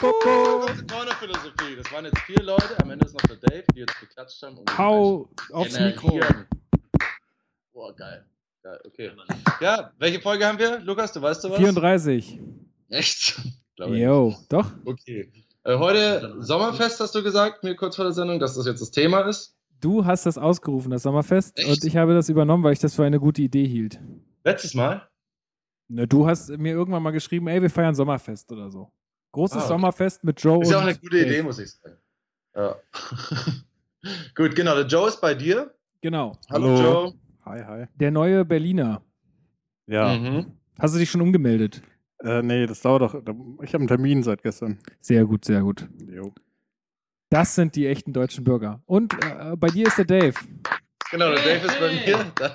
po. Das ist Corner-Philosophie. Das waren jetzt vier Leute, am Ende ist noch der Dave, die jetzt geklatscht haben. Und Hau aufs Mikro. Boah, geil. Geil, okay. Ja, welche Folge haben wir? Lukas, du weißt du was? 34. Echt? Glaube ich. Jo, doch. Okay. Äh, heute Sommerfest, hast du gesagt, mir kurz vor der Sendung, dass das jetzt das Thema ist. Du hast das ausgerufen, das Sommerfest, Echt? und ich habe das übernommen, weil ich das für eine gute Idee hielt. Letztes Mal? Ne, du hast mir irgendwann mal geschrieben, ey, wir feiern Sommerfest oder so. Großes Ah, okay. Sommerfest mit Joe Ist ja und auch eine gute Dave. Idee, muss ich sagen. Ja. Gut, genau. Der Joe ist bei dir. Genau. Hallo, Hallo. Joe. Hi, hi. Der neue Berliner. Ja, Mhm. Hast du dich schon umgemeldet? äh, nee, das dauert doch. Ich habe einen Termin seit gestern. Sehr gut, sehr gut. Jo. Das sind die echten deutschen Bürger. Und äh, bei dir ist der Dave. Genau, der Hey, Dave ist bei hey. mir. Der,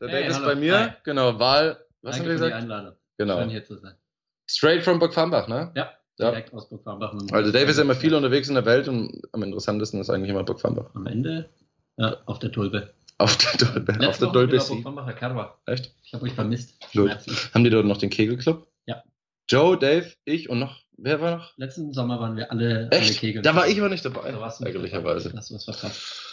der Hey, Dave ist hallo. bei mir. Hi. Genau, Wahl. Was Danke haben wir gesagt? Einladung. Genau. Schön hier zu sein. Straight from Burg Fambach, ne? Ja, Ja. direkt aus Burg Farmbach. Also Dave ist ja immer viel unterwegs in der Welt und am interessantesten ist eigentlich immer Burg Fambach. Am Ende ja, auf der Tulpe. Auf der Dolbe. Auf Letzte der Woche Dolbe. Echt? Ich habe euch vermisst. Haben die dort noch den Kegelclub? Ja. Joe, Dave, ich und noch. Wer war noch? Letzten Sommer waren wir alle, alle Echt? Kegeln. Da war ich aber nicht dabei. Da warst du ärgerlicherweise. dabei. Hast du was verpasst.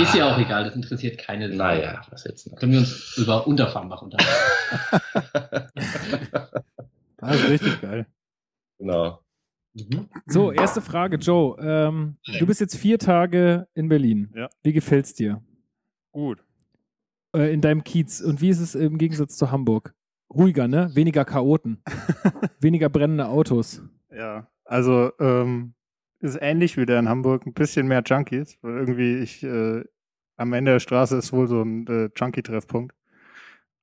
Ist ja auch egal, das interessiert keine. Naja, was jetzt noch? Können wir uns über Unterfarmbach unterhalten? Das ist richtig geil. Genau. So, erste Frage, Joe. Ähm, du bist jetzt vier Tage in Berlin. Ja. Wie gefällt's dir? Gut. Äh, in deinem Kiez. Und wie ist es im Gegensatz zu Hamburg? Ruhiger, ne? Weniger Chaoten. Weniger brennende Autos. Ja, also ähm, ist ähnlich wie der in Hamburg. Ein bisschen mehr Junkies, weil irgendwie ich äh, am Ende der Straße ist wohl so ein äh, Junkie-Treffpunkt.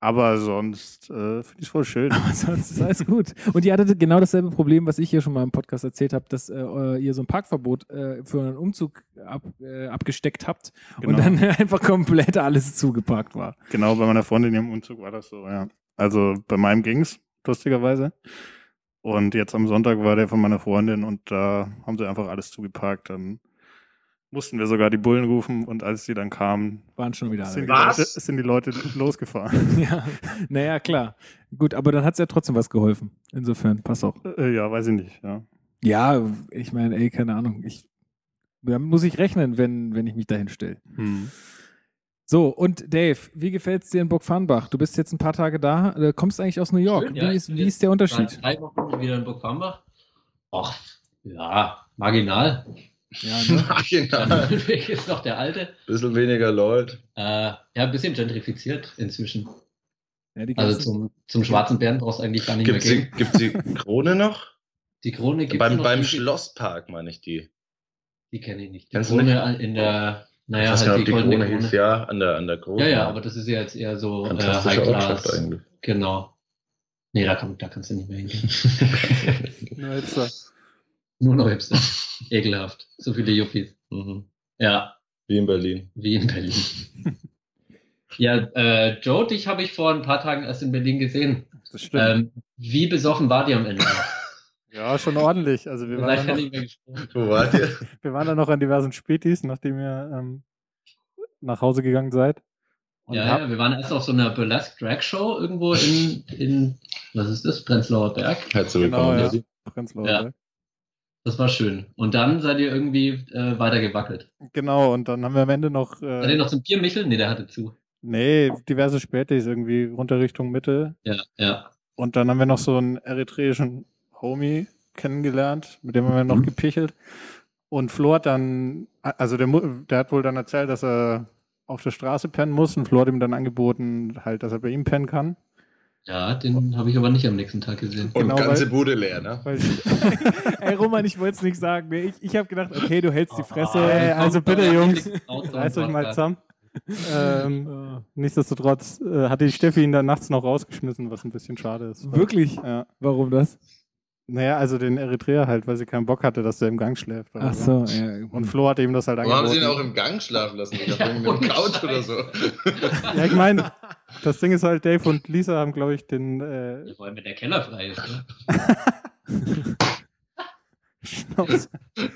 Aber sonst äh, finde ich es voll schön. Aber sonst ist alles gut. Und ihr hattet genau dasselbe Problem, was ich hier schon mal im Podcast erzählt habe, dass äh, ihr so ein Parkverbot äh, für einen Umzug ab, äh, abgesteckt habt und Genau. dann einfach komplett alles zugeparkt war. Genau, bei meiner Freundin im Umzug war das so, ja. Also bei meinem ging's, lustigerweise. Und jetzt am Sonntag war der von meiner Freundin und da haben sie einfach alles zugeparkt. Dann mussten wir sogar die Bullen rufen und als die dann kamen, Waren schon wieder alle. sind die? Leute, sind die Leute losgefahren. Ja, naja, klar. Gut, aber dann hat es ja trotzdem was geholfen. Insofern, pass auch. Äh, ja, weiß ich nicht, ja. Ja, ich meine, ey, keine Ahnung. Ich, damit muss ich rechnen, wenn, wenn ich mich dahin stelle. Hm. So, und Dave, wie gefällt es dir in Burg Farnbach? Du bist jetzt ein paar Tage da, äh, kommst eigentlich aus New York. Schön, wie, ja, ist, wie ist der Unterschied? drei Wochen wieder in Burg Farmbach. Ach, ja, marginal. Ja, ne? Marginal. Der Weg ist noch der alte. Bisschen weniger Leute. Äh, ja, ein bisschen gentrifiziert inzwischen. ja, die Also zum, zum schwarzen Bären brauchst du eigentlich gar nicht Gibt's mehr die, gehen. gibt's die Krone noch? Die Krone gibt beim noch. beim die, Schlosspark meine ich die. Die kenne ich nicht. Die Kennst du Krone in der, naja, ich weiß halt gar die, nicht, die Krone Krone. hieß, ja, an der, an der Krone. Ja, ja, aber das ist ja jetzt eher so äh, Ortschaft High-Class. eigentlich. Genau. Nee, da, kann, da kannst du nicht mehr hingehen. Nur noch Hipster. Ekelhaft. So viele Yuppies. mhm. Ja, Wie in Berlin. wie in Berlin. ja, äh, Joe, dich habe ich vor ein paar Tagen erst in Berlin gesehen. das stimmt. Ähm, wie besoffen war die am Ende? ja, schon ordentlich. Also wir Ihr waren, da ja noch, nicht mehr gesprungen. Wo wart ihr? wir waren da noch an diversen Spätis, nachdem ihr ähm, nach Hause gegangen seid. Ja, hab- ja, wir waren erst auf so einer Burlesque Drag Show irgendwo in, in was ist das? Prenzlauer Berg. Herzlich Genau, willkommen. ja. Lizzie. Prenzlauer Ja. Berg. Das war schön. Und dann seid ihr irgendwie äh, weiter gewackelt. Genau, und dann haben wir am Ende noch, Seid ihr äh, noch zum Bier micheln? Nee, der hatte zu. nee, diverse Spätis irgendwie runter Richtung Mitte. Ja, ja. Und dann haben wir noch so einen eritreischen Homie kennengelernt, mit dem haben wir noch gepichelt. Und Flo hat dann, also der, der hat wohl dann erzählt, dass er auf der Straße pennen muss und Flo hat ihm dann angeboten, halt, dass er bei ihm pennen kann. Ja, den habe ich aber nicht am nächsten Tag gesehen. Und Genau, ganze weil- Bude leer, ne? Weil Ey, Roman, ich wollte es nicht sagen. Nee, ich ich habe gedacht, okay, du hältst die Fresse. Ey, also bitte, Jungs, Reißt reißt euch mal zusammen. Ähm, nichtsdestotrotz äh, hatte die Steffi ihn dann nachts noch rausgeschmissen, was ein bisschen schade ist. Wirklich? Ja. Warum das? Naja, also den Eritreer halt, weil sie keinen Bock hatte, dass der im Gang schläft. oder Ach so, ja. Und Flo hat ihm das halt Warum haben sie ihn auch angeboten. im Gang schlafen lassen? Ich Ja, dachte, mit ohne dem Couch oder so. Ja, ich meine, das Ding ist halt, Dave und Lisa haben, glaube ich, den. Äh, Vor allem, wenn der Keller frei ist. Ne? Schnaps.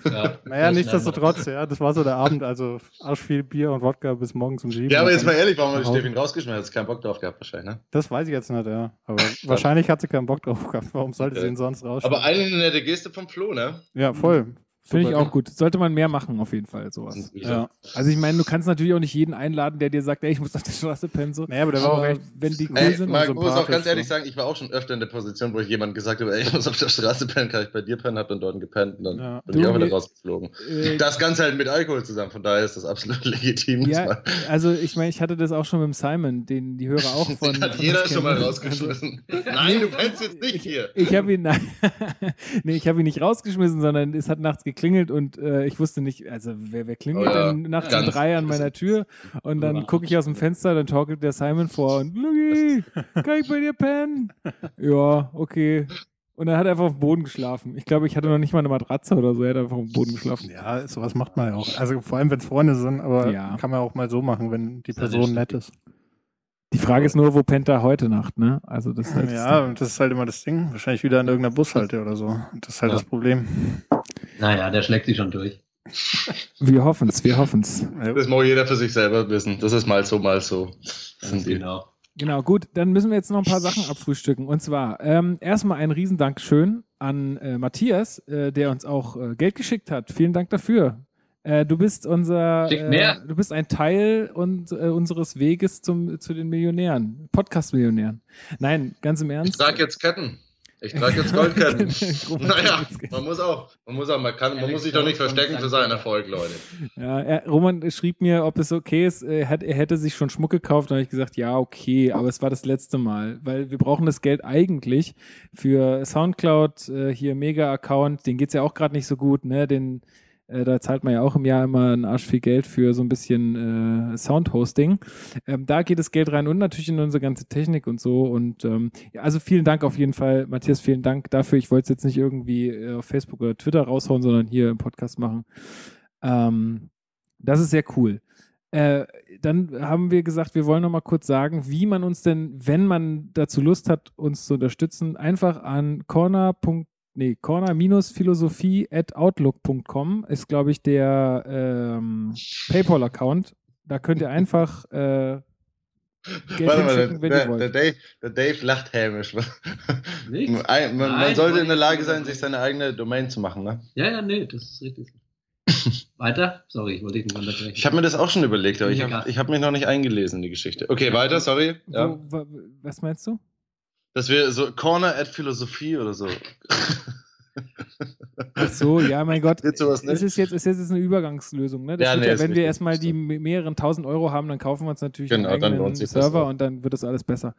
Ja, Naja, nichtsdestotrotz, ja, das war so der Abend, also arsch viel Bier und Wodka bis morgens um sieben. Ja, aber jetzt mal ehrlich, warum hat. Steffi rausgeschmissen? Hat sie keinen Bock drauf gehabt wahrscheinlich, ne? Das weiß ich jetzt nicht, ja. Aber wahrscheinlich hat sie keinen Bock drauf gehabt. Warum sollte sie Okay. ihn sonst raus? Aber eine nette Geste vom Flo, ne? Ja, voll. Finde ich auch gut. Sollte man mehr machen, auf jeden Fall, sowas. Ja. Also ich meine, du kannst natürlich auch nicht jeden einladen, der dir sagt, ey, ich muss auf der Straße pennen. So. Naja, aber der war auch Aber echt. wenn die cool Ey, sind mal, und muss auch ganz ehrlich so. sagen, ich war auch schon öfter in der Position, wo ich jemandem gesagt habe, ey, ich muss auf der Straße pennen, kann ich bei dir pennen, hab dann dort gepennt und dann Ja. bin Du, ich auch wieder rausgeflogen. Äh, Das Ganze halt mit Alkohol zusammen, von daher ist das absolut legitim. Ja, also ich meine, ich hatte das auch schon mit dem Simon, den die Hörer auch von. Den hat von jeder schon mal rausgeschmissen. Nein, du pennst jetzt nicht ich, hier. Ich habe ihn, nee, ich habe ihn nicht rausgeschmissen, sondern es hat nachts geklingelt und äh, ich wusste nicht, also wer, wer klingelt Oh ja, denn nachts um drei an meiner Tür und dann gucke ich aus dem Fenster, dann torkelt der Simon vor und Lugi, kann ich bei dir pennen? Ja, okay. Und dann hat er einfach auf dem Boden geschlafen. Ich glaube, ich hatte noch nicht mal eine Matratze oder so, er hat einfach auf dem Boden geschlafen. Ja, sowas macht man ja auch. Also vor allem, wenn es Freunde sind, aber Ja. kann man auch mal so machen, wenn die Person nett ist. Die Frage ist nur, wo pennt er heute Nacht, ne? Also das ist halt Ja, und das ist halt immer das Ding. Wahrscheinlich wieder an irgendeiner Bushalte oder so. Das ist halt Ja. das Problem. Naja, der schlägt sich schon durch. wir hoffen's, wir hoffen's. Ja. Das muss jeder für sich selber wissen. Das ist mal so, mal so. Genau. Genau, gut, dann müssen wir jetzt noch ein paar Sachen abfrühstücken. Und zwar ähm, erstmal ein Riesendankeschön an äh, Matthias, äh, der uns auch äh, Geld geschickt hat. Vielen Dank dafür. Äh, du bist unser, äh, mehr. du bist ein Teil und, äh, unseres Weges zum, zu den Millionären, Podcast-Millionären. Nein, ganz im Ich Ernst. trage jetzt Ketten. Ich trage jetzt Goldketten. Naja, man muss auch. Man muss auch, man kann, man muss sich doch nicht verstecken für seinen Erfolg, Leute. Ja, er, Roman schrieb mir, ob es okay ist. Er, hat, er hätte sich schon Schmuck gekauft. Da habe ich gesagt, ja, okay, aber es war das letzte Mal, weil wir brauchen das Geld eigentlich für Soundcloud, äh, hier Mega-Account, den geht's ja auch gerade nicht so gut, ne? Den, äh, da zahlt man ja auch im Jahr immer einen Arsch viel Geld für so ein bisschen äh, Sound-Hosting. Ähm, da geht das Geld rein und natürlich in unsere ganze Technik und so. Und ähm, ja, also vielen Dank auf jeden Fall, Matthias, vielen Dank dafür. Ich wollte es jetzt nicht irgendwie äh, auf Facebook oder Twitter raushauen, sondern hier im Podcast machen. Ähm, das ist sehr cool. Äh, dann haben wir gesagt, wir wollen noch mal kurz sagen, wie man uns denn, wenn man dazu Lust hat, uns zu unterstützen, einfach an corner. Nee, corner-philosophie at outlook.com ist, glaube ich, der ähm, PayPal-Account. Da könnt ihr einfach äh, Geld Warte mal, wenn der, ihr wollt. der, Dave, der Dave lacht hämisch. Nichts. Man, man, man sollte in der Lage sein, sich seine eigene Domain zu machen. Ne? Ja, ja, nee, das ist richtig. Weiter? Sorry, ich wollte dich nicht unterbrechen. Ich habe mir das auch schon überlegt, aber ich habe hab mich noch nicht eingelesen in die Geschichte. Okay, weiter, sorry. Ja. Wo, wa, was meinst du? Dass wir so Corner at Philosophie oder so. Ach so, ja, mein Gott. Geht sowas Es nicht? ist jetzt, es ist jetzt eine Übergangslösung. Ne? Ja, nee, ja, wenn wir erstmal die mehreren tausend Euro haben, dann kaufen wir uns natürlich Genau, einen eigenen Server und dann wird das alles besser.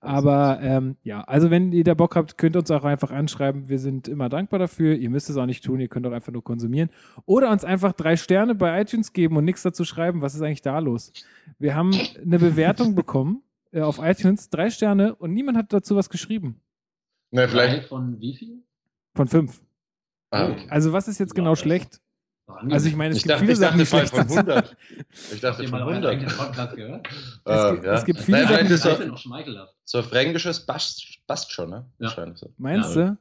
Aber ähm, ja, also wenn ihr da Bock habt, könnt ihr uns auch einfach anschreiben. Wir sind immer dankbar dafür. Ihr müsst es auch nicht tun, ihr könnt auch einfach nur konsumieren. Oder uns einfach drei Sterne bei iTunes geben und nichts dazu schreiben. Was ist eigentlich da los? Wir haben eine Bewertung bekommen äh, auf iTunes, drei Sterne und niemand hat dazu was geschrieben. Na, Drei vielleicht. von wie viel? Von fünf. Ah, Also was ist jetzt genau Ja, schlecht? Also ich meine, es ich gibt dachte, viele ich Sachen, dachte die von, schlecht von sind. 100. Ich Habt dachte ihr von mal euren 100. eigenen Podcast gehört? Ah, gibt- ja. es gibt viele Nein, Sachen, die noch schmeichelhaft? so fränkisches passt, passt schon, ne? Ja. So. Meinst Ja. du?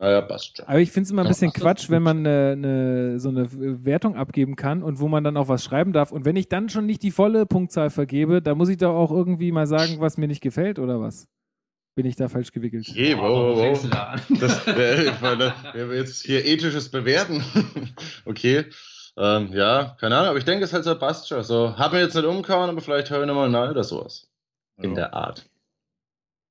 Ah ja, passt schon. Aber ich finde es immer ein Ja, bisschen Quatsch, wenn man eine, eine, so eine Wertung abgeben kann und wo man dann auch was schreiben darf. Und wenn ich dann schon nicht die volle Punktzahl vergebe, dann muss ich doch auch irgendwie mal sagen, was mir nicht gefällt oder was? Bin ich da falsch gewickelt? Okay, Boah, wow, wow, wow. da an? Das äh, da- wir jetzt hier ethisches Bewerten. okay. Ähm, ja, keine Ahnung, aber ich denke, es ist halt so passt schon. So, hab mir jetzt nicht umgehauen, aber vielleicht höre ich nochmal neu oder sowas. In der Art.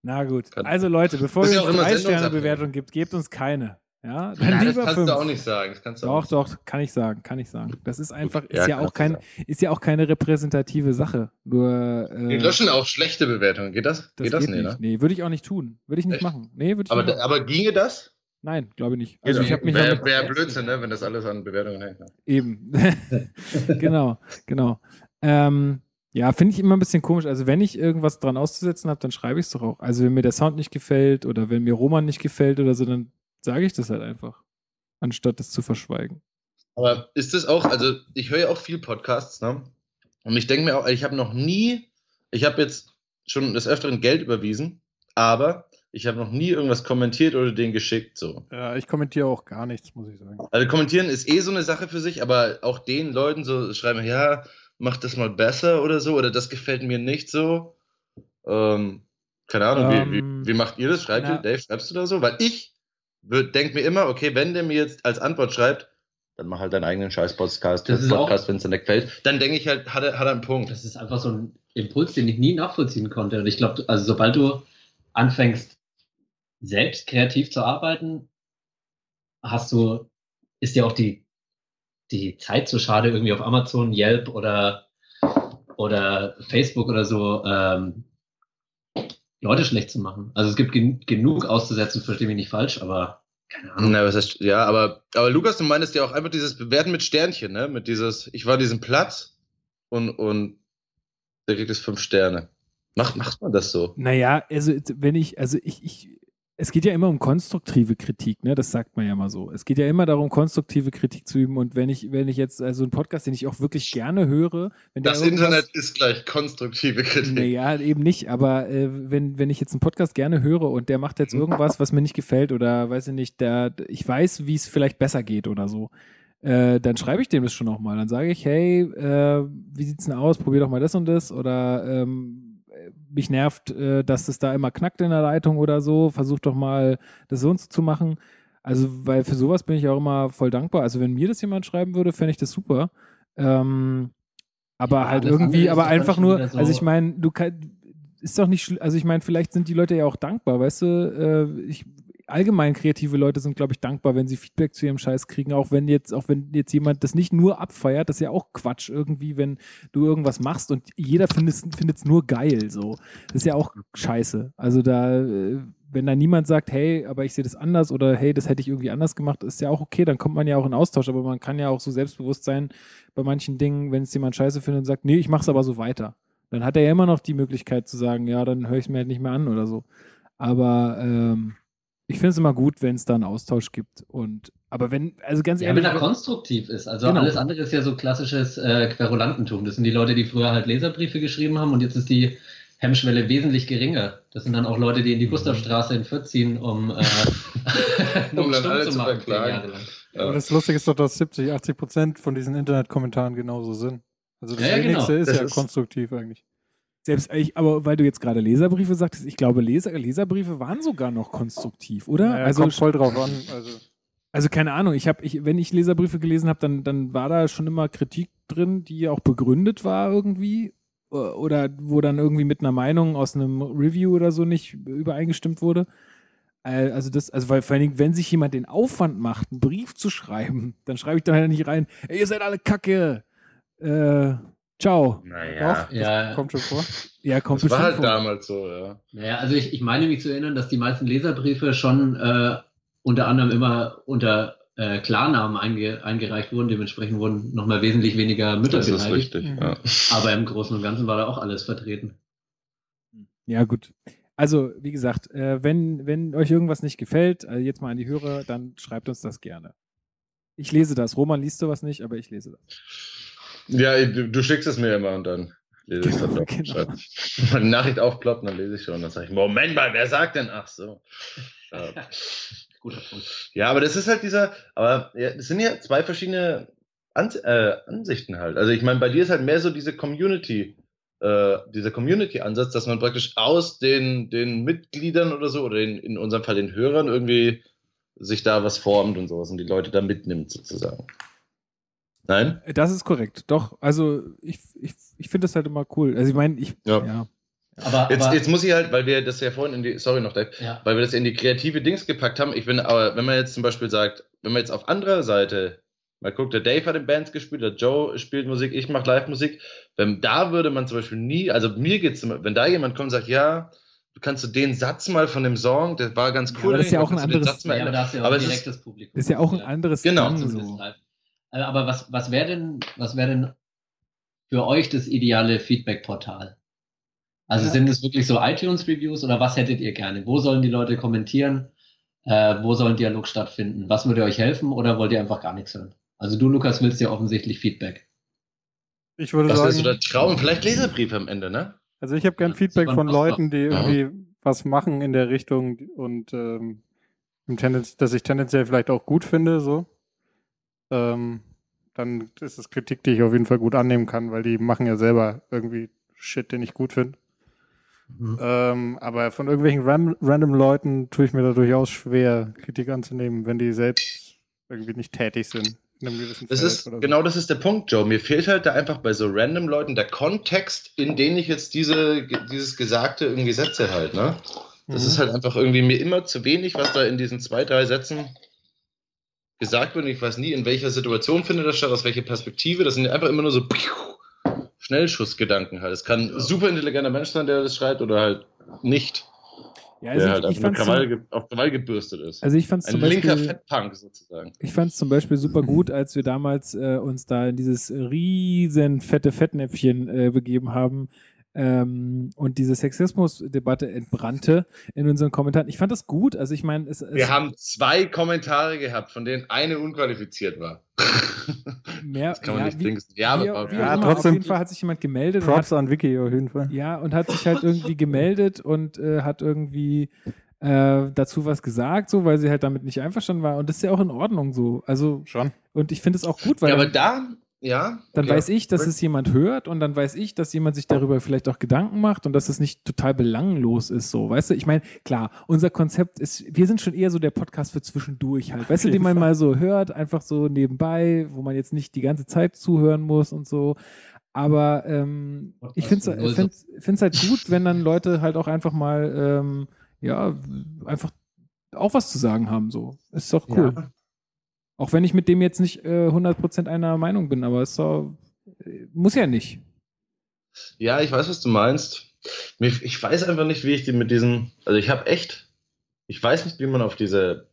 Na gut. Also Leute, bevor ihr uns drei. Sterne Bewertung gibt, gebt uns keine. Ja, dann Ja, das lieber kannst fünf. du auch nicht sagen. Das kannst du auch Doch, doch, kann ich sagen, kann ich sagen. Das ist einfach, ist ja, ja, auch kein, ist ja auch keine repräsentative Sache. Nur äh, Wir löschen auch schlechte Bewertungen. Geht das? das geht das geht nicht, ne? Nee, würde ich auch nicht tun. Würde ich nicht Echt? machen. Nee, würde ich Aber, nicht machen. aber ginge das? Nein, glaube ich nicht. Also ich habe mich Wäre wär Blödsinn, ne? wenn das alles an Bewertungen hängt. Ne? eben. genau, genau. Ähm, ja, finde ich immer ein bisschen komisch. Also wenn ich irgendwas dran auszusetzen habe, dann schreibe ich es doch auch. Also wenn mir der Sound nicht gefällt oder wenn mir Roman nicht gefällt oder so, dann sage ich das halt einfach. Anstatt das zu verschweigen. Aber ist das auch, also ich höre ja auch viel Podcasts, ne? Und ich denke mir auch, ich habe noch nie, ich habe jetzt schon des Öfteren Geld überwiesen, aber ich Ich habe noch nie irgendwas kommentiert oder den geschickt. So. Ja, ich kommentiere auch gar nichts, muss ich sagen. Also kommentieren ist eh so eine Sache für sich, aber auch den Leuten so schreiben, ja, mach das mal besser oder so, oder das gefällt mir nicht so. Ähm, keine Ahnung, Ähm, wie, wie, wie macht ihr das? Schreibt na- ihr, Dave, schreibst du da so? Weil ich denke mir immer, okay, wenn der mir jetzt als Antwort schreibt, dann mach halt deinen eigenen Scheiß-Podcast, Podcast, wenn es dir nicht gefällt. Dann denke ich halt, hat er, hat er einen Punkt. Das ist einfach so ein Impuls, den ich nie nachvollziehen konnte. Und ich glaube, also sobald du anfängst, selbst kreativ zu arbeiten, hast du, ist dir auch die, die Zeit zu schade, irgendwie auf Amazon, Yelp oder, oder Facebook oder so ähm, Leute schlecht zu machen. Also es gibt gen genug auszusetzen, verstehe mich nicht falsch, aber keine Ahnung. Na, was heißt, ja, aber, aber Lukas, du meinst ja auch einfach dieses Bewerten mit Sternchen, ne? Mit dieses, ich war an diesem Platz und, und der kriegt es fünf Sterne. Macht, macht man das so? Naja, also wenn ich, also ich, ich, es geht ja immer um konstruktive Kritik, ne? Das sagt man ja mal so. Es geht ja immer darum, konstruktive Kritik zu üben. Und wenn ich, wenn ich jetzt, also einen Podcast, den ich auch wirklich gerne höre, wenn der Das Internet ist gleich konstruktive Kritik. Naja, eben nicht, aber äh, wenn, wenn ich jetzt einen Podcast gerne höre und der macht jetzt irgendwas, was mir nicht gefällt oder weiß ich nicht, der, ich weiß, wie es vielleicht besser geht oder so, äh, dann schreibe ich dem das schon nochmal. Dann sage ich, hey, äh, wie sieht's denn aus? Probier doch mal das und das oder ähm, mich nervt, äh, dass es da immer knackt in der Leitung oder so. Versuch doch mal, das so zu machen. Also, weil für sowas bin ich auch immer voll dankbar. Also, wenn mir das jemand schreiben würde, fände ich das super. Ähm, aber Ja, halt irgendwie, aber einfach nur, so- also ich meine, du kannst, ist doch nicht, also ich meine, vielleicht sind die Leute ja auch dankbar, weißt du, äh, ich, allgemein kreative Leute sind, glaube ich, dankbar, wenn sie Feedback zu ihrem Scheiß kriegen, auch wenn jetzt, auch wenn jetzt jemand das nicht nur abfeiert, das ist ja auch Quatsch irgendwie, wenn du irgendwas machst und jeder findet es nur geil, so. Das ist ja auch scheiße. Also da, äh, wenn da niemand sagt, hey, aber ich sehe das anders oder hey, das hätte ich irgendwie anders gemacht, ist ja auch okay, dann kommt man ja auch in Austausch, aber man kann ja auch so selbstbewusst sein bei manchen Dingen, wenn es jemand scheiße findet und sagt, nee, ich mach's aber so weiter. Dann hat er ja immer noch die Möglichkeit zu sagen, ja, dann höre ich es mir halt nicht mehr an oder so. Aber ähm, ich finde es immer gut, wenn es da einen Austausch gibt. Und aber wenn, also ganz Ja, ehrlich, wenn er konstruktiv ist. Also Genau. alles andere ist ja so klassisches äh, Querulantentum. Das sind die Leute, die früher halt Leserbriefe geschrieben haben und jetzt ist die Hemmschwelle wesentlich geringer. Das sind dann auch Leute, die in die Gustavstraße in Fürth ziehen, um, äh, Um dann alle zu zu machen, zehn verklagen. Lang. Aber das Lustige ist doch, dass 70, 80 Prozent von diesen Internetkommentaren genauso sind. Also das Ja, ja, genau. wenigste ist Das ja ist- konstruktiv eigentlich. Selbst ich, aber weil du jetzt gerade Leserbriefe sagtest, ich glaube, Leser, Leserbriefe waren sogar noch konstruktiv, oder? Naja, also kommt voll drauf an. Also, Also keine Ahnung, ich habe, ich, wenn ich Leserbriefe gelesen habe, dann, dann war da schon immer Kritik drin, die auch begründet war irgendwie. Oder wo dann irgendwie mit einer Meinung aus einem Review oder so nicht übereingestimmt wurde. Äh, Also das, also weil vor allen Dingen, wenn sich jemand den Aufwand macht, einen Brief zu schreiben, dann schreibe ich da halt nicht rein, ey, ihr seid alle Kacke. Äh, ciao. Naja. doch, Ja. kommt schon vor. Ja, kommt Das war halt vor. damals so, ja. Naja, also ich, ich meine mich zu erinnern, dass die meisten Leserbriefe schon äh, unter anderem immer unter äh, Klarnamen einge eingereicht wurden. Dementsprechend wurden nochmal wesentlich weniger Mütter Das ist beteiligt. richtig, Mhm. ja. Aber im Großen und Ganzen war da auch alles vertreten. Ja, gut. Also, wie gesagt, äh, wenn, wenn euch irgendwas nicht gefällt, äh, jetzt mal an die Hörer, dann schreibt uns das gerne. Ich lese das. Roman liest sowas nicht, aber ich lese das. Ja, du, du schickst es mir immer und dann lese ich es dann doch. Genau. Schreib- Wenn die Nachricht aufploppt, dann lese ich schon. Dann sage ich, Moment mal, wer sagt denn? Ach so. Ja. Guter Punkt. Ja, aber das ist halt dieser, aber ja, das sind ja zwei verschiedene An äh, Ansichten halt. Also ich meine, bei dir ist halt mehr so diese Community, äh, dieser Community-Ansatz, dass man praktisch aus den, den Mitgliedern oder so, oder in, in unserem Fall den Hörern irgendwie sich da was formt und sowas und die Leute da mitnimmt sozusagen. Nein? Das ist korrekt. Doch, also ich, ich, ich finde das halt immer cool. Also ich meine, ich, Ja. ja. Aber, Jetzt, aber jetzt muss ich halt, weil wir das ja vorhin in die, sorry noch, Dave, ja. weil wir das in die kreative Dings gepackt haben. Ich finde aber, wenn man jetzt zum Beispiel sagt, wenn man jetzt auf anderer Seite mal guckt, der Dave hat in Bands gespielt, der Joe spielt Musik, ich mache Live-Musik, wenn da würde man zum Beispiel nie, also mir geht's immer, wenn da jemand kommt und sagt, ja, du kannst du den Satz mal von dem Song, der war ganz Ja, cool, aber das ist ja auch ein anderes- Ja, aber ja Aber ist- direktes Publikum. Das ist ja auch ein Ja. anderes Genau. Ding Zumindest so. Äh, Aber was, was wäre denn, was wäre denn für euch das ideale Feedback-Portal? Also Ja. sind es wirklich so iTunes-Reviews oder was hättet ihr gerne? Wo sollen die Leute kommentieren? Äh, wo soll ein Dialog stattfinden? Was würde euch helfen oder wollt ihr einfach gar nichts hören? Also du, Lukas, willst ja offensichtlich Feedback. Ich würde Das sagen, so der Traum, vielleicht Leserbrief am Ende, ne? also ich habe gern Ja, Feedback von Leuten, die irgendwie was machen in der Richtung und ähm, im Tendenz, dass ich tendenziell vielleicht auch gut finde, so, ähm, dann ist es Kritik, die ich auf jeden Fall gut annehmen kann, weil die machen ja selber irgendwie Shit, den ich gut finde. Mhm. Ähm, aber von irgendwelchen ran random Leuten tue ich mir da durchaus schwer, Kritik anzunehmen, wenn die selbst irgendwie nicht tätig sind. In einem gewissen Das Feld ist, so. genau das ist der Punkt, Joe. Mir fehlt halt da einfach bei so random Leuten der Kontext, in den ich jetzt diese, dieses Gesagte irgendwie setze halt, ne? Das Mhm. ist halt einfach irgendwie mir immer zu wenig, was da in diesen zwei, drei Sätzen gesagt wird. Und ich weiß nie, in welcher Situation findet das statt, aus welcher Perspektive. Das sind einfach immer nur so Schnellschussgedanken halt. Es kann ein super intelligenter Mensch sein, der das schreibt, oder halt nicht. Ja, der also halt ich, ich Krawall, auf Krawall gebürstet ist. also ich fand's Ein zum linker Beispiel, Fettpunk sozusagen. ich fand's zum Beispiel super gut, als wir damals äh, uns da in dieses riesen fette Fettnäpfchen äh, begeben haben ähm, und diese Sexismus-Debatte entbrannte in unseren Kommentaren. Ich fand das gut. Also ich meine, es, es Wir haben zwei Kommentare gehabt, von denen eine unqualifiziert war. mehr, Das kann man ja, nicht wie, denken. Ja, wie, aber wie Ja, immer, trotzdem- auf jeden Fall hat sich jemand gemeldet und hat Props an Vicky auf jeden Fall. Ja, und hat sich halt irgendwie gemeldet und äh, hat irgendwie äh, dazu was gesagt, so, weil sie halt damit nicht einverstanden war. Und das ist ja auch in Ordnung so. Also, Schon. und ich finde es auch gut, weil ja, aber da, ja. dann ja. weiß ich, dass es jemand hört und dann weiß ich, dass jemand sich darüber vielleicht auch Gedanken macht und dass es nicht total belanglos ist, so. Weißt du, ich meine, klar, unser Konzept ist, wir sind schon eher so der Podcast für zwischendurch halt. Weißt du, den man Fall. mal so hört, einfach so nebenbei, wo man jetzt nicht die ganze Zeit zuhören muss und so. Aber ähm, ich finde es find's halt gut, wenn dann Leute halt auch einfach mal, ähm, ja, einfach auch was zu sagen haben. So. Ist doch cool. Ja. Auch wenn ich mit dem jetzt nicht äh, 100% einer Meinung bin, aber es doch, äh, muss ja nicht. Ja, ich weiß, was du meinst. Ich weiß einfach nicht, wie ich die mit diesem, also ich habe echt, ich weiß nicht, wie man auf diese,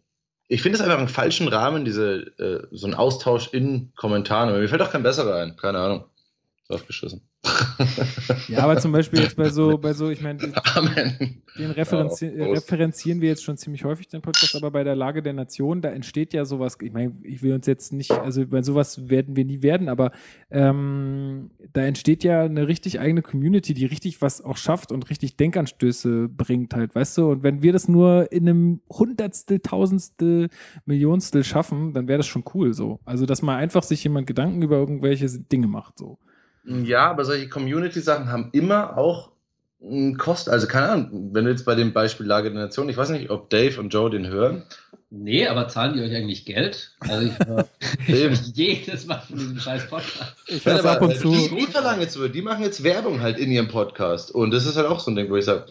ich finde es einfach einen falschen Rahmen, diese, äh, so ein Austausch in Kommentaren. Aber mir fällt auch kein besserer ein, keine Ahnung. Draufgeschissen. Ja, aber zum Beispiel jetzt bei so, bei so, ich meine. Den referenzi Prost. referenzieren wir jetzt schon ziemlich häufig, den Podcast, aber bei der Lage der Nation, da entsteht ja sowas, ich meine, ich will uns jetzt nicht, also bei sowas werden wir nie werden, aber ähm, da entsteht ja eine richtig eigene Community, die richtig was auch schafft und richtig Denkanstöße bringt halt, weißt du? Und wenn wir das nur in einem Hundertstel, Tausendstel, Millionstel schaffen, dann wäre das schon cool so. Also, dass mal einfach sich jemand Gedanken über irgendwelche Dinge macht, so. Ja, aber solche Community-Sachen haben immer auch einen Kost. Also keine Ahnung, wenn du jetzt bei dem Beispiel Lage der Nation, ich weiß nicht, ob Dave und Joe den hören. Nee, aber zahlen die euch eigentlich Geld? Also ich höre Eben. jedes Mal von diesem scheiß Podcast. Ich höre ab und zu. Die, die verlangen jetzt, die machen jetzt Werbung halt in ihrem Podcast. Und das ist halt auch so ein Ding, wo ich sage,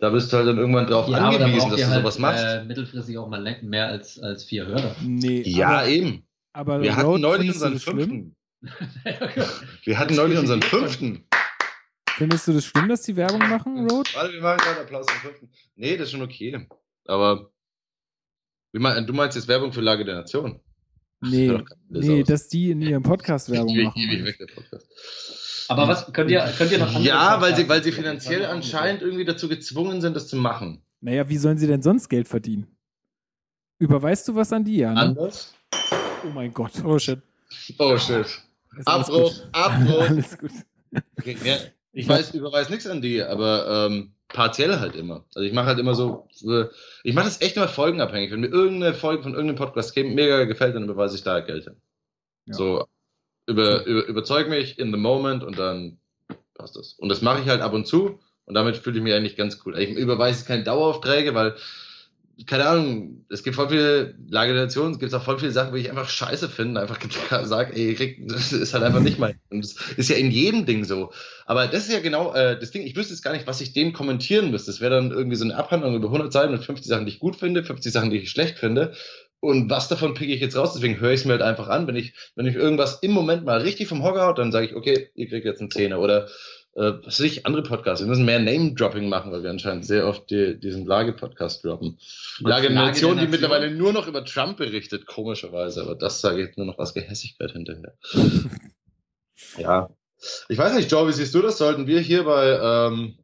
da bist du halt dann irgendwann drauf Ja, angewiesen, dass du halt sowas machst. äh, mittelfristig auch mal mehr als, als vier Hörer. Nee. ja, aber, eben. aber Wir hatten neulich unseren fünften. Wir hatten neulich unseren fünften. Findest du das schlimm, dass die Werbung machen, Road? Warte, wir machen gerade Applaus zum fünften. Nee, das ist schon okay. Aber wie mein, du meinst jetzt Werbung für Lage der Nation? Nee, Blitz nee aus. dass die in ihrem Podcast Werbung machen. ewig weg, der Podcast. Aber was könnt ihr, könnt ihr noch andere Ja, weil sie, weil sie finanziell Das anscheinend irgendwie dazu gezwungen sind, das zu machen. Naja, wie sollen sie denn sonst Geld verdienen? Überweist du was an die, ja? Ne? Anders? Oh mein Gott. Oh shit. Oh shit. Abbruch. Abbruch. Alles gut. Okay, ja, ich weiß, überweise nichts an die, aber ähm, partiell halt immer. Also ich mache halt immer so, ich mache das echt immer folgenabhängig. Wenn mir irgendeine Folge von irgendeinem Podcast mega gefällt, dann überweise ich da Geld hin. Ja. So, über, über, überzeug mich in the moment und dann passt das. Und das mache ich halt ab und zu und damit fühle ich mich eigentlich ganz cool. Ich überweise keine Daueraufträge, weil keine Ahnung, es gibt voll viele Lagernationen, es gibt auch voll viele Sachen, wo ich einfach scheiße finde, einfach sage, ey, krieg, das ist halt einfach nicht mein. Und das ist ja in jedem Ding so. Aber das ist ja genau äh, das Ding, ich wüsste jetzt gar nicht, was ich dem kommentieren müsste. Das wäre dann irgendwie so eine Abhandlung über 100 Seiten mit 50 Sachen, die ich gut finde, 50 Sachen, die ich schlecht finde. Und was davon picke ich jetzt raus? Deswegen höre ich es mir halt einfach an. Wenn ich, wenn ich irgendwas im Moment mal richtig vom Hocker haut, dann sage ich, okay, ihr kriegt jetzt einen Zehner. Oder äh, was weiß ich, andere Podcasts. Wir müssen mehr Name-Dropping machen, weil wir anscheinend sehr oft die, diesen Lage-Podcast droppen. Lage Lage Nation, die mittlerweile nur noch über Trump berichtet, komischerweise. Aber das sage ich nur noch aus Gehässigkeit hinterher. ja. Ich weiß nicht, Joe, wie siehst du das? Sollten wir hier bei ähm,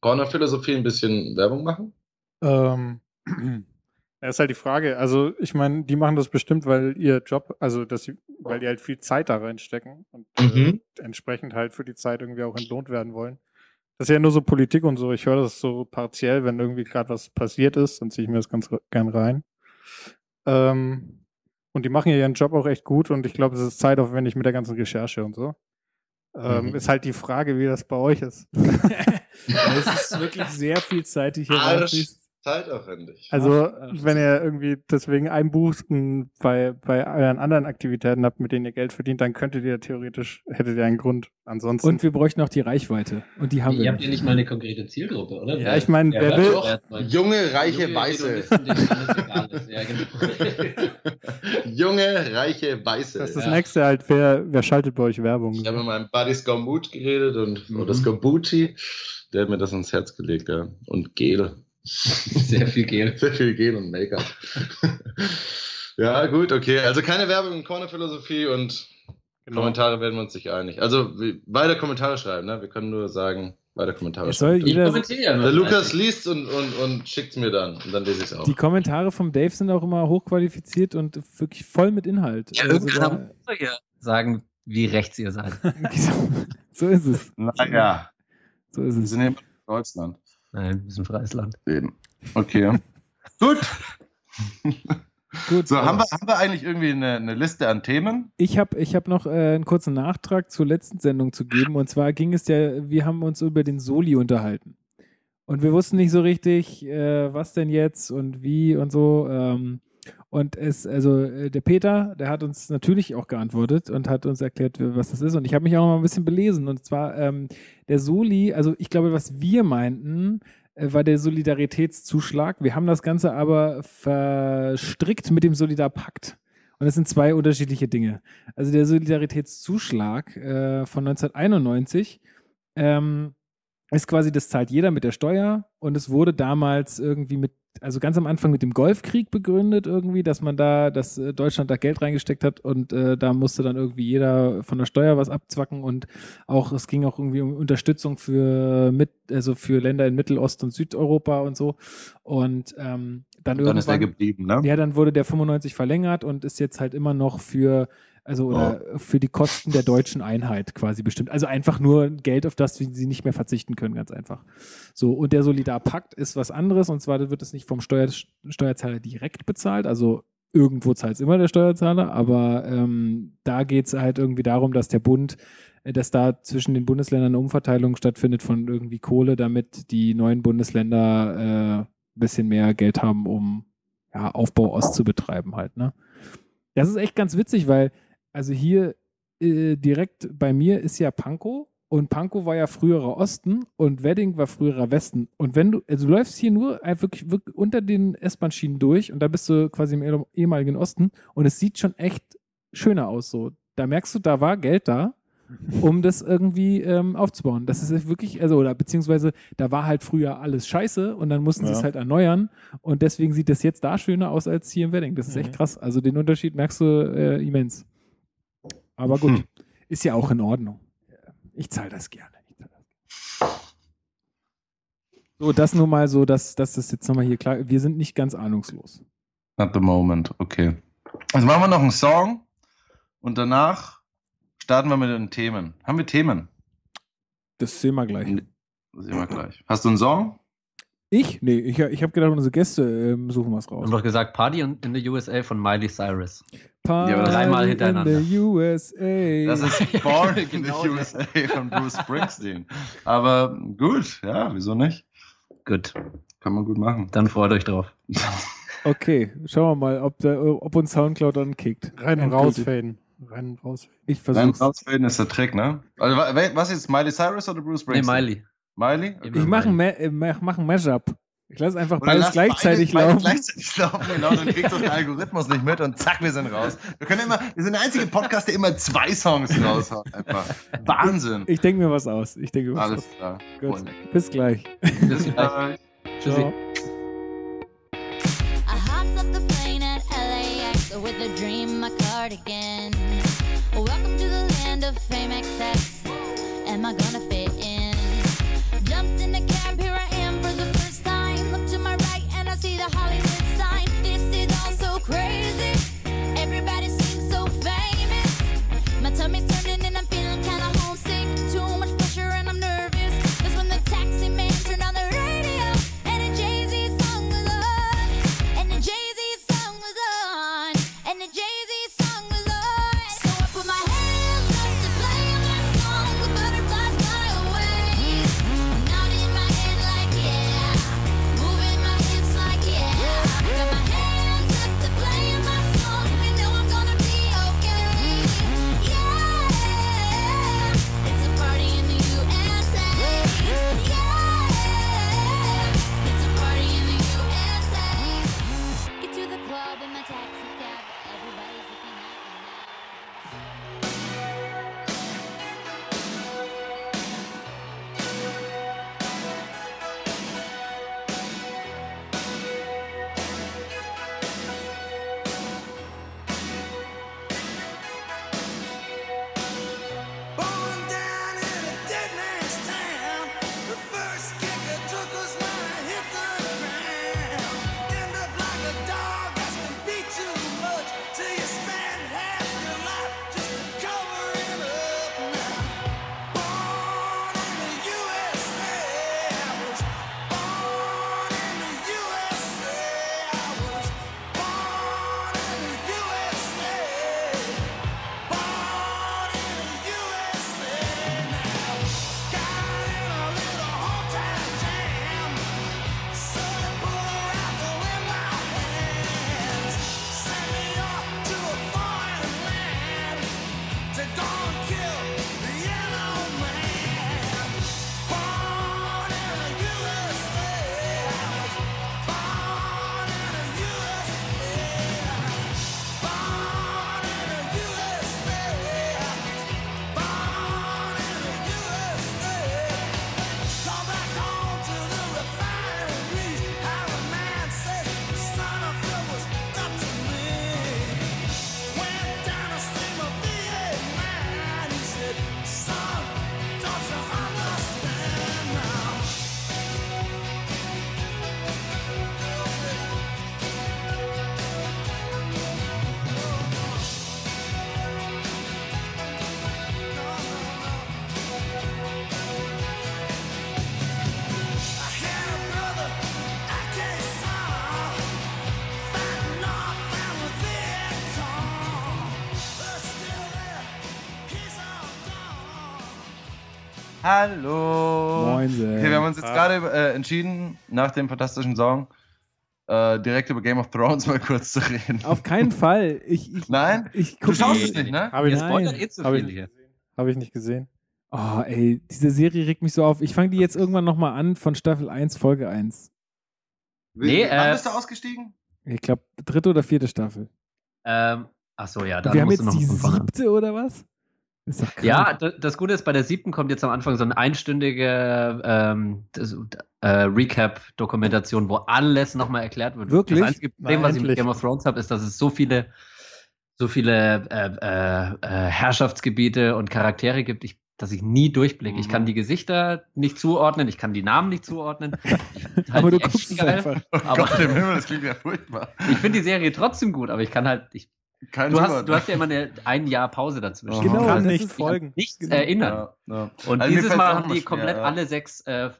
Corner Philosophie ein bisschen Werbung machen? Ähm, das ist halt die Frage. Also, ich meine, die machen das bestimmt, weil ihr Job, also dass sie, weil die halt viel Zeit da reinstecken und Mhm. äh, entsprechend halt für die Zeit irgendwie auch entlohnt werden wollen. Das ist ja nur so Politik und so. Ich höre das so partiell, wenn irgendwie gerade was passiert ist, dann ziehe ich mir das ganz gern rein. Ähm, und die machen ja ihren Job auch echt gut und ich glaube, es ist zeitaufwendig mit der ganzen Recherche und so. Ähm, Mhm. Ist halt die Frage, wie das bei euch ist. Es ist wirklich sehr viel Zeit, die hier reinfließt. Zeitaufwendig. Also, wenn ihr irgendwie deswegen einbucht und bei, bei euren anderen Aktivitäten habt, mit denen ihr Geld verdient, dann könntet ihr theoretisch, hättet ihr einen Grund. Ansonsten. Und wir bräuchten auch die Reichweite. Und die haben Ihr wir. habt ja nicht mal eine konkrete Zielgruppe, oder? Ja, ich meine, wer will- doch. Junge, reiche, Junge Weiße. Ja, genau. Junge, reiche, Weiße. das ist das ja. nächste halt, wer, wer schaltet bei euch Werbung? Ich habe mit meinem Buddy Scombut geredet und Mhm. oder Scombucci, der hat mir das ins Herz gelegt, ja. Und Gel. Sehr viel Geld. Sehr viel Gel und Make-up. ja, gut, okay. Also keine Werbung in Corner-Philosophie und Genau. Kommentare werden wir uns nicht einig. Also weiter Kommentare schreiben, ne? Wir können nur sagen, weiter Kommentare Es soll schreiben. Ich jeder, kommentiere ja nur Der Lukas liest und, und, und schickt mir dann. Und dann lese ich es auch. die Kommentare vom Dave sind auch immer hochqualifiziert und wirklich voll mit Inhalt. Ja, Also man ja sagen, wie rechts ihr seid. so ist es. Naja, So ist wir es. sind hier in Deutschland. Nein, wir sind ein freies Land. Eben. Okay. gut. Gut. So, haben wir, haben wir eigentlich irgendwie eine, eine Liste an Themen? Ich habe ich hab noch äh, einen kurzen Nachtrag zur letzten Sendung zu geben. Und zwar ging es ja, wir haben uns über den Soli unterhalten. Und wir wussten nicht so richtig, äh, was denn jetzt und wie und so. Ähm, und es, also äh, der Peter, der hat uns natürlich auch geantwortet und hat uns erklärt, was das ist. Und ich habe mich auch noch mal ein bisschen belesen. Und zwar ähm, der Soli, also ich glaube, was wir meinten, äh, war der Solidaritätszuschlag. Wir haben das Ganze aber verstrickt mit dem Solidarpakt. Und das sind zwei unterschiedliche Dinge. Also der Solidaritätszuschlag äh, von 1991 ähm, ist quasi, das zahlt jeder mit der Steuer und es wurde damals irgendwie mit, also ganz am Anfang mit dem Golfkrieg begründet irgendwie, dass man da, dass äh, Deutschland da Geld reingesteckt hat und äh, da musste dann irgendwie jeder von der Steuer was abzwacken und auch, es ging auch irgendwie um Unterstützung für mit, also für Länder in Mittelost- und Südeuropa und so. Und ähm, dann, Dann ist er geblieben, ne? ja, dann wurde der 95 verlängert und ist jetzt halt immer noch für, also oder für die Kosten der deutschen Einheit quasi bestimmt. Also einfach nur Geld, auf das sie nicht mehr verzichten können, ganz einfach. So, und der Solidarpakt ist was anderes und zwar wird es nicht vom Steuer, Steuerzahler direkt bezahlt, also irgendwo zahlt es immer der Steuerzahler, aber ähm, da geht es halt irgendwie darum, dass der Bund, äh, dass da zwischen den Bundesländern eine Umverteilung stattfindet von irgendwie Kohle, damit die neuen Bundesländer äh, ein bisschen mehr Geld haben, um ja, Aufbau Ost zu betreiben halt, ne? Das ist echt ganz witzig, weil, also hier äh, direkt bei mir ist ja Pankow und Pankow war ja früherer Osten und Wedding war früherer Westen. Und wenn du, also du läufst hier nur einfach wirklich, wirklich unter den S-Bahn-Schienen durch und da bist du quasi im ehem- ehemaligen Osten und es sieht schon echt schöner aus so. Da merkst du, da war Geld da, um das irgendwie ähm, aufzubauen. Das ist wirklich, also, oder beziehungsweise da war halt früher alles scheiße und dann mussten sie Ja. es halt erneuern und deswegen sieht das jetzt da schöner aus als hier im Wedding. Das ist echt Mhm. krass. Also den Unterschied merkst du äh, immens. Aber gut, Hm. ist ja auch in Ordnung. Ich zahle das gerne. So, das nur mal so, dass, dass das jetzt nochmal hier klar Wir sind nicht ganz ahnungslos. At the moment, okay. Also machen wir noch einen Song und danach starten wir mit den Themen. Haben wir Themen? Das sehen wir gleich. Das sehen wir gleich. Hast du einen Song? Ich? Nee, ich, ich habe gedacht, unsere Gäste ähm, suchen was Wir raus. haben doch gesagt, Party in in the USA von Miley Cyrus. Party das- Dreimal in hintereinander. the USA. Das ist Born in Genau the das. USA von Bruce Springsteen. Aber gut, ja, wieso nicht? Gut, Kann man gut machen. dann freut euch drauf. okay, schauen wir mal, ob, der, ob uns Soundcloud dann kickt. Rein und rausfaden. Rein und rausfaden. Ich versuch's. rausfaden ist der Trick, ne? Also, wa- wa- was jetzt, Miley Cyrus oder Bruce Nee, Springsteen? Miley. Miley? Immer Ich mache ein, Ma äh, mach, ein Mashup. Ich lasse einfach beides lasst gleichzeitig beide, laufen. Beide gleichzeitig laufen, genau, dann kriegt doch der Algorithmus nicht mit und zack, wir sind raus. Wir können immer, wir sind der einzige Podcast, der immer zwei Songs raushaut, einfach. Wahnsinn. Ich denke mir was aus. Ich denke mir was Alles aus. klar. Gut. Bis gleich. Bis gleich. Tschüssi. Ciao. I hopped off the plane at LAX with a dream, my cardigan. Welcome to the land of fame excess. Am I gonna Hallo. Moinse. Okay, wir haben uns jetzt Ah. gerade äh, entschieden, nach dem fantastischen Song äh, direkt über Game of Thrones mal kurz zu reden. Auf keinen Fall. Ich, ich, Nein? Ich Du schaust es nicht, ne? Habe ich, Nein. eh zu Hab ich viel nicht hier. hab ich nicht gesehen. Oh, ey, diese Serie regt mich so auf. Ich fange die jetzt irgendwann nochmal an von Staffel 1, Folge 1. Nee, Wann äh, bist du ausgestiegen? Ich glaube, dritte oder vierte Staffel. Ähm, ach so, ja, dann wir haben jetzt die siebte oder was? Ist doch krank. Ja, das Gute ist, bei der siebten kommt jetzt am Anfang so eine einstündige ähm, das, äh, Recap-Dokumentation, wo alles nochmal erklärt wird. Wirklich? Das einzige Problem, was ich mit. Game of Thrones habe, ist, dass es so viele, so viele äh, äh, äh, Herrschaftsgebiete und Charaktere gibt, ich, dass ich nie durchblicke. Ich Mhm. kann die Gesichter nicht zuordnen, ich kann die Namen nicht zuordnen. Ich halt aber du guckst es einfach. Oh aber- Gott im Himmel, das klingt ja furchtbar. Ich finde die Serie trotzdem gut, aber ich kann halt, ich, Kein du, hast, du hast ja immer eine, ein Jahr Pause dazwischen. Genau, ich kann das nicht ist- folgen. nichts Genau. erinnern. Ja, ja. Und Also dieses Mal haben die schwer, komplett ja. alle sechs äh,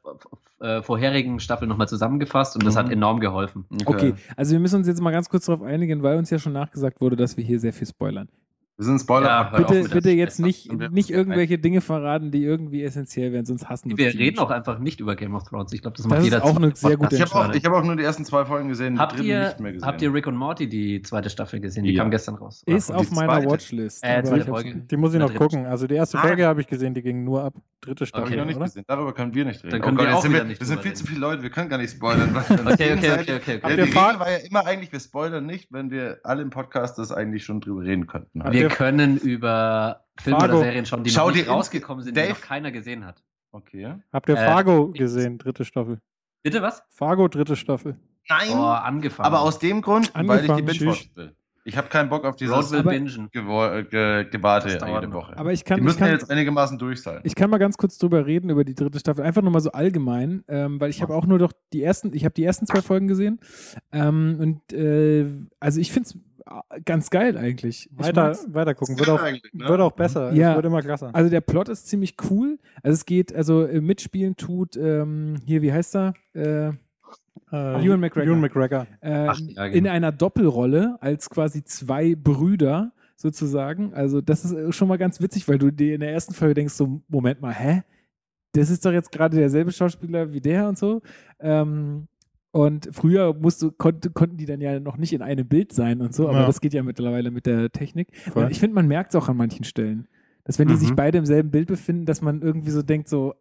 äh, vorherigen Staffeln nochmal zusammengefasst und das Mhm. hat enorm geholfen. Okay, also wir müssen uns jetzt mal ganz kurz darauf einigen, weil uns ja schon nachgesagt wurde, dass wir hier sehr viel spoilern. Wir sind Spoiler. Ja, Bitte, bitte jetzt nicht, wir- nicht irgendwelche Dinge verraten, die irgendwie essentiell wären, sonst hassen Wir die reden Menschen. auch einfach nicht über Game of Thrones. Ich glaube, das Das macht ist jeder auch eine sehr Podcast. gute Ich habe auch, Entscheidung. ich hab auch nur die ersten zwei Folgen gesehen, die Habt dritten ihr, nicht mehr gesehen. habt ihr Rick und Morty die zweite Staffel gesehen? Die Ja. kam gestern raus. Ist die auf meiner zweite. Watchlist. Äh, noch- Die muss ich noch gucken. Also die erste Ah. Folge habe ich gesehen, die ging nur ab. Dritte Staffel, ich noch nicht oder? gesehen. Darüber können wir nicht reden. Dann können oh Gott, wir auch sind wieder wir, nicht wir sind viel zu reden. viele Leute, wir können gar nicht spoilern. Okay, okay, okay, okay. Ja, Habt die Regel war ja immer eigentlich, wir spoilern nicht, wenn wir alle im Podcast das eigentlich schon drüber reden könnten. Habt Wir können über Filme Fargo. oder Serien schauen, die Schau noch nicht rausgekommen sind, die Dave- noch keiner gesehen hat. Okay. Habt ihr Äh, Fargo ich- gesehen, dritte Staffel? Bitte was? Fargo, dritte Staffel. Nein, Oh, angefangen. aber aus dem Grund, weil ich die Angefangen, binge will. Ich habe keinen Bock auf dieses bingen. Äh, ge dauert jede. Woche. Aber ich die kann, ich müssen kann, ja jetzt einigermaßen durch sein. Ich kann mal ganz kurz drüber reden, über die dritte Staffel. Einfach nur mal so allgemein, ähm, weil ich habe auch nur doch die ersten, ich habe die ersten zwei Folgen gesehen. Ähm, und äh, also ich finde es ganz geil eigentlich. Ich Weiter, weiter gucken. Wird auch, ne? wird auch besser. Ja. Es wird immer krasser. Also der Plot ist ziemlich cool. Also es geht, also äh, mitspielen tut ähm, hier, wie heißt er? Äh, Äh, Ewan McGregor. Ewan McGregor. äh, Ach, ja, genau. in einer Doppelrolle als quasi zwei Brüder sozusagen. Also das ist äh, schon mal ganz witzig, weil du dir in der ersten Folge denkst so, Moment mal, hä? Das ist doch jetzt gerade derselbe Schauspieler wie der und so. Ähm, und früher musste, konnte, konnten die dann ja noch nicht in einem Bild sein und so, aber Ja. das geht ja mittentliile mit der Technik. Voll. Und ich finde, man merkt es auch an manchen Stellen, dass wenn die Mhm. sich beide im selben Bild befinden, dass man irgendwie so denkt, so,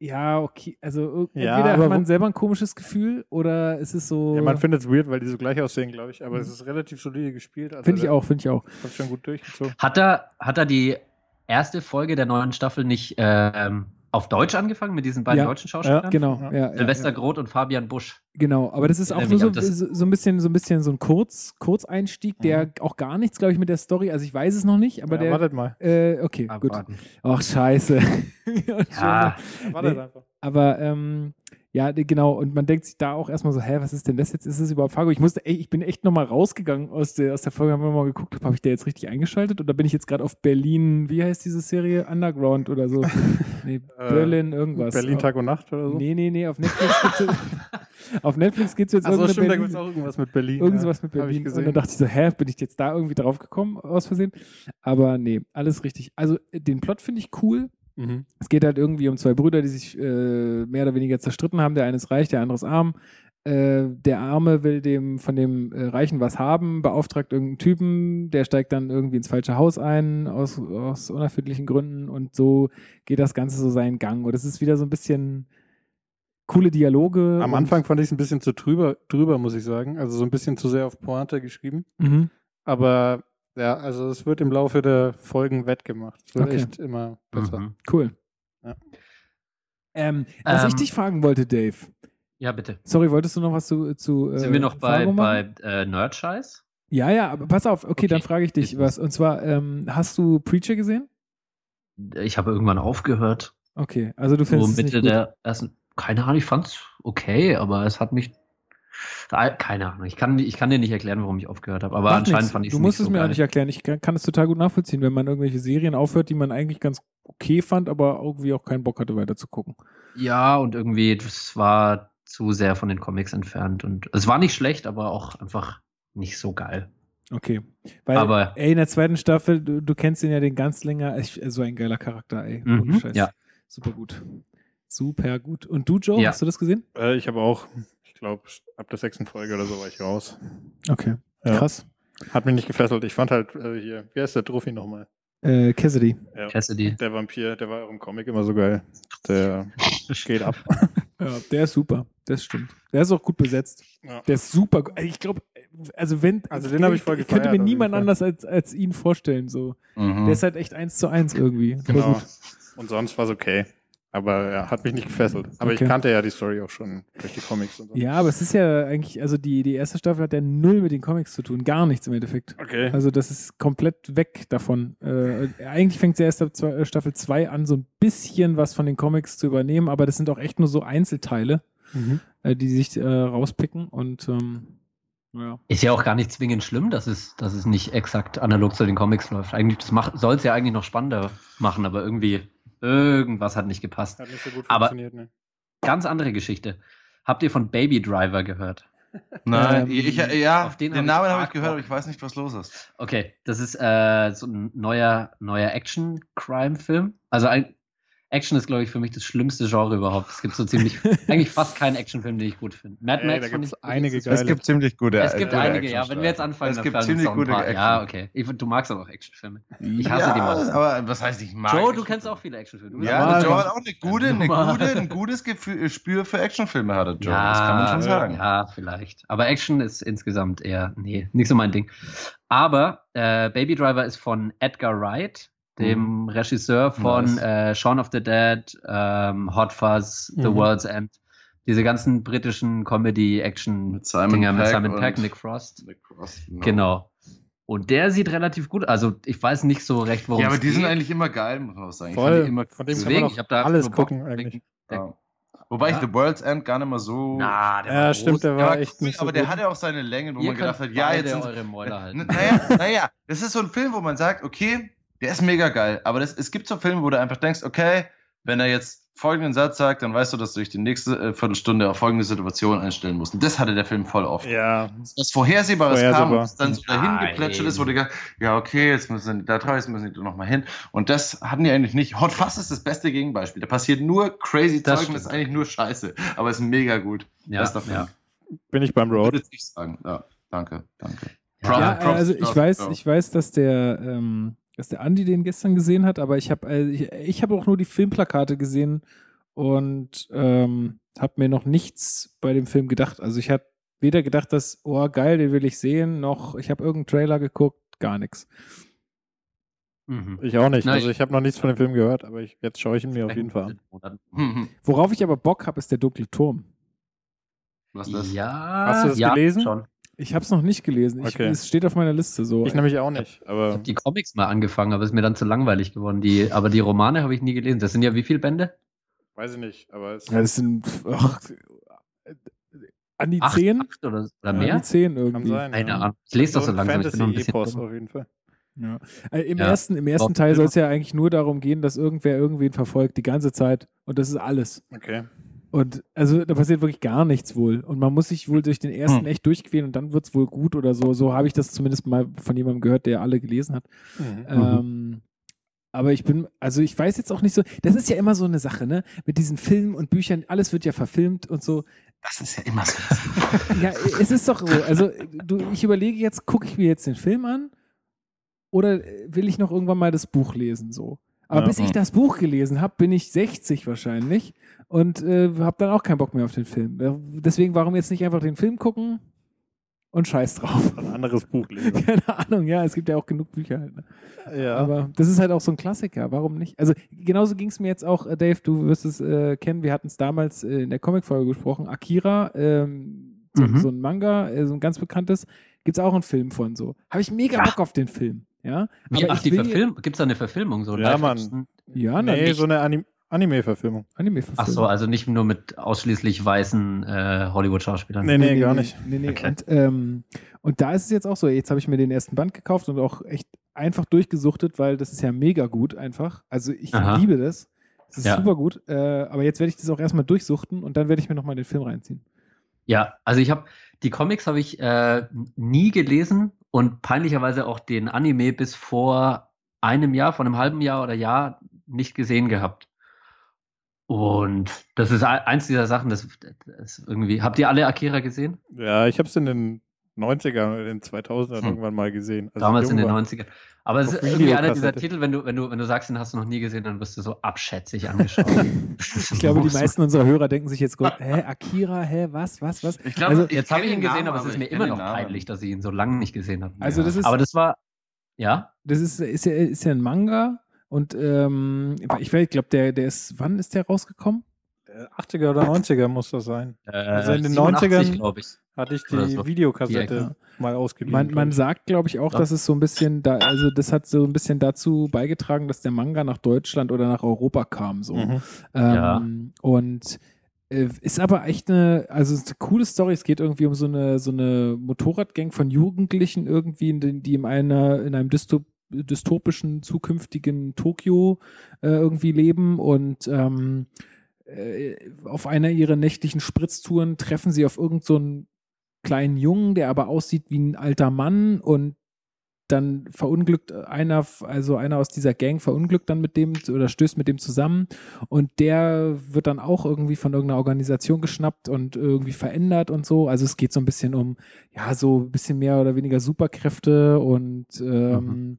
ja, okay, also Ja, entweder hat man selber ein komisches Gefühl oder ist es so. Ja, man findet es weird, weil die so gleich aussehen, glaube ich. Aber es ist relativ solide gespielt. Also Finde ich auch, finde ich auch. Hat schon gut durchgezogen. Hat er, hat er die erste Folge der neuen Staffel nicht ähm, auf Deutsch angefangen mit diesen beiden Ja, deutschen Schauspielern? Genau, Ja. ja. ja, Silvester ja. Groth und Fabian Busch. Genau, aber das ist auch nur so, so, so ein bisschen, so ein bisschen so ein Kurz, Kurzeinstieg, der auch gar nichts, glaube ich, mit der Story, also ich weiß es noch nicht, aber ja, der, wartet mal. äh, okay, gut. Abwarten. Ach, scheiße. Ja, Ja, wartet Nee. einfach. Aber ähm, ja, genau, und man denkt sich da auch erstmal so, hä, was ist denn das jetzt? Ist es überhaupt Fargo? Ich musste, ey, ich bin echt nochmal rausgegangen aus der, aus der Folge, haben wir mal geguckt, habe ich da jetzt richtig eingeschaltet? Oder bin ich jetzt gerade auf Berlin, wie heißt diese Serie? Underground oder so? nee, Berlin, irgendwas. Berlin Tag und Nacht oder so. Nee, nee, nee, auf Netflix gibt's jetzt, auf Netflix gibt's jetzt Achso, irgendeine stimmt, da Berlin- gibt es auch irgendwas mit Berlin. Irgendwas mit Hab ich Berlin. Und dann dachte ich so, hä, bin ich jetzt da irgendwie drauf gekommen aus Versehen? Aber nee, alles richtig. Also äh, den Plot finde ich cool. Mhm. Es geht halt irgendwie um zwei Brüder, die sich äh, mehr oder weniger zerstritten haben. Der eine ist reich, der andere ist arm. Äh, der Arme will dem von dem äh, Reichen was haben, beauftragt irgendeinen Typen, der steigt dann irgendwie ins falsche Haus ein, aus, aus unerfindlichen Gründen und so geht das Ganze so seinen Gang. Und es ist wieder so ein bisschen coole Dialoge. Am Anfang fand ich es ein bisschen zu drüber, drüber, muss ich sagen. Also so ein bisschen zu sehr auf Pointe geschrieben. Mhm. Aber ja, also es wird im Laufe der Folgen wettgemacht. Es wird Okay. echt immer besser. Mhm. Cool. Ja. Ähm, was ich Ähm, dich fragen wollte, Dave. Ja, bitte. Sorry, wolltest du noch was zu. zu Sind äh, wir noch bei, bei äh, Nerdscheiß? Ja, ja, aber pass auf. Okay, Okay. dann frage ich dich Ich was. Und zwar, ähm, hast du Preacher gesehen? Ich habe irgendwann aufgehört. Okay, also du So findest es nicht Mitte gut. der ersten. Keine Ahnung, ich fand's okay, aber es hat mich. Keine Ahnung. Ich kann, ich kann dir nicht erklären, warum ich aufgehört habe. Aber Macht anscheinend nichts. fand ich Du musst nicht es so mir auch geil. nicht erklären. Ich kann, kann es total gut nachvollziehen, wenn man irgendwelche Serien aufhört, die man eigentlich ganz okay fand, aber irgendwie auch keinen Bock hatte, weiter zu gucken. Ja, und irgendwie, das war zu sehr von den Comics entfernt. Und es war nicht schlecht, aber auch einfach nicht so geil. Okay. Weil, Aber- ey, in der zweiten Staffel, du, du kennst ihn ja den ganz länger, ich, so ein geiler Charakter, ey. Mhm, Ohne Scheiß. ja. Super gut. Super gut. Und du, Joe, Ja. hast du das gesehen? Äh, ich habe auch, glaube, ab der sechsten Folge oder so war ich raus. Okay. Ja. Krass. Hat mich nicht gefesselt. Ich fand halt äh, hier, wie heißt der Trophy nochmal? Äh, Cassidy. Ja. Cassidy. Der Vampir, der war auch im Comic immer so geil. Der geht ab. Ja, der ist super. Das stimmt. Der ist auch gut besetzt. Ja. Der ist super. Ich glaube, also wenn. Also den hab ich voll Ich könnte gefeiert, mir niemand anders als, als ihn vorstellen. So. Mhm. Der ist halt echt eins zu eins irgendwie. Genau. gut. Und sonst war es okay. Aber ja, hat mich nicht gefesselt. Aber Okay. ich kannte ja die Story auch schon durch die Comics und so. Ja, aber es ist ja eigentlich, also die, die erste Staffel hat ja null mit den Comics zu tun. Gar nichts im Endeffekt. Okay. Also das ist komplett weg davon. Äh, eigentlich fängt sie erst ab zwei, äh, Staffel 2 an, so ein bisschen was von den Comics zu übernehmen, aber das sind auch echt nur so Einzelteile, Mhm. äh, die sich äh, rauspicken und ähm, ja. Ist ja auch gar nicht zwingend schlimm, dass es, dass es nicht exakt analog zu den Comics läuft. Eigentlich, das soll es ja eigentlich noch spannender machen, aber irgendwie, irgendwas hat nicht gepasst. Hat nicht so gut Aber- funktioniert, ne? Ganz andere Geschichte. Habt ihr von Baby Driver gehört? Nein, Ähm, ich, ja, auf den den, hab Namen habe ich gehört, aber ich weiß nicht, was los ist. Okay, das ist äh, so ein neuer, neuer Action-Crime-Film. Also ein, Action ist, glaube ich, für mich das schlimmste Genre überhaupt. Es gibt so ziemlich, eigentlich fast keinen Actionfilm, den ich gut finde. Mad Ey, Max da fand gibt's ich- einige es- geile. Es gibt ziemlich gute Es gibt gute einige, ja. Wenn wir jetzt anfangen, es dann gibt ziemlich gute paar. Action. Ja, okay. Ich, du magst aber auch Actionfilme. Ich hasse ja, die meisten. Aber was heißt, ich mag Joe, du kennst auch viele Actionfilme. Ja, Joe hat auch eine gute, eine gute, ein gutes Gefühl, Gespür für Actionfilme hatte Joe. das kann man schon ja, sagen. Ja, vielleicht. Aber Action ist insgesamt eher, nee, nicht so mein Ding. Aber äh, Baby Driver ist von Edgar Wright, dem Regisseur von Nice. äh, Shaun of the Dead, ähm, Hot Fuzz, The Mhm. World's End. Diese ganzen britischen Comedy-Action-Dinger Mit Simon Peck, Nick Frost. Nick Frost, Genau. Und der sieht relativ gut. Also ich weiß nicht so recht, worum Ja, aber die sind geht. eigentlich immer geil, muss man auch sagen. Ich Voll. die immer Von dem kann Deswegen, man ich doch hab da alles nur Bock. gucken eigentlich. ja. Wobei ich Ja. The World's End gar nicht mal so. Na, der Ja, war stimmt, der Der war echt cool, nicht so aber der gut. hatte auch seine Längen, wo Ihr man gedacht hat, ja, jetzt sind eure Mäuler halten. N- Naja, naja, das ist so ein Film, wo man sagt, okay, der ist mega geil, aber das, es gibt so Filme, wo du einfach denkst, okay, wenn er jetzt folgenden Satz sagt, dann weißt du, dass du dich die nächste äh, Viertelstunde auf folgende Situation einstellen musst. Und das hatte der Film voll oft. Ja, Was Vorhersehbares Vorhersehbar. kam, was dann so dahin Nein. geplätschert ist, wo du gedacht, ja, okay, jetzt müssen da drauf, jetzt müssen die noch mal hin. Und das hatten die eigentlich nicht. Hot Fuzz ist das beste Gegenbeispiel. Da passiert nur crazy Das Zeug und das ist eigentlich nur Scheiße. Aber ist mega gut. Ja, Film. ja. bin ich beim Road. Würde ich sagen. Ja, danke, danke. Ja, Ja, Props, also ich Props, weiß, ich weiß, dass der, ähm, dass der Andi den gestern gesehen hat, aber ich habe, also ich, ich habe auch nur die Filmplakate gesehen und ähm, habe mir noch nichts bei dem Film gedacht. Also ich habe weder gedacht, dass, oh geil, den will ich sehen, noch ich habe irgendeinen Trailer geguckt, gar nichts. Mhm. Ich auch nicht. Na, also ich- habe noch nichts von dem Film gehört, aber ich, jetzt schaue ich ihn mir auf jeden Fall an. Worauf ich aber Bock habe, ist der dunkle Turm. Was ist das? Ja. Hast du das ja, gelesen? Schon. Ich habe es noch nicht gelesen. Ich, Okay. Es steht auf meiner Liste so. Ich nämlich auch nicht. Ich Aber habe die Comics mal angefangen, aber ist mir dann zu langweilig geworden. Die, aber die Romane habe ich nie gelesen. Das sind ja wie viele Bände? weiß ich nicht. Aber es ja, das sind ach, äh, an die Acht, zehn, acht oder, oder An mehr? die zehn kann irgendwie. sein. Keine ja. Ahnung. Ich lese das so langsam. Ich bin noch ein bisschen dumm. auf jeden Fall. Ja. Äh, Im, Ja. ersten, Im ersten Teil soll es ja eigentlich nur darum gehen, dass irgendwer irgendwen verfolgt die ganze Zeit. Und das ist alles. Okay. Und also da passiert wirklich gar nichts wohl. Und man muss sich wohl durch den ersten Hm. echt durchquälen und dann wird es wohl gut oder so. So habe ich das zumindest mal von jemandem gehört, der alle gelesen hat. Mhm. Ähm, aber ich bin, also ich weiß jetzt auch nicht so, das ist ja immer so eine Sache, ne? Mit diesen Filmen und Büchern, alles wird ja verfilmt und so. Das ist ja immer so. Ja, es ist doch so. Also, du, ich überlege jetzt, gucke ich mir jetzt den Film an oder will ich noch irgendwann mal das Buch lesen? So. Aber Ja. bis ich das Buch gelesen habe, bin ich 60 wahrscheinlich und äh, habe dann auch keinen Bock mehr auf den Film. Deswegen, warum jetzt nicht einfach den Film gucken und scheiß drauf? Ein anderes Buch lesen. Keine Ahnung, ja, es gibt ja auch genug Bücher halt. Ne? ja. Aber das ist halt auch so ein Klassiker, warum nicht? Also genauso ging es mir jetzt auch, äh, Dave, du wirst es äh, kennen, wir hatten es damals äh, in der Comic-Folge gesprochen, Akira, ähm, so, Mhm. so ein Manga, äh, so ein ganz bekanntes, gibt es auch einen Film von so. Habe ich mega Ja. Bock auf den Film, ja? Wie, ach, ich die Verfilm gibt es da eine Verfilmung? So Ja, Live-Action? Ja, nee, nicht so eine Anim Anime-Verfilmung. anime Ach so, also nicht nur mit ausschließlich weißen äh, Hollywood-Schauspielern. Nee, nee, gar nicht. Nee, nee. Okay. Und, ähm, und da ist es jetzt auch so, jetzt habe ich mir den ersten Band gekauft und auch echt einfach durchgesuchtet, weil das ist ja mega gut einfach. Also ich Aha. liebe das. Das ist Ja. super gut. Äh, aber jetzt werde ich das auch erstmal durchsuchten und dann werde ich mir nochmal den Film reinziehen. Ja, also ich habe die Comics habe ich äh, nie gelesen und peinlicherweise auch den Anime bis vor einem Jahr, vor einem halben Jahr oder Jahr nicht gesehen gehabt. Und das ist ein- eins dieser Sachen, das, das irgendwie. Habt ihr alle Akira gesehen? Ja, ich habe es in den 90ern oder in den 2000ern Hm. irgendwann mal gesehen. Damals in den war. 90ern. Aber es ist irgendwie einer dieser. Titel, wenn du, wenn du, wenn du sagst, den hast du noch nie gesehen, dann wirst du so abschätzig angeschaut. Ich glaube, die meisten unserer Hörer denken sich jetzt, Gott, hä, Akira, hä, was, was, was? Ich glaube, Also, Jetzt habe ich ihn gesehen, Namen, aber es ist mir immer noch peinlich, dass ich ihn so lange nicht gesehen habe. Also das ist, Aber das war, ja, das ist, ist, ja, ist ja ein Manga und ähm, ich, weiß, ich glaube, der, der ist, wann ist der rausgekommen? Äh, 80er oder 90er muss das sein. äh, Also in den 87, 90ern glaube ich. Hatte ich die so. Videokassette Die Ecke. mal ausgeliehen. Man, man sagt, glaube ich, auch, Ja. dass es so ein bisschen, da, also das hat so ein bisschen dazu beigetragen, dass der Manga nach Deutschland oder nach Europa kam. So. Mhm. Ähm, Und äh, ist aber echt eine, also es ist eine coole Story. Es geht irgendwie um so eine, so eine Motorradgang von Jugendlichen irgendwie, in den, die in einer, in einem Dystop dystopischen zukünftigen Tokio äh, irgendwie leben und ähm, äh, auf einer ihrer nächtlichen Spritztouren treffen sie auf irgendeinen so einen kleinen Jungen, der aber aussieht wie ein alter Mann und dann verunglückt einer, also einer aus dieser Gang verunglückt dann mit dem oder stößt mit dem zusammen und der wird dann auch irgendwie von irgendeiner Organisation geschnappt und irgendwie verändert und so. Also es geht so ein bisschen um, ja, so ein bisschen mehr oder weniger Superkräfte und ähm,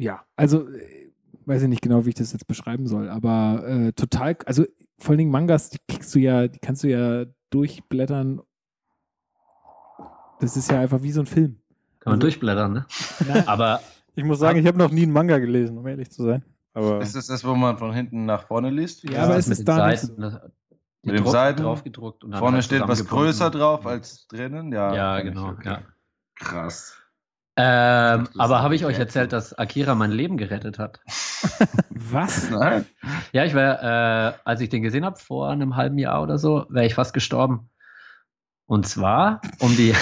ja, also äh, weiß ich nicht genau, wie ich das jetzt beschreiben soll, aber äh, total, also vor allen Dingen Mangas, die kriegst du ja, die kannst du ja durchblättern. Das ist ja einfach wie so ein Film. Kann man Also- durchblättern, ne? Na, Aber Ich muss sagen, ich habe noch nie einen Manga gelesen, um ehrlich zu sein. Aber Ist das das, wo man von hinten nach vorne liest? Ja, aber es mit ist da nicht Seiten, das- die Mit den Druck- Seiten? draufgedruckt und dann Vorne halt steht was größer drauf als drinnen? Ja, Ja, genau. okay. Ja. Krass. Ähm, aber habe ich euch erzählt, dass Akira mein Leben gerettet hat? was? Nein? Ja, ich wäre, äh, als ich den gesehen habe, vor einem halben Jahr oder so, wäre ich fast gestorben. Und zwar, um die,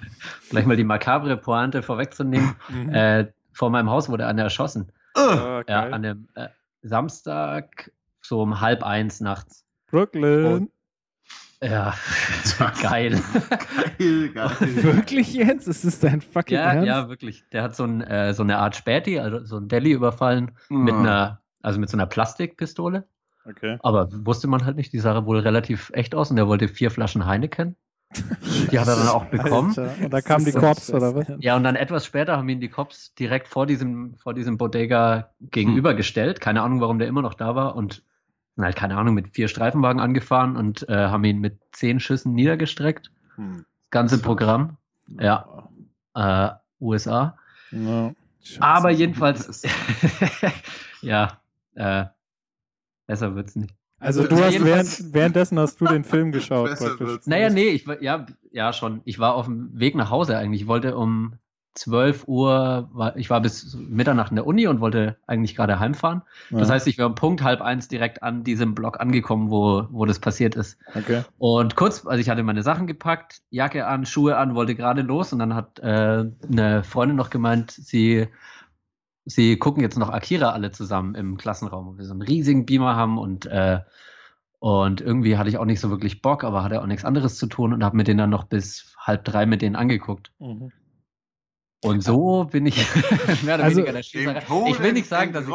gleich mal die makabre Pointe vorwegzunehmen, Mhm. äh, vor meinem Haus wurde einer erschossen. Ah, Ja, an dem äh, Samstag, so um halb eins nachts. Brooklyn. Ja, geil. Geil, geil. Wirklich jetzt? Ist das dein fucking ja, Ernst? ja, wirklich. Der hat so, ein, äh, so eine Art Späti, also so ein Deli überfallen mit Ah. einer, also mit so einer Plastikpistole. Okay. Aber wusste man halt nicht, die sah wohl relativ echt aus und er wollte vier Flaschen Heineken. Die hat er dann auch bekommen. Alter. Und da kamen die Cops, oder was? Ja, und dann etwas später haben ihn die Cops direkt vor diesem, vor diesem Bodega gegenübergestellt. Keine Ahnung, warum der immer noch da war und halt, keine Ahnung, mit vier Streifenwagen angefahren und äh, haben ihn mit zehn Schüssen niedergestreckt. Hm. Das ganze Programm. Ja, äh, USA. Ja. Scheiße. Aber jedenfalls, ja, äh, besser wird's nicht. Also du hast während, währenddessen hast du den Film geschaut. Naja, nee, ich war, ja, ja, schon. Ich war auf dem Weg nach Hause eigentlich. Ich wollte um 12 Uhr, war, ich war bis Mitternacht in der Uni und wollte eigentlich gerade heimfahren. Das Ja. heißt, ich war um Punkt halb eins direkt an diesem Block angekommen, wo, wo das passiert ist. Okay. Und kurz, also ich hatte meine Sachen gepackt, Jacke an, Schuhe an, wollte gerade los und dann hat äh, eine Freundin noch gemeint, sie, sie gucken jetzt noch Akira alle zusammen im Klassenraum, wo wir so einen riesigen Beamer haben und, äh, und irgendwie hatte ich auch nicht so wirklich Bock, aber hatte auch nichts anderes zu tun und habe mir den dann noch bis halb drei mit denen angeguckt. Mhm. Und so bin ich mehr oder Also, weniger der Schießerei. Ich will nicht sagen, dass ich,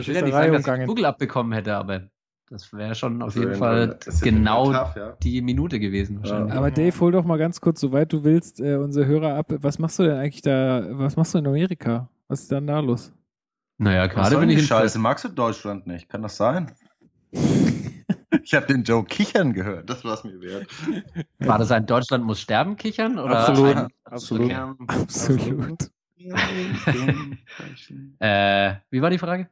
ich will ja nicht sagen, dass ich. Google abbekommen hätte, aber das wäre schon auf jeden Also, Fall das ist genau tough, ja. die Minute gewesen wahrscheinlich. Aber Dave, hol doch mal ganz kurz, soweit du willst, äh, unsere Hörer ab. Was machst du denn eigentlich da? Was machst du in Amerika? Was ist denn da los? Naja, gerade bin ich Scheiße. Magst du Deutschland nicht? Kann das sein? Ich habe den Joe kichern gehört. Das war es mir wert. War das ein Deutschland muss sterben kichern? Oder Absolut. Ein, Absolut. Absolut. äh, wie war die Frage?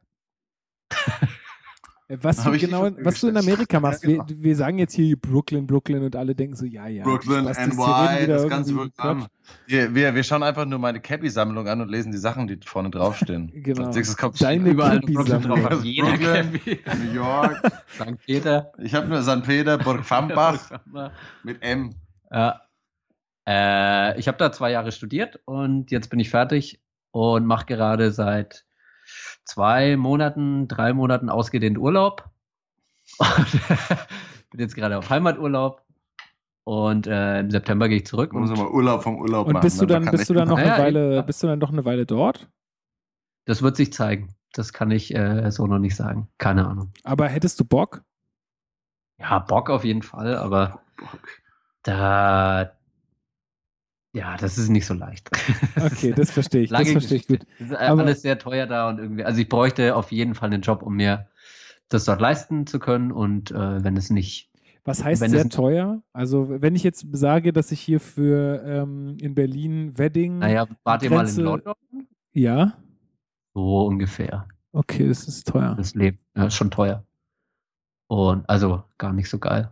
Äh, Was du genau, was du in? Amerika machst. Ja, genau. wir, wir sagen jetzt hier Brooklyn, Brooklyn und alle denken so, ja, ja. die Brooklyn, NY, wieder das ganze Programm. Wir, wir, wir schauen einfach nur meine Cappy-Sammlung an und lesen die Sachen, die vorne draufstehen. Genau. Nächstes kommt Deine Überall. Brooklyn drauf. Also Jeder Brooklyn. New York. St. Peter. Ich habe nur St. Peter, Burg Fambach mit M. Ja. Äh, ich habe da zwei Jahre studiert und jetzt bin ich fertig und mache gerade seit zwei Monaten, drei Monaten ausgedehnt Urlaub. Und bin jetzt gerade auf Heimaturlaub und äh, im September gehe ich zurück. Muss Und mal Urlaub vom Urlaub Und machen. bist du dann, kann bist du dann noch eine Weile, eben. bist du dann doch eine Weile dort? das wird sich zeigen. das kann ich äh, so noch nicht sagen. Keine Ahnung. Aber hättest du Bock? Ja, Bock auf jeden Fall, aber da, ja, das ist nicht so leicht. Okay, das verstehe ich. Das Lange verstehe ich gut. Das ist Aber- alles sehr teuer da und irgendwie, also ich bräuchte auf jeden Fall einen Job, um mir das dort leisten zu können und äh, wenn es nicht, Was heißt Wenn sehr es- teuer? Also, wenn ich jetzt sage, dass ich hier für ähm, in Berlin Wedding. naja, wart ihr mal in London? Ja, So ungefähr. okay, das ist teuer. Das Leben, ja, ist schon teuer. Und also gar nicht so geil.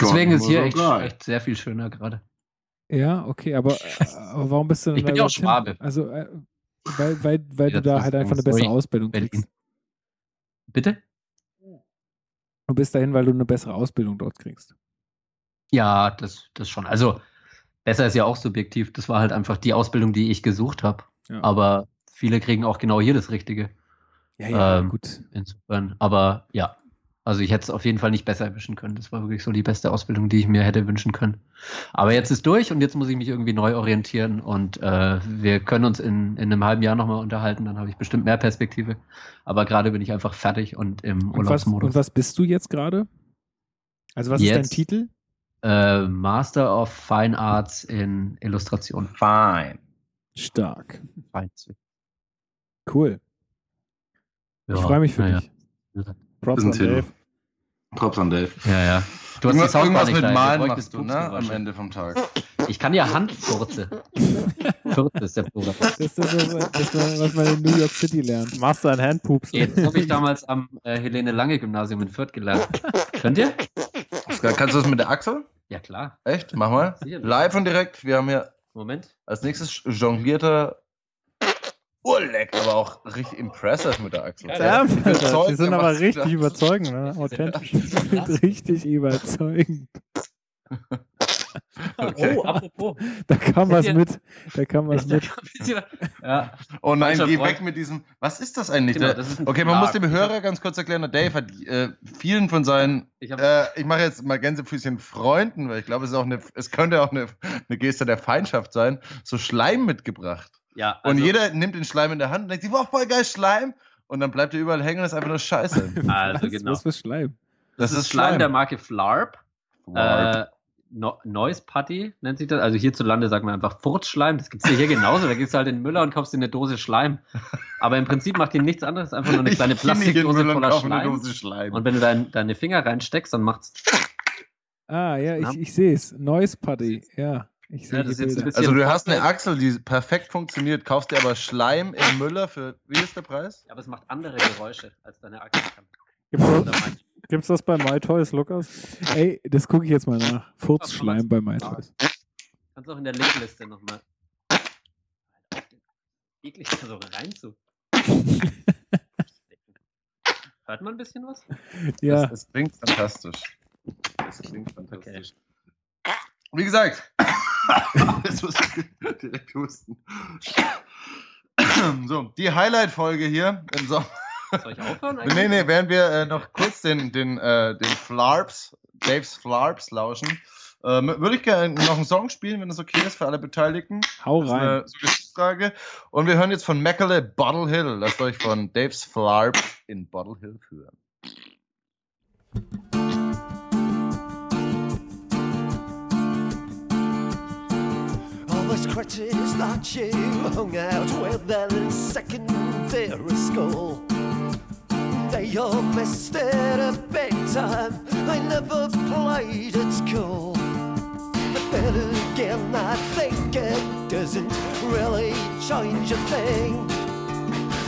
Deswegen ist hier echt, echt sehr viel schöner gerade. Ja, okay, aber, äh, aber warum bist du denn Ich bin ja auch? Schwabe. Also, äh, weil, weil, weil Ja, du da halt einfach eine bessere Story. Ausbildung kriegst. Bitte? Du bist dahin, weil du eine bessere Ausbildung dort kriegst. Ja, das, das schon. Also besser ist ja auch subjektiv. Das war halt einfach die Ausbildung, die ich gesucht habe. Ja. Aber viele kriegen auch genau hier das Richtige. Ja, ja, Ähm, gut. Insofern. Aber ja, also ich hätte es auf jeden Fall nicht besser erwischen können. Das war wirklich so die beste Ausbildung, die ich mir hätte wünschen können. Aber jetzt ist durch und jetzt muss ich mich irgendwie neu orientieren und äh, wir können uns in, in einem halben Jahr nochmal unterhalten. Dann habe ich bestimmt mehr Perspektive. Aber gerade bin ich einfach fertig und im Und was, Urlaubsmodus. und was bist du jetzt gerade? Also, was ist dein Jetzt? Titel? Äh, Master of Fine Arts in Illustration. Fine. Stark. Feinzwig. Cool. ich freue mich für dich. Props Ist ein an. Dave. Props an Dave. Ja, ja. Du hast die Irgendwas, Soundbar irgendwas nicht mit Malen bräuchtet machst du, ne? Am. Ende vom Tag. Ich kann ja Handfurze. Furze ist der Plural. Das ist das, was, das, was man in New York City lernt. Master in Handpoops. Das habe ich damals am äh, Helene Lange Gymnasium in Fürth gelernt. Könnt ihr? Kannst du das mit der Achsel? Ja, klar. Echt? Mach mal. Sicherlich. Live und direkt. Wir haben hier Moment. als nächstes jonglierter Urleck, aber auch richtig impressive mit der Achsel. Ja, Ja, die sind aber richtig klar. überzeugend, ne? authentisch. Richtig überzeugend. Okay. Oh, apropos. Da kam was mit. Da kam was mit. ja, Oh nein, geh weg mit diesem. Was ist das eigentlich? Genau, das ist ein okay, man muss Flag. dem Hörer ganz kurz erklären. Der Dave hat äh, vielen von seinen. ich Äh, ich mache jetzt mal Gänsefüßchen Freunden, weil ich glaube, es ist auch eine, es könnte auch eine, eine Geste der Feindschaft sein. So Schleim mitgebracht. Ja, Und also, jeder nimmt den Schleim in der Hand und denkt sich, wow, voll geil Schleim. Und dann bleibt er überall hängen und ist einfach nur Scheiße. Also was, genau. was für Schleim. Das, ist Schleim der Marke Flarp. Äh, no Noise Putty nennt sich das. Also hierzulande sagt man einfach Furzschleim. Das gibt es ja hier genauso. Da gehst du halt in den Müller und kaufst dir eine Dose Schleim. Aber im Prinzip macht die nichts anderes. Einfach nur eine kleine Plastikdose und voller Schleim. Dose Schleim. Und wenn du dein, deine Finger reinsteckst, dann macht's. Ah, ja, ich, ich sehe es. Noise Putty. Ja, ich sehe Ja, das jetzt ein Also du hast eine Achsel, die perfekt funktioniert, kaufst dir aber Schleim im Müller für, wie ist der Preis? Aber es macht andere Geräusche, als deine Achse kann. Gibt's gibt's das bei MyToys, Lukas? Ey, das gucke ich jetzt mal nach. Furzschleim bei MyToys. kannst auch in der Linkliste nochmal. Eklig da so rein zu. Hört man ein bisschen was? Ja, Das, das klingt fantastisch. Das klingt fantastisch. Wie gesagt, jetzt muss ich direkt husten. So, die Highlight-Folge hier im Sommer. Soll ich aufhören eigentlich? Nee, nee, während wir äh, noch kurz den, den, äh, den Flarps, Daves Flarps lauschen, ähm, würde ich gerne noch einen Song spielen, wenn das okay ist für alle Beteiligten. hau Das ist rein. eine Suggestivfrage. Und wir hören jetzt von Mekele Bottle Hill. Lasst euch von Dave's Flarp in Bottle Hill führen. Those crutches that you hung out with in secondary school. They all missed it a big time. I never played at school. But then again, I think it doesn't really change a thing.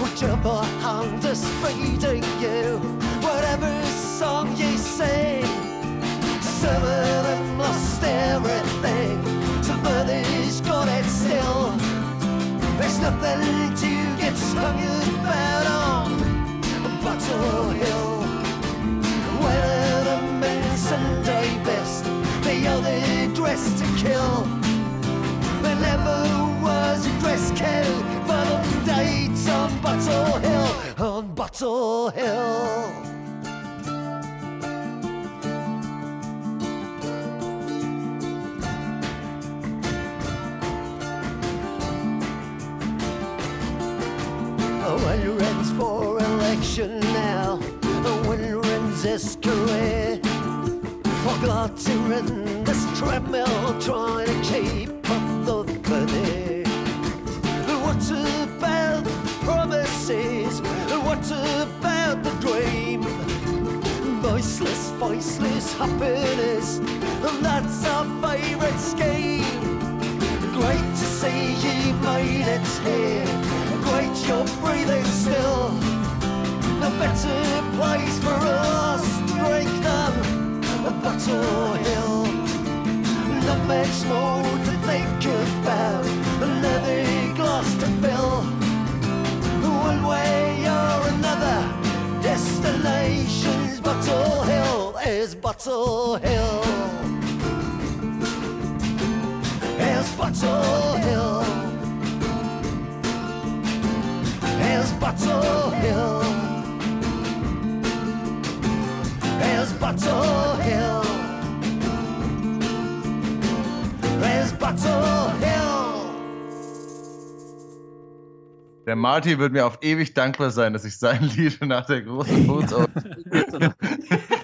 Whichever hand is feeding you, whatever song you sing. Some of them lost everything, somebody's got it still. There's nothing to get hung about on Battle Hill. The men Sunday best, they all they dressed to kill. There never was a dress code for them dates on Battle Hill, on Battle Hill. Ocean now. The wind runs his career. Forgot to run this treadmill trying to keep up the veneer. What about promises? What about the dream? Voiceless, voiceless happiness, and that's our favourite scheme. Great to see ye made it here. Great you're breathing still. A better place for us to break them. A Bottle Hill. Not much more to think about. Another glass to fill. One way or another. Destination's Bottle Hill is Bottle Hill. Here's Bottle Hill. Here's Bottle Hill. Here's Bottle Hill. Here's Bottle Hill. Der Marty wird mir auf ewig dankbar sein, dass ich sein Lied nach der großen Furz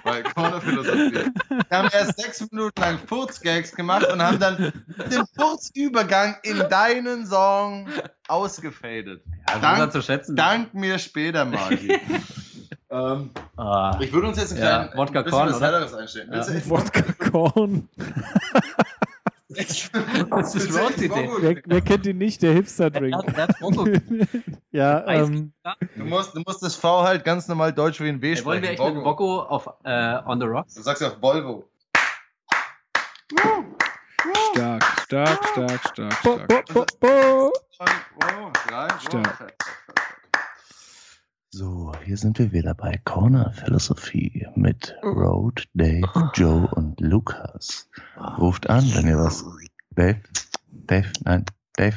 bei Corner-Philosophie. Wir haben erst sechs Minuten lang Furzgags gemacht und haben dann den Furzübergang in deinen Song ausgefadet. Also Dank- Dank, zu schätzen. Dank mir später, Marty. ähm, Ah, ich würde uns jetzt einen Ja, kleinen Wodka ein bisschen Korn, was einstellen. Ja. Wodka Korn. Das ist Idee. Wer, wer kennt ihn nicht? Der Hipster-Drink. Er er Ja, ähm, Du musst, du musst das V halt ganz normal deutsch wie ein W Ey, wollen wir echt sprechen. mit Bocco auf äh, On the Rocks? Du sagst ja auf Volvo. Stark, stark, stark, stark, bo, stark. bo, bo, bo. Drei, Stark. Hier sind wir wieder bei Corner Philosophie mit Road, Dave, Joe und Lukas. Ruft an, wenn ihr was. Dave, Dave, nein, Dave.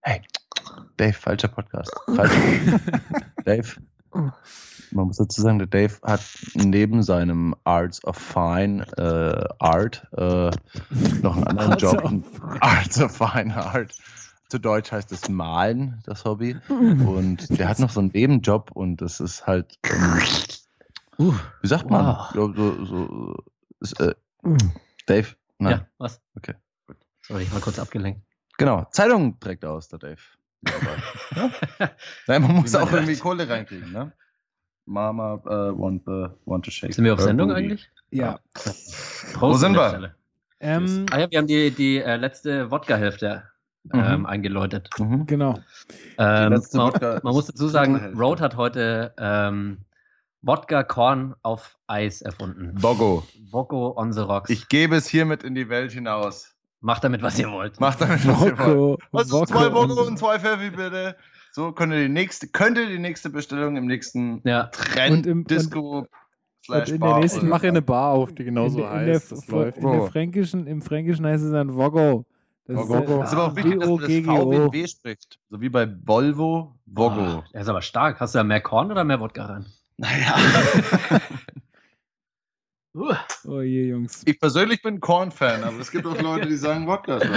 Hey, Dave, falscher Podcast. Falscher. Dave. Man muss dazu sagen, der Dave hat neben seinem Arts of Fine äh, Art äh, noch einen anderen Job. Arts of Fine Art. Zu Deutsch heißt es Malen, das Hobby. Und der hat noch so einen Nebenjob und das ist halt, ähm, Uh, wie sagt man? Wow. So, so, so, ist, äh, Dave? Nein. ja, was? Okay, gut. Sorry, ich war kurz abgelenkt. Genau, Zeitung trägt aus, der Dave. ja? Nein, man muss auch irgendwie. Kohle reinkriegen, ne? Mama äh, want, the, want to shake. Sind wir auf Sendung booty. eigentlich? Ja. Prost Wo sind wir? Ähm, Ah ja, wir haben die, die äh, letzte Wodka-Hälfte ähm, Mhm. eingeläutet. Mhm. genau. Ähm, man, Wodka- man muss dazu sagen. Road hat heute ähm, Wodka-Korn auf Eis erfunden. Bogo, Bocco on the Rocks. ich gebe es hiermit in die Welt hinaus. Macht damit, was ihr wollt. Macht damit, was ihr wollt. Also zwei Bogo und zwei Pfeffi bitte. So könnt ihr die nächste, könnt ihr die nächste Bestellung im nächsten Ja, Trend Und im- Disco und in der nächsten Ich mache eine Bar auf, die in, genauso der- in, der, heißt. Das Fr- läuft. in der Fränkischen, im Fränkischen heißt es dann Woggo. Das ist, Das ist aber auch wichtig, dass man das V wie ein W-O-G-G-O. W spricht. So wie bei Volvo, Vogo. Ah, der ist aber stark. Hast du da mehr Korn oder mehr Wodka rein? Naja. Uh, Oh je, Jungs. ich persönlich bin Korn-Fan, aber es gibt auch Leute, die sagen Wodka. ist.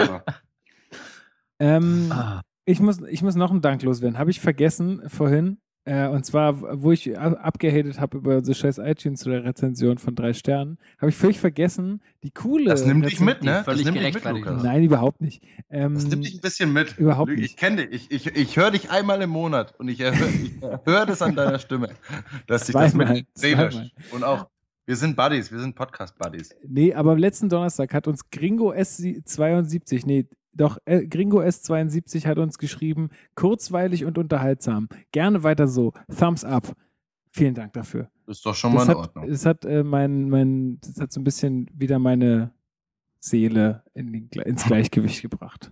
Ähm, ah, ich, muss, ich muss noch einen Dank loswerden. Habe ich vergessen vorhin. Äh, und zwar, wo ich abgehatet habe über so scheiß iTunes-Rezension von drei Sternen, habe ich völlig vergessen, die coole. Das nimmt dich mit, ne? völlig das nimmt dich mit. Lukas. Nein, überhaupt nicht. Ähm, Das nimmt dich ein bisschen mit. Überhaupt Ich nicht. kenne dich. Ich, ich, ich höre dich einmal im Monat und ich höre ich hör das an deiner Stimme. Dass dich das Zweimal, mit seelisch. zweimal. Und auch, wir sind Buddies, wir sind Podcast-Buddies. Nee, aber am letzten Donnerstag hat uns Gringo S72, nee, doch, äh, Gringo S72 hat uns geschrieben, kurzweilig und unterhaltsam. Gerne weiter so. Thumbs up. Vielen Dank dafür. Das ist doch schon mal Das in hat, Ordnung. das hat, äh, mein, mein, das hat so ein bisschen wieder meine Seele in den, ins Gleichgewicht gebracht.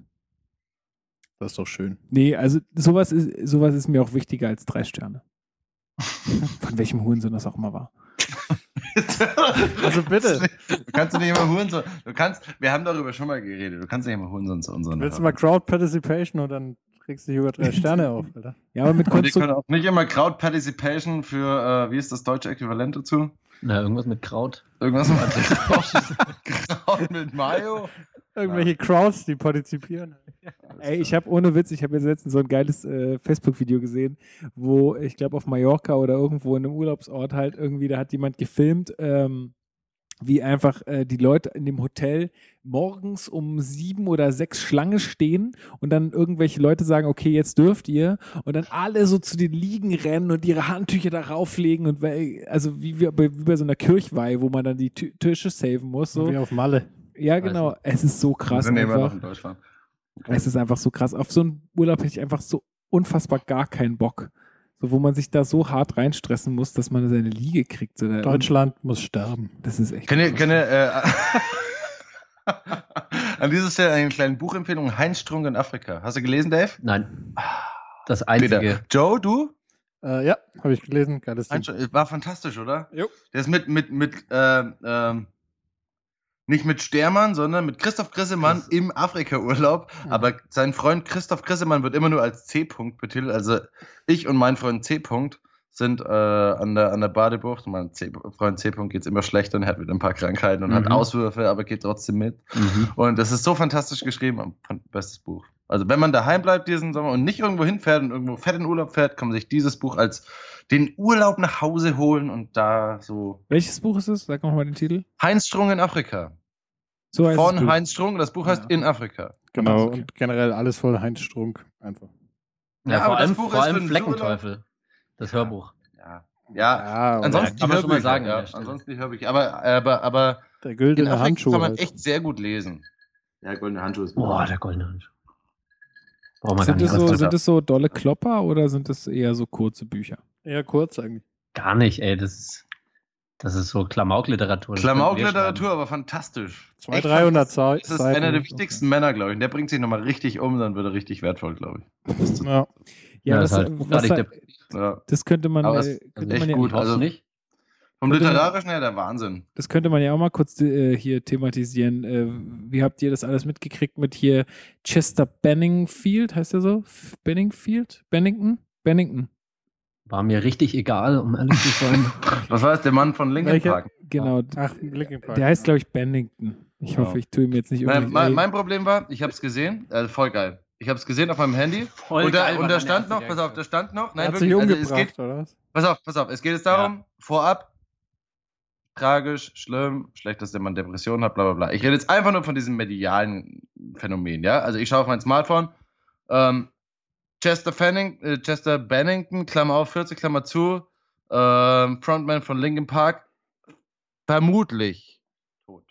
Das ist doch schön. Nee, also sowas ist, sowas ist mir auch wichtiger als drei Sterne. Von welchem Hurensohn das auch immer war. Also bitte. Du kannst du nicht immer Hurensohn. Du kannst, wir haben darüber schon mal geredet. Du kannst nicht immer Hurensohn zu unseren. Willst du mal Crowd Participation und dann kriegst du hier über drei Sterne auf, Alter. Ja, aber mit Und die Konstru können auch nicht immer Crowd Participation für, äh, wie ist das deutsche Äquivalent dazu? na, irgendwas mit Kraut. Irgendwas mit Kraut, Kraut mit Mayo? Irgendwelche Crowds, die partizipieren. Ey, ich habe ohne Witz, ich habe jetzt letztens so ein geiles äh, Facebook-Video gesehen, wo ich glaube auf Mallorca oder irgendwo in einem Urlaubsort halt irgendwie, da hat jemand gefilmt, ähm, wie einfach äh, die Leute in dem Hotel morgens um sieben oder sechs Schlange stehen und dann irgendwelche Leute sagen, okay, jetzt dürft ihr und dann alle so zu den Liegen rennen und ihre Handtücher darauf legen und weil- also wie, wie, bei, wie bei so einer Kirchweih, wo man dann die Tü- Tische saven muss. So. Wie auf Malle. Ja, genau. Es ist so krass. Sind wir immer noch Einfach. in Deutschland. Es ist einfach so krass. Auf so einen Urlaub hätte ich einfach so unfassbar gar keinen Bock. So, wo man sich da so hart reinstressen muss, dass man seine Liege kriegt. So, Deutschland muss sterben. Das ist echt. Kennt ihr, krass. kennt ihr, äh, an dieser Stelle eine kleine Buchempfehlung, Heinz Strunk in Afrika. Hast du gelesen, Dave? Nein. Das Peter. einzige. Joe, du? Äh, ja, habe ich gelesen. Geiles Ding. War fantastisch, oder? Jo. Der ist mit, mit, mit, ähm, ähm, nicht mit Stermann, sondern mit Christoph Grissemann Chris- im Afrika-Urlaub. Mhm. Aber sein Freund Christoph Grissemann wird immer nur als C-Punkt betitelt. Also ich und mein Freund C-Punkt sind äh, an, der, an der Badebucht. Mein C Freund C-Punkt geht es immer schlechter und er hat wieder ein paar Krankheiten und hat Mhm. Auswürfe, aber geht trotzdem mit. Mhm. Und das ist so fantastisch geschrieben. Bestes Buch. Also wenn man daheim bleibt diesen Sommer und nicht irgendwo hinfährt und irgendwo fett in Urlaub fährt, kann man sich dieses Buch als den Urlaub nach Hause holen und da so. Welches Buch ist es? Sag nochmal den Titel. Heinz Strung in Afrika. So heißt Von. Heinz Strung. Das Buch heißt Ja. In Afrika. Genau, Okay. und generell alles voll Heinz Strunk. Einfach. Ja, Ja, vor aber das allem, Buch vor ist allem Fleckenteufel. Das Hörbuch. Ja. Ja. Ja, Ansonsten kann man schon mal sagen Ja, ansonsten die Hörbücher. Aber, aber, aber der Afrika Handschuh. kann man halt. echt sehr gut lesen. Ja, goldene Handschuhe ist Boah, der goldene Handschuh. Braucht man gar Sind nicht, das, so, sind das so dolle Klopper oder sind das eher so kurze Bücher? Eher kurz eigentlich. Gar nicht, ey. Das ist, das ist so Klamaukliteratur. Das aber fantastisch. 200, Echt 300 fantastisch. Seiten. Das ist einer der wichtigsten Männer, glaube ich. Und der bringt sich nochmal richtig um, dann wird er richtig wertvoll, glaube ich. Das Ja. Ja, Ja, das, ist halt was hochgradig da, depressiv. ja. das könnte man, Aber äh, könnte echt man ja, gut. Also- nicht. Vom Literarischen her der Wahnsinn. das könnte man ja auch mal kurz äh, hier thematisieren. Äh, wie habt ihr das alles mitgekriegt mit hier Chester Benningfield, heißt er so? Benningfield? Bennington? Bennington. War mir richtig egal, um ehrlich zu sein. Was war das? Der Mann von Linkin? Park. Genau. Ach, Linkin Park. Der heißt, glaube ich, Bennington. Ich Ja. hoffe, ich tue ihm jetzt nicht Mein, irgendwie. mein, mein Problem war, ich habe es gesehen, äh, voll geil. Ich habe es gesehen auf meinem Handy. Voll und da, geil, und da stand noch, pass auf, da stand noch, Der nein, wirklich, also es geht, oder was? pass auf, pass auf, es geht jetzt darum, vorab, tragisch, schlimm, schlecht, dass der Mann Depressionen hat, bla bla bla. Ich rede jetzt einfach nur von diesem medialen Phänomen, ja. Also ich schaue auf mein Smartphone, ähm, Chester Fanning, äh, Chester Bennington, Klammer auf, 40, Klammer zu, ähm, Frontman von Linkin Park, vermutlich tot.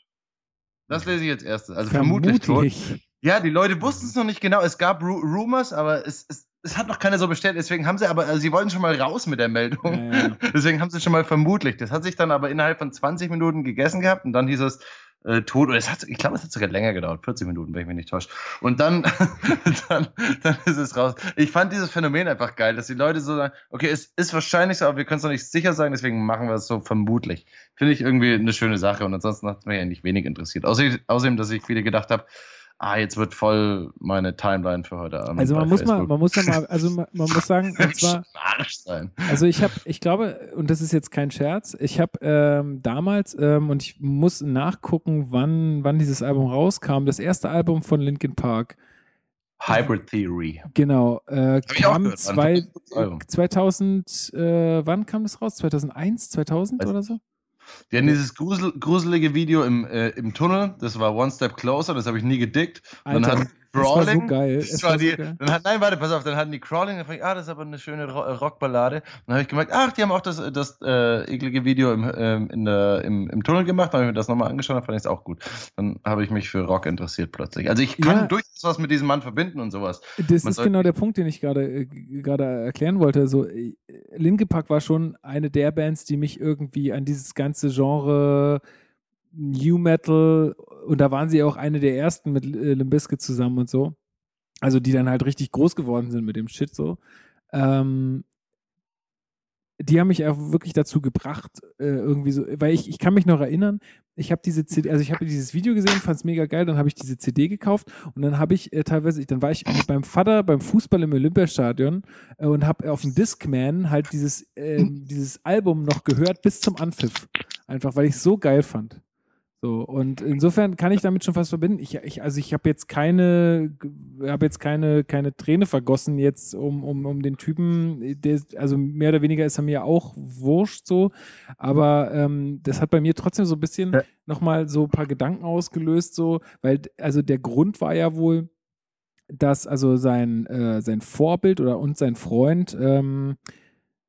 Das lese ich jetzt erst. Also vermutlich, tot. vermutlich. Ja, die Leute wussten es noch nicht genau. Es gab Ru Rumors, aber es, es, es hat noch keiner so bestellt. Deswegen haben sie aber, also sie wollten schon mal raus mit der Meldung. Ja, ja. Deswegen haben sie schon mal vermutlich. Das hat sich dann aber innerhalb von 20 Minuten gegessen gehabt und dann hieß es äh, tot. Oder es hat, ich glaube, es hat sogar länger gedauert. 40 Minuten, wenn ich mich nicht täusche. Und dann, dann, dann ist es raus. Ich fand dieses Phänomen einfach geil, dass die Leute so sagen, okay, es ist wahrscheinlich so, aber wir können es noch nicht sicher sagen, deswegen machen wir es so vermutlich. Finde ich irgendwie eine schöne Sache und ansonsten hat es mich eigentlich wenig interessiert. Außerdem, außerdem dass ich viele gedacht habe, ah, jetzt wird voll meine Timeline für heute Abend. Also man muss mal, Facebook. man muss ja mal, also man, man muss sagen, und zwar, Arsch sein. Also ich habe, ich glaube, und das ist jetzt kein Scherz, ich habe ähm, damals, ähm, und ich muss nachgucken, wann, wann dieses Album rauskam, das erste Album von Linkin Park, Hybrid Theory. genau, äh, kam zwei, ein gutes Album. 2000, äh, wann kam das raus? 2001, 2000 oder so? Die hatten dieses grusel, gruselige Video im, äh, im Tunnel, das war One Step Closer, das habe ich nie gedickt. Dann Alter, hat das war so Crawling, geil. Das war war so die, geil. dann hat, nein, warte, pass auf, dann hatten die Crawling, dann fand ich, ah, das ist aber eine schöne äh, Rockballade. Und dann habe ich gemerkt, ach, die haben auch das, das äh, eklige Video im, ähm, in der, im, im Tunnel gemacht, dann habe ich mir das nochmal angeschaut, dann fand ich es auch gut. Dann habe ich mich für Rock interessiert plötzlich. Also ich kann Ja. durchaus was mit diesem Mann verbinden und sowas. Das Man ist genau der Punkt, den ich gerade äh, gerade erklären wollte. Also äh, Linkin Park war schon eine der Bands, die mich irgendwie an dieses ganze Genre New Metal und da waren sie auch eine der ersten mit äh, Limp Bizkit zusammen und so. Also die dann halt richtig groß geworden sind mit dem Shit so. Ähm, die haben mich auch wirklich dazu gebracht, äh, irgendwie so, weil ich, ich kann mich noch erinnern, ich habe diese CD, also ich habe dieses Video gesehen, fand es mega geil, dann habe ich diese CD gekauft und dann habe ich äh, teilweise, dann war ich mit meinem Vater beim Fußball im Olympiastadion äh, und habe auf dem Discman halt dieses, ähm, dieses Album noch gehört bis zum Anpfiff. Einfach, weil ich es so geil fand. So, und insofern kann ich damit schon fast verbinden. Ich, ich, also ich habe jetzt keine, habe jetzt keine, keine Träne vergossen jetzt um, um, um den Typen. Der, also mehr oder weniger ist er mir auch wurscht so. Aber ähm, das hat bei mir trotzdem so ein bisschen Ja. nochmal so ein paar Gedanken ausgelöst, so, weil, also der Grund war ja wohl, dass also sein, äh, sein Vorbild oder und sein Freund, ähm,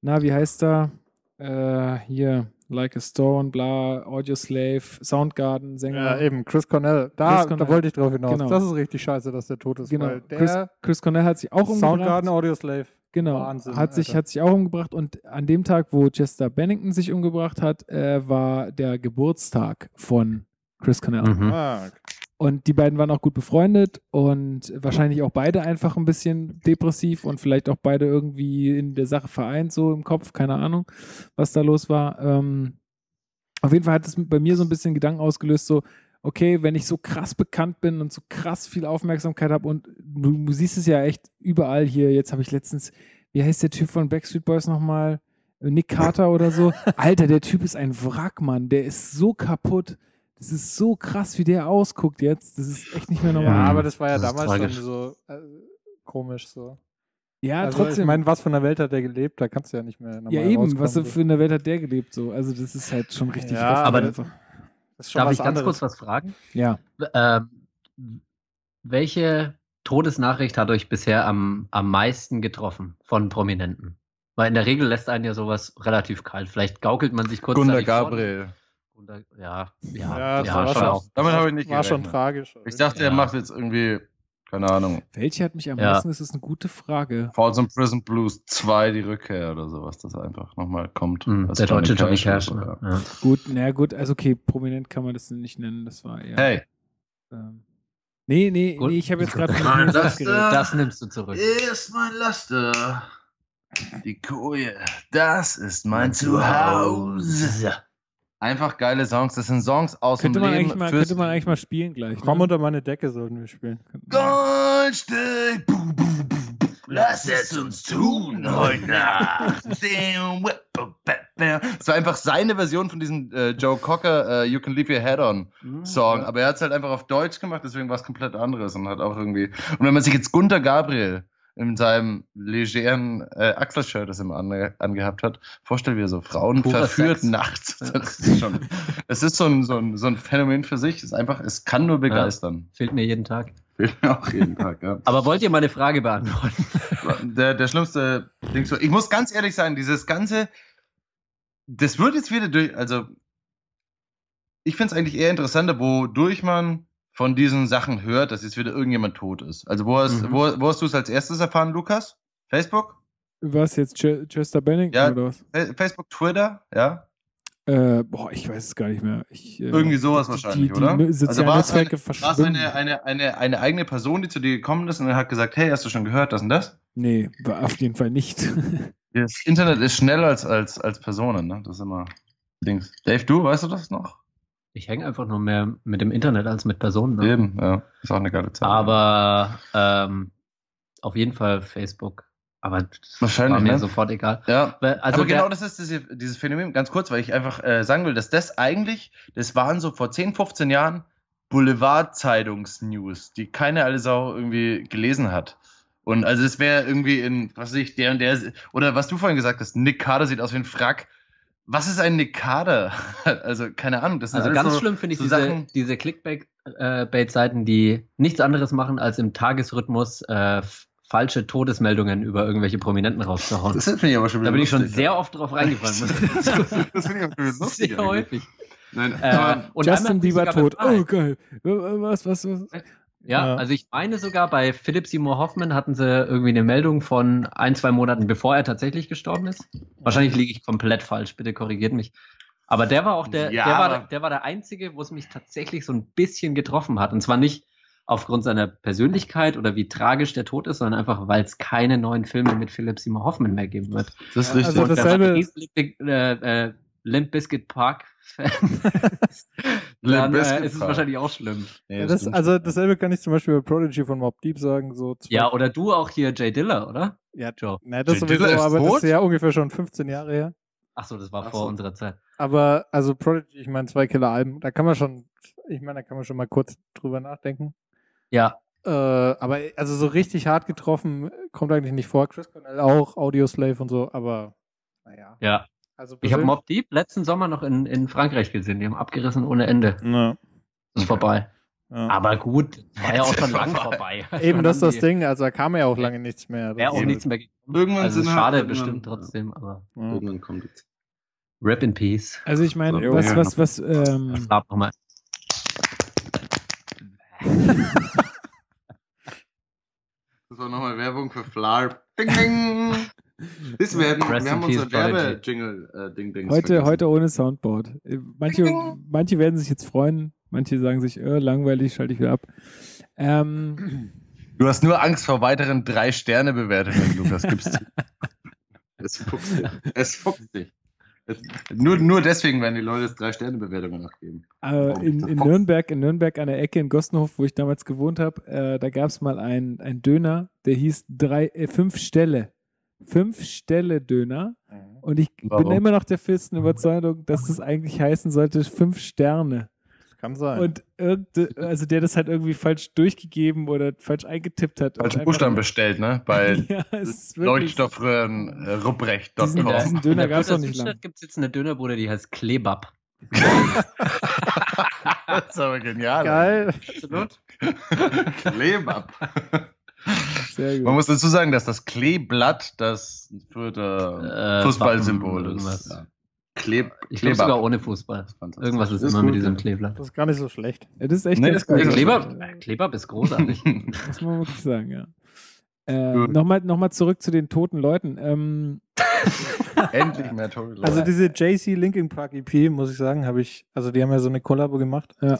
na, wie heißt er? Äh, hier, Like a Stone, bla, Audio Slave, Soundgarden, Sänger. Ja, eben, Chris Cornell. Da, Chris Cornell. da wollte ich drauf hinaus. Genau. Das ist richtig scheiße, dass der tot ist. Genau. Weil der Chris, Chris Cornell hat sich auch umgebracht. Soundgarden Audio Slave. Genau, Wahnsinn, hat sich, Alter. hat sich auch umgebracht und an dem Tag, wo Chester Bennington sich umgebracht hat, äh, war der Geburtstag von Chris Cornell. Mhm. Ah, Und die beiden waren auch gut befreundet und wahrscheinlich auch beide einfach ein bisschen depressiv und vielleicht auch beide irgendwie in der Sache vereint, so im Kopf, keine Ahnung, was da los war. Ähm, auf jeden Fall hat es bei mir so ein bisschen Gedanken ausgelöst, so, okay, wenn ich so krass bekannt bin und so krass viel Aufmerksamkeit habe und du, du siehst es ja echt überall hier, jetzt habe ich letztens, wie heißt der Typ von Backstreet Boys nochmal? Nick Carter oder so. Alter, der Typ ist ein Wrack, Mann. Der ist so kaputt. Das ist so krass, wie der ausguckt jetzt. Das ist echt nicht mehr ja, normal. aber das war ja Das damals schon so äh, komisch so. ja, also, trotzdem. Ich meine, was von der Welt hat der gelebt? Da kannst du ja nicht mehr normal ja, eben. Was für eine Welt hat der gelebt? So. Also, das ist halt schon richtig Ja, aber- einfach. Das ist schon Darf was ich ganz anderes. kurz was fragen? Ja. Ähm, welche Todesnachricht hat euch bisher am, am meisten getroffen von Prominenten? Weil in der Regel lässt einen ja sowas relativ kalt. Vielleicht gaukelt man sich kurz. Davon. Gabriel. Gunnar, ja, ja, Ja, ja, das war schon schon- auch. Damit habe ich nicht War schon gerechnet. tragisch. Ich dachte, Ja. er macht jetzt irgendwie, keine Ahnung, Welche hat mich am Ja. meisten? Das ist eine gute Frage. Falls on Prison Blues 2, die Rückkehr oder sowas, das einfach nochmal kommt. Hm, als der deutsche Johnny Cash Ne? ja. Gut, na gut, also okay, prominent kann man das nicht nennen. Das war eher. Hey, Ähm, nee, nee, Gut. nee, ich habe jetzt gerade äh, Das nimmst du zurück. ist mein Laster. Die Koje, das ist mein Zuhause. Einfach geile Songs. Das sind Songs aus Könnte dem man, Leben. mal, könnte man eigentlich mal spielen gleich. Komm ne? unter meine Decke sollten wir spielen. Goldstück. Bu, bu, bu, bu. Lass es uns tun heute Nacht. Das war einfach seine Version von diesem äh, Joe Cocker äh, You Can Leave Your Head On Song. Aber er hat es halt einfach auf Deutsch gemacht, deswegen war es komplett anderes und hat auch irgendwie. Und wenn man sich jetzt Gunter Gabriel in seinem legeren äh, Achselshirt, das er immer ange angehabt hat, vorstellt, wie er so Frauen Purer verführt Sex. nachts. Das ist schon, es ist so ein, so, ein, so ein Phänomen für sich. Es ist einfach, es kann nur begeistern. Fehlt mir jeden Tag. Fehlt mir auch jeden Tag, ja. Aber wollt ihr meine Frage beantworten? Der, der schlimmste Ding so. Ich muss ganz ehrlich sein, dieses ganze, das wird jetzt wieder durch, also ich finde es eigentlich eher interessanter, wodurch man von diesen Sachen hört, dass jetzt wieder irgendjemand tot ist. Also wo hast, Mhm. wo, wo hast du es als erstes erfahren, Lukas? Facebook? Was jetzt, Ch Chester Bennington Ja. oder was? Fa- Facebook, Twitter? Ja? Äh, boah, ich weiß es gar nicht mehr. Ich, äh, Irgendwie sowas die- wahrscheinlich, die, oder? Die Also sozialen war es eine, eine, eine, eine, eine eigene Person, die zu dir gekommen ist und hat gesagt, hey, hast du schon gehört, das und das? Nee, war auf jeden Fall nicht. Das Internet ist schneller als, als, als Personen, ne? Das ist immer Dings. Dave, du, weißt du das noch? Ich hänge einfach nur mehr mit dem Internet als mit Personen. Ne? Eben, ja. Ist auch eine geile Zeit. Aber ähm, auf jeden Fall Facebook. Aber das Wahrscheinlich, war mir ne? sofort egal. Ja. Also aber genau das ist diese, dieses Phänomen, ganz kurz, weil ich einfach äh, sagen will, dass das eigentlich, das waren so vor 10, 15 Jahren Boulevard-Zeitungs-News, die keine alle Sau irgendwie gelesen hat. Und also es wäre irgendwie in, was weiß ich, der und der, oder was du vorhin gesagt hast, Nick Carter sieht aus wie ein Frack. Was ist ein Carter? also keine Ahnung. Das sind Also ganz so, schlimm finde ich so diese, Sachen. diese Clickbait-Seiten, die nichts anderes machen, als im Tagesrhythmus äh, falsche Todesmeldungen über irgendwelche Prominenten rauszuhauen. Das finde ich aber schon wieder Da bin ich schon lustig, sehr oft drauf reingefallen. sagen. das finde ich auch wieder lustig. sehr eigentlich. häufig. Nein, Äh, aber Justin Bieber tot. Oh, geil. Was, was, was? Ja, Ja. also ich meine sogar bei Philip Seymour Hoffman hatten sie irgendwie eine Meldung von ein, zwei Monaten bevor er tatsächlich gestorben ist. Wahrscheinlich liege ich komplett falsch, bitte korrigiert mich. Aber der war auch der, Ja, der, war, der, war der Einzige, wo es mich tatsächlich so ein bisschen getroffen hat. Und zwar nicht aufgrund seiner Persönlichkeit oder wie tragisch der Tod ist, sondern einfach, weil es keine neuen Filme mit Philip Seymour Hoffman mehr geben wird. das ist richtig. also dasselbe- äh, äh, Limp Bizkit Park Fan dann äh, ist es wahrscheinlich auch schlimm. Nee, Ja, das, also dasselbe kann ich zum Beispiel bei Prodigy von Mob Deep sagen. So Ja, oder du auch hier Jay Diller, oder? ja, Joe. ne, das Jay sowieso, Diller ist aber das tot? ist ja ungefähr schon 15 Jahre her. Ach so, das war Ach vor so. unserer Zeit. Aber, also Prodigy, ich meine, zwei Killer-Alben, da kann man schon, ich meine, da kann man schon mal kurz drüber nachdenken. Ja, Äh, aber, also so richtig hart getroffen kommt eigentlich nicht vor. Chris Cornell auch, Audioslave und so, aber, naja. ja. Also Ich habe Mob Deep letzten Sommer noch in, in Frankreich gesehen. Die haben abgerissen ohne Ende. Ja, Das ist vorbei. ja. Aber gut, war ja auch schon lang Vorbei. Eben, das ist das Ding, also da kam ja auch lange nichts mehr. Das auch nichts mehr gekommen. Irgendwann also sind ist halt- schade irgendwann- bestimmt trotzdem, aber Ja. Irgendwann kommt jetzt. Rip in Peace. Also ich meine, So, was, ja. was, was, ähm, nochmal. Das war nochmal Werbung für Flarp. Ding, ding. Das werden, Rest wir haben unser Prodigy. Werbe-Jingle äh, heute, heute ohne Soundboard. Äh, Manche, manche werden sich jetzt freuen, manche sagen sich, äh, langweilig, schalte ich wieder ab. Ähm, Du hast nur Angst vor weiteren Drei-Sterne-Bewertungen, Lukas. Gibst du. Es fuchst dich. Es fuchst dich. Es, nur, nur deswegen werden die Leute jetzt drei Sterne Bewertungen abgeben. äh, in, in Nürnberg, in Nürnberg an der Ecke in Gossenhof, wo ich damals gewohnt habe, äh, da gab es mal einen ein Döner, der hieß drei, äh, fünf Stelle. Fünf Stelle Döner. Und ich Warum? bin immer noch der festen Überzeugung, dass das eigentlich heißen sollte fünf Sterne. Das kann sein. Und irgende, also der das halt irgendwie falsch durchgegeben oder falsch eingetippt hat. einfach- Buchstaben bestellt, ne? Bei ja, es ist wirklich. Leuchtstoffröhren äh, Ruprecht.com. Diesen- diesen Döner gab's doch nicht lang. gibt es jetzt eine Dönerbude, die heißt Klebab. das ist aber genial. Geil. Absolut. Klebab. Sehr gut. Man muss dazu sagen, dass das Kleeblatt das Fürther Äh, Fußballsymbol ist. Ja. Kleb, Ich glaube sogar ohne Fußball. Irgendwas ist, Ist immer gut, mit diesem. Kleeblatt. Das ist gar nicht so schlecht. Ja, das ist echt Nee, ganz ist gut. äh, Klebab ist großartig. Muss man wirklich sagen, ja. Äh. Nochmal noch mal zurück zu den toten Leuten. Ähm, Endlich mehr tolle Leute. Also diese JC Linkin Park EP, muss ich sagen, habe ich, also die haben ja so eine Kollabo gemacht. Ja.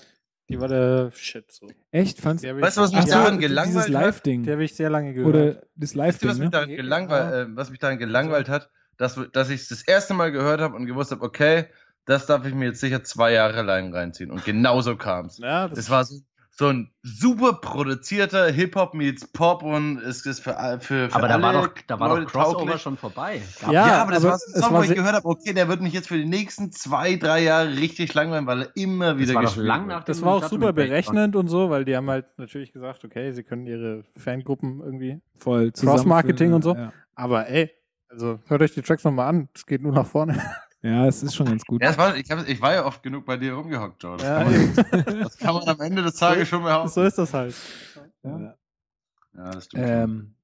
Die war der Shit so. echt, fandst habe Weißt du, was ich, mich daran dieses gelangweilt hat? die Live-Ding. habe ich sehr lange gehört. Oder das Wisst ihr, was Live-Ding, mich, ne? daran gelangweilt, äh, was mich daran gelangweilt hat? Dass, dass ich es das erste Mal gehört habe und gewusst habe, okay, das darf ich mir jetzt sicher zwei Jahre lang reinziehen. Und genauso kam es. ja, das, Es war so, so ein super produzierter Hip-Hop meets Pop und es ist für, all- für, für Aber da alle war doch, da war doch Crossover tauglich. schon vorbei. Ja, Ja, aber das aber war so ein es Song, war wo ich gehört habe, okay, der wird mich jetzt für die nächsten zwei, drei Jahre richtig langweilen, weil er immer das wieder war doch gespielt lang nach das war auch super berechnend und so, weil die haben halt natürlich gesagt, okay, sie können ihre Fangruppen irgendwie. Voll. Cross-Marketing und so. Ja. Aber ey, also hört euch die Tracks nochmal an. Es geht nur nach vorne. Ja, es ist schon ganz gut. Ja, war, ich, hab, ich war ja oft genug bei dir rumgehockt, Joe. Das, Ja, kann, man, das kann man am Ende des Tages schon behaupten. so ist das halt. Ja. Ja, das stimmt. Ähm,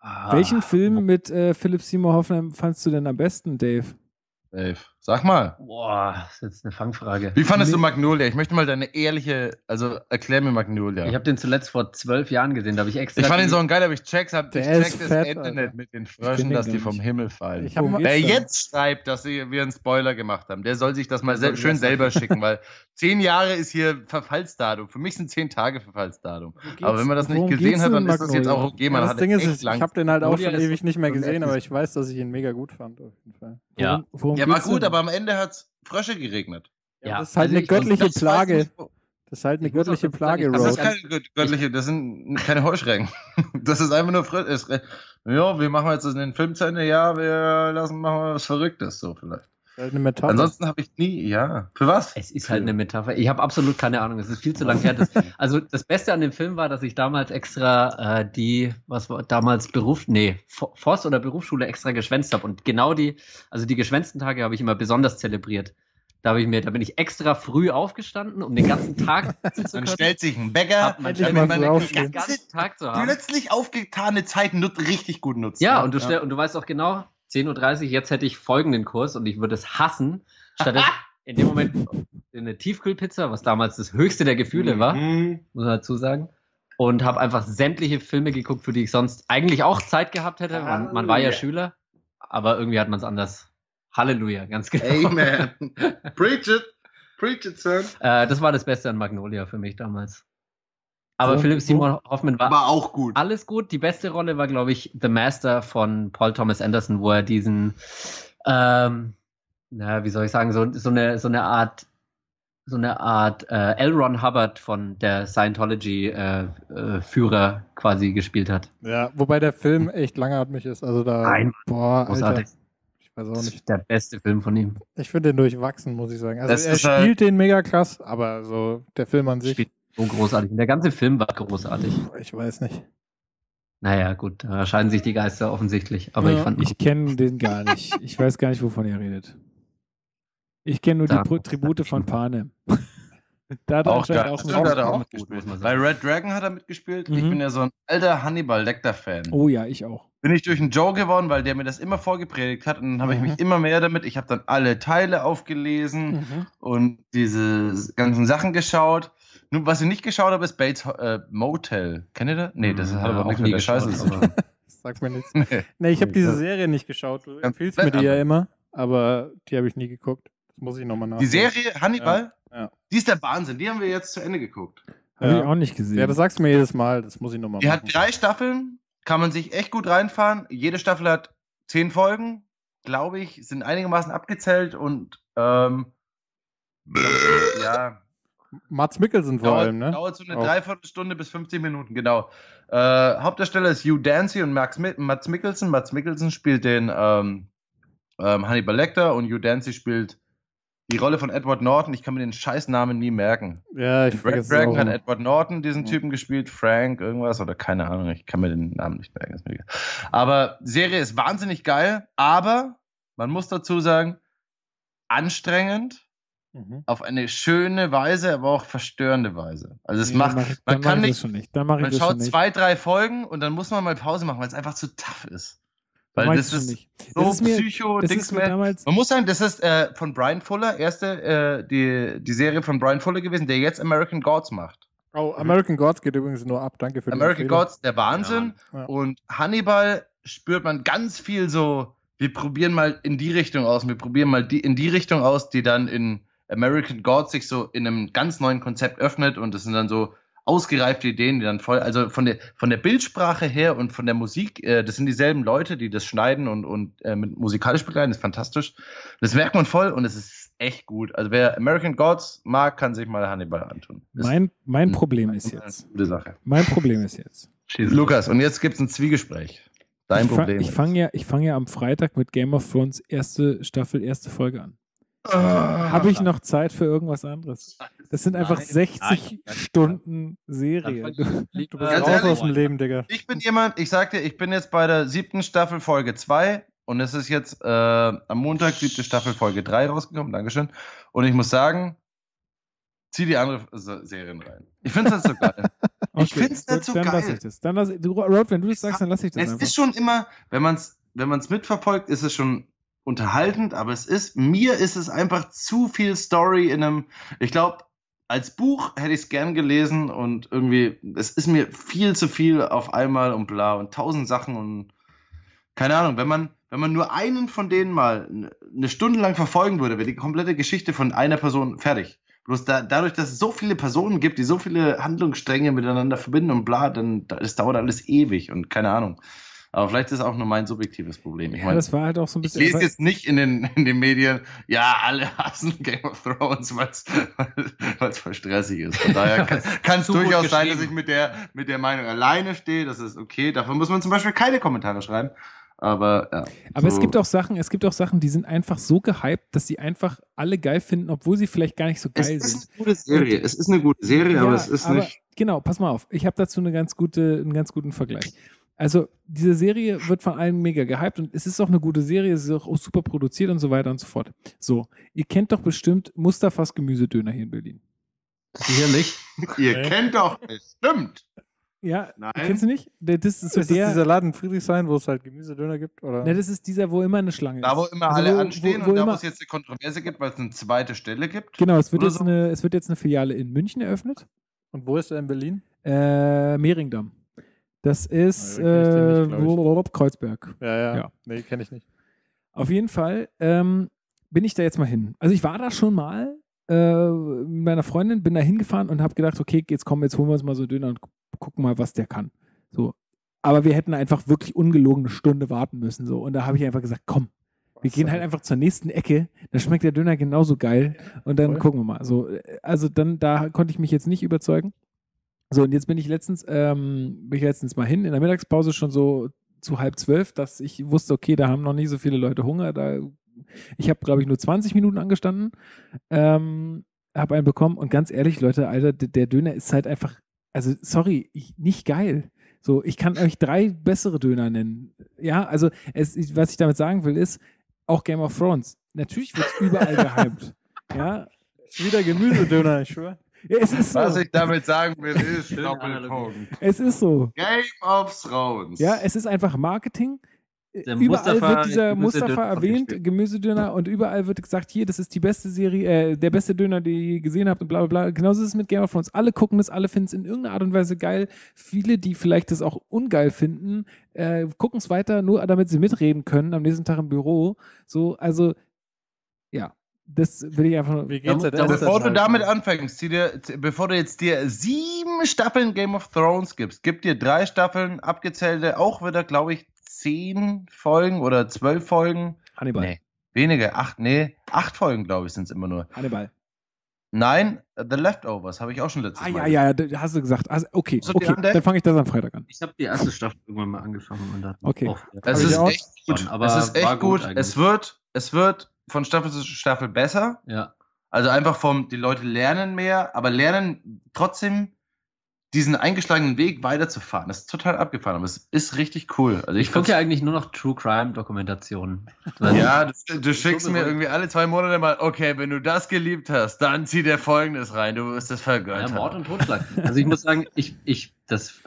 Ah, welchen Film mit äh, Philipp Seymour Hoffmann fandst du denn am besten, Dave? Dave, sag mal. Boah, das ist jetzt eine Fangfrage. Wie fandest du. Magnolia? Ich möchte mal deine ehrliche, also erklär mir Magnolia. Ich habe den zuletzt vor zwölf Jahren gesehen, da habe ich extra. Ich fand ihn so geil, aber ich check's, hab, ich Der check ist das fett, Internet Alter. mit den Fröschen, dass die vom nicht. Himmel fallen. Ich hab Wer jetzt schreibt, dass sie- wir einen Spoiler gemacht haben, der soll sich das mal sel- schön das- selber schicken, weil zehn Jahre ist hier Verfallsdatum. Für mich sind zehn Tage Verfallsdatum. Aber wenn man das nicht Worum gesehen hat, dann ist das jetzt auch okay. ja, Man das hat Ding ist, ich habe den halt auch schon ewig nicht mehr gesehen, aber ich weiß, dass ich ihn mega gut fand. Auf jeden Fall. Ja. Ja, war gut? Aber am Ende hat's Frösche geregnet. Ja, das ist halt also eine ich- göttliche Das Plage. nicht, Das ist halt eine göttliche Plage, hab Das Road. ist keine gö- göttliche, das sind keine Heuschrecken. Das ist einfach nur Frösche. Es- Ja, wir machen jetzt den Film zu Ende. Ja, wir lassen machen wir was Verrücktes so vielleicht. Halt eine Metapher. Ansonsten habe ich nie, ja. Für was? Es ist halt eine Metapher. Ich habe absolut keine Ahnung. Es ist viel zu lang her. Das, also das Beste an dem Film war, dass ich damals extra äh, die, was war damals Beruf, nee, Fo- Forst oder Berufsschule extra geschwänzt habe. Und genau die, also die geschwänzten Tage habe ich immer besonders zelebriert. Da habe ich mir, da bin ich extra früh aufgestanden, um den ganzen Tag zu Dann können. stellt sich ein Bäcker, man den ganze ganzen Tag zu haben. plötzlich aufgetane Zeit nut richtig gut nutzt. Ja, und du, stell, und du weißt auch genau, 10.30 Uhr, jetzt hätte ich folgenden Kurs und ich würde es hassen. Stattdessen in dem Moment eine Tiefkühlpizza, was damals das höchste der Gefühle war, Mhm. muss man dazu sagen. Und habe einfach sämtliche Filme geguckt, für die ich sonst eigentlich auch Zeit gehabt hätte. Man, man war ja. Schüler, aber irgendwie hat man es anders. Halleluja, ganz genau. Amen. Preach it. Preach it, son. Äh, das war das Beste an Magnolia für mich damals. Aber Wo- Philipp Simon Hoffmann war War auch gut. alles gut. Die beste Rolle war, glaube ich, The Master von Paul Thomas Anderson, wo er diesen, ähm, na, wie soll ich sagen, so, so eine, so eine Art, so eine Art äh, L. Ron Hubbard von der Scientology-Führer quasi gespielt hat. Ja, wobei der Film echt langatmig ist. Also da, Nein, boah, Alter. Großartig. Auch Das ist der beste Film von ihm. Ich finde den durchwachsen, muss ich sagen. Also Das er halt- spielt den mega krass, aber so der Film an sich, Spielt so großartig. Und der ganze Film war großartig. ich weiß nicht. Naja, gut, da scheiden sich die Geister offensichtlich. Aber ich Ja, fand ihn Ich kenne den gar nicht. Ich weiß gar nicht, wovon ihr redet. Ich kenne nur Da- die Pro- Tribute von Panem. da hat er Auch auch da auch gut, mitgespielt. Bei. Red Dragon hat er mitgespielt. Ich Mhm. bin ja so ein alter Hannibal Lecter-Fan. Oh ja, ich auch. Bin ich durch einen Joe geworden, weil der mir das immer vorgepredigt hat und dann habe ich Mhm. mich immer mehr damit. Ich habe dann alle Teile aufgelesen Mhm. und diese ganzen Sachen geschaut. Nur was ich nicht geschaut habe, ist Bates äh, Motel. Kennt ihr das? Nee, das Mhm, hat aber ja, auch nichts auch mit nie der Scheiße geschaut, zu tun. Das sagt mir nichts. Nee. Nee, ich habe diese Serie nicht geschaut. Du empfiehlst mir die ja aber- immer, aber die habe ich nie geguckt. Das muss ich nochmal nachschauen. Die Serie Hannibal, Ja, ja. die ist der Wahnsinn. Die haben wir jetzt zu Ende geguckt. Habe Ja. ich auch nicht gesehen. Ja, das sagst du mir jedes Mal. Das muss ich nochmal Die machen. hat drei Staffeln, kann man sich echt gut reinfahren. Jede Staffel hat zehn Folgen, glaube ich, sind einigermaßen abgezählt und ähm, ja, Mats Mikkelsen vor dauert, allem, ne? dauert so eine Auch. Dreiviertelstunde bis 50 Minuten, genau. Äh, Hauptdarsteller ist Hugh Dancy und Max Mats Mikkelsen. Mats Mikkelsen spielt den ähm, ähm, Hannibal Lecter und Hugh Dancy spielt die Rolle von Edward Norton. Ich kann mir den Scheißnamen nie merken. Ja, ich Red Dragon hat. Edward Norton diesen Ja. Typen gespielt, Frank, irgendwas oder keine Ahnung, ich kann mir den Namen nicht merken. Aber die Serie ist wahnsinnig geil, aber man muss dazu sagen, anstrengend, Mhm. auf eine schöne Weise, aber auch verstörende Weise. Also es Nee, macht, ich, man kann nicht, nicht. Man schaut nicht. zwei, drei Folgen und dann muss man mal Pause machen, weil es einfach zu tough ist. Weil das ist nicht. so Das ist mir- psycho Dings. Man muss sagen, das ist äh, von Brian Fuller, erste, äh, die, die Serie von Brian Fuller gewesen, der jetzt American Gods macht. Oh, American Gods geht übrigens nur ab. Danke für die American. Gods, der Wahnsinn. Ja. Und Hannibal spürt man ganz viel so, wir probieren mal in die Richtung aus, wir probieren mal die, in die Richtung aus, die dann in American Gods sich so in einem ganz neuen Konzept öffnet und das sind dann so ausgereifte Ideen, die dann voll, also von der, von der Bildsprache her und von der Musik, äh, das sind dieselben Leute, die das schneiden und, und äh, mit musikalisch begleiten, das ist fantastisch. Das merkt man voll und es ist echt gut. Also wer American Gods mag, kann sich mal Hannibal antun. Das Mein, mein Problem ist jetzt. Gute Sache. Mein Problem ist jetzt. Lukas, und jetzt gibt es ein Zwiegespräch. Dein ich fang- Problem. Ich fange ja, ich fang ja am Freitag mit Game of Thrones erste Staffel, erste Folge an. Ah. Habe ich noch Zeit für irgendwas anderes? Das sind einfach Nein, 60 nein, nein. Stunden Serie. Du, Du bist raus ehrlich? aus dem Leben, Digga. Ich bin jemand, ich sag dir, ich bin jetzt bei der siebten Staffel Folge 2 und es ist jetzt äh, am Montag siebte Staffel Folge 3 rausgekommen, Dankeschön. Und ich muss sagen, zieh die andere Se- Serien rein. Ich finde es nicht so geil. Ich find's nicht so dann lass geil. ich das. Dann lass, du, Rod, wenn du das sagst, dann lass ich das es einfach. ist schon immer, wenn man es wenn man's mitverfolgt, ist es schon unterhaltend, aber es ist, mir ist es einfach zu viel Story in einem, ich glaube, als Buch hätte ich es gern gelesen und irgendwie, es ist mir viel zu viel auf einmal und bla und tausend Sachen und keine Ahnung, wenn man, wenn man nur einen von denen mal eine Stunde lang verfolgen würde, wäre die komplette Geschichte von einer Person fertig. Bloß da, dadurch, dass es so viele Personen gibt, die so viele Handlungsstränge miteinander verbinden und bla, dann das dauert alles ewig und keine Ahnung. Aber vielleicht ist es auch nur mein subjektives Problem. Ich ja, meine, das war halt auch so ein ich bisschen. lese jetzt nicht in den, in den Medien, ja, alle hassen Game of Thrones, weil es voll stressig ist. Von daher kann es durchaus sein, dass ich mit der, mit der Meinung alleine stehe. Das ist okay. Dafür muss man zum Beispiel keine Kommentare schreiben. Aber ja. Aber es so- gibt auch Sachen, es gibt auch Sachen, die sind einfach so gehypt, dass sie einfach alle geil finden, obwohl sie vielleicht gar nicht so Es geil ist sind. eine gute Serie. Es ist eine gute Serie, aber Ja, es ist aber nicht. Genau, pass mal auf. Ich habe dazu eine ganz gute, einen ganz guten Vergleich. Also, diese Serie wird von allen mega gehypt und es ist auch eine gute Serie, es ist auch super produziert und so weiter und so fort. So, ihr kennt doch bestimmt Mustafas Gemüsedöner hier in Berlin. Sicherlich. Ihr kennt doch, es stimmt. Ja, Nein. kennst du nicht? Der- Das ist so Ist das der. dieser Laden Friedrichshain, wo es halt Gemüsedöner gibt? Oder? Ne, das ist dieser, wo immer eine Schlange Da, wo ist. immer Also alle wo- anstehen wo, wo und da, wo immer, es jetzt eine Kontroverse gibt, weil es eine zweite Stelle gibt. Genau, es wird, jetzt so. eine, es wird jetzt eine Filiale in München eröffnet. Und wo ist er in Berlin? Äh, Mehringdamm. Das ist äh, nicht, Kreuzberg. Ja, ja. Ja. Nee, kenne ich nicht. Auf jeden Fall ähm, bin ich da jetzt mal hin. Also ich war da schon mal äh, mit meiner Freundin, bin da hingefahren und habe gedacht, okay, jetzt kommen, jetzt holen wir uns mal so Döner und gu- gucken mal, was der kann. So. Aber wir hätten einfach wirklich ungelogen eine Stunde warten müssen. So. Und da habe ich einfach gesagt, komm, wir gehen halt einfach zur nächsten Ecke, da schmeckt der Döner genauso geil und dann Voll. gucken wir mal. So, also dann, da konnte ich mich jetzt nicht überzeugen. So, und jetzt bin ich letztens, ähm, bin ich letztens mal hin, in der Mittagspause schon so zu halb zwölf, dass ich wusste, okay, da haben noch nicht so viele Leute Hunger. Da, ich habe, glaube ich, nur 20 Minuten angestanden, ähm, habe einen bekommen und ganz ehrlich, Leute, Alter, der Döner ist halt einfach, also sorry, ich, nicht geil. So, ich kann euch drei bessere Döner nennen. Ja, also es, was ich damit sagen will, ist, auch Game of Thrones. Natürlich wird es überall gehypt. Ja, Wieder Gemüsedöner, ich schwöre. Ja, es ist so. Was ich damit sagen will, ist Doppelpunkt. Es ist so. Game of Thrones. Ja, es ist einfach Marketing. Der überall Mustafa wird dieser Mustafa erwähnt. Gemüsedöner, und überall wird gesagt, hier, das ist die beste Serie, äh, der beste Döner, den ihr gesehen habt und bla bla bla. Genauso ist es mit Game of Thrones. Alle gucken das, alle finden es in irgendeiner Art und Weise geil. Viele, die vielleicht das auch ungeil finden, äh, gucken es weiter, nur damit sie mitreden können am nächsten Tag im Büro. So, also, ja, das will ich einfach nur. Wie geht's Da- Bevor du damit anfängst, zieh dir, bevor du jetzt dir sieben Staffeln Game of Thrones gibst, gib dir drei Staffeln, abgezählte, auch wieder, glaube ich, zehn Folgen oder zwölf Folgen. Hannibal. Nee, weniger, acht, nee, acht Folgen, glaube ich, sind es immer nur. Hannibal. Nein, The Leftovers habe ich auch schon letztes Ah, Mal. ja, ja, da hast du gesagt. Also, okay, die okay, dann fange ich das am Freitag an. Ich habe die erste Staffel irgendwann mal angefangen und dann Okay. auch- Es Hab ist echt gut. schon, aber es ist echt gut gut. es wird, es wird von Staffel zu Staffel besser. Ja. Also einfach vom, die Leute lernen mehr, aber lernen trotzdem diesen eingeschlagenen Weg weiterzufahren. Das ist total abgefahren, aber es ist richtig cool. Also Ich ich gucke ja eigentlich nur noch True Crime Dokumentationen. ja, du, du schickst So mir irgendwie alle zwei Monate mal, okay, wenn du das geliebt hast, dann zieh dir folgendes rein, du wirst das Ja, vergöttern. Mord und Totschlag. Also ich muss sagen, ich, ich, das,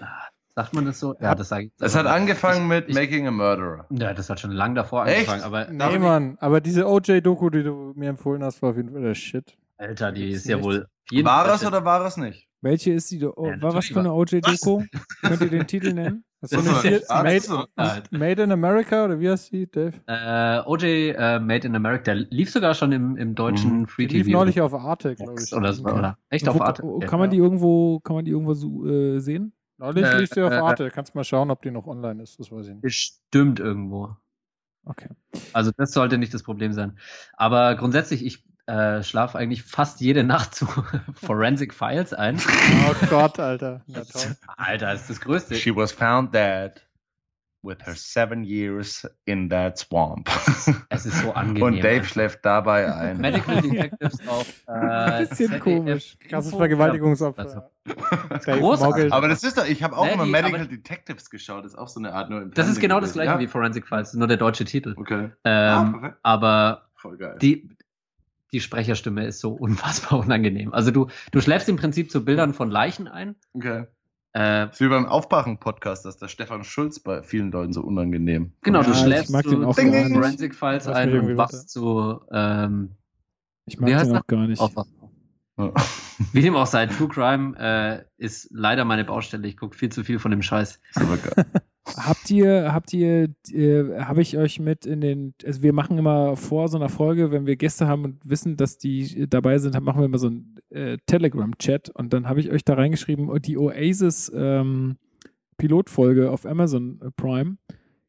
sagt man das so? Ja, das sage ich. es hat angefangen mit ich, Making a Murderer. Ja, das hat schon lange davor Echt? angefangen, aber Nee, Mann, aber diese OJ-Doku, die du mir empfohlen hast, war auf jeden Fall der Shit. Alter, die ist ja nicht. wohl. War es oder war es nicht? Welche ist die? Do- Oh, Ja, war was für eine OJ-Doku? Könnt ihr den Titel nennen? Du Das ist- vier- Ah, Made, so. Made in America oder wie heißt die, Dave? Äh, OJ äh, Made in America, der lief sogar schon im, im deutschen Mhm. Free Die lief TV. neulich auf Arte, glaube ich. oder so, oder? Echt Wo- auf Arte? Kann man die irgendwo, kann man die irgendwo so, äh, sehen? Neulich Äh, lief sie auf äh, Arte. Kannst mal schauen, ob die noch online ist. Das weiß ich nicht. Bestimmt irgendwo. Okay. Also das sollte nicht das Problem sein. Aber grundsätzlich, ich äh, schlafe eigentlich fast jede Nacht zu Forensic Files ein. Oh Gott, Alter. Na. Alter, das ist das Größte. She was found dead with her seven years in that swamp. Es ist so angenehm. Und Dave schläft dabei ein. Medical Detectives auf äh, Bisschen ZDF komisch. Krasses. Vergewaltigungsopfer. Also, großartig. Aber das ist doch, ich habe auch Nee, immer Medical aber- Detectives geschaut, das ist auch so eine Art nur im Das ist genau das gleiche ja? wie Forensic Files, nur der deutsche Titel. Okay. Ähm, Ah, aber Voll geil. die, die Sprecherstimme ist so unfassbar unangenehm. Also du, du schläfst im Prinzip zu Bildern von Leichen ein. okay. Äh, Das ist wie beim Aufwachen-Podcast, dass der Stefan Schulz bei vielen Leuten so unangenehm. genau, du Ja, ich schläfst mag den zu, auch zu gar nicht. Forensic Files ein und wachst zu ähm, Ich Wie mag heißt den auch gar nicht. Aufwachen. Ja. Wie dem auch sei, True Crime äh, ist leider meine Baustelle. Ich gucke viel zu viel von dem Scheiß. Habt ihr, habt ihr, äh, habe ich euch mit in den, also wir machen immer vor so einer Folge, wenn wir Gäste haben und wissen, dass die dabei sind, dann machen wir immer so einen äh, Telegram-Chat und dann habe ich euch da reingeschrieben, oh, die Oasis ähm, Pilotfolge auf Amazon äh, Prime.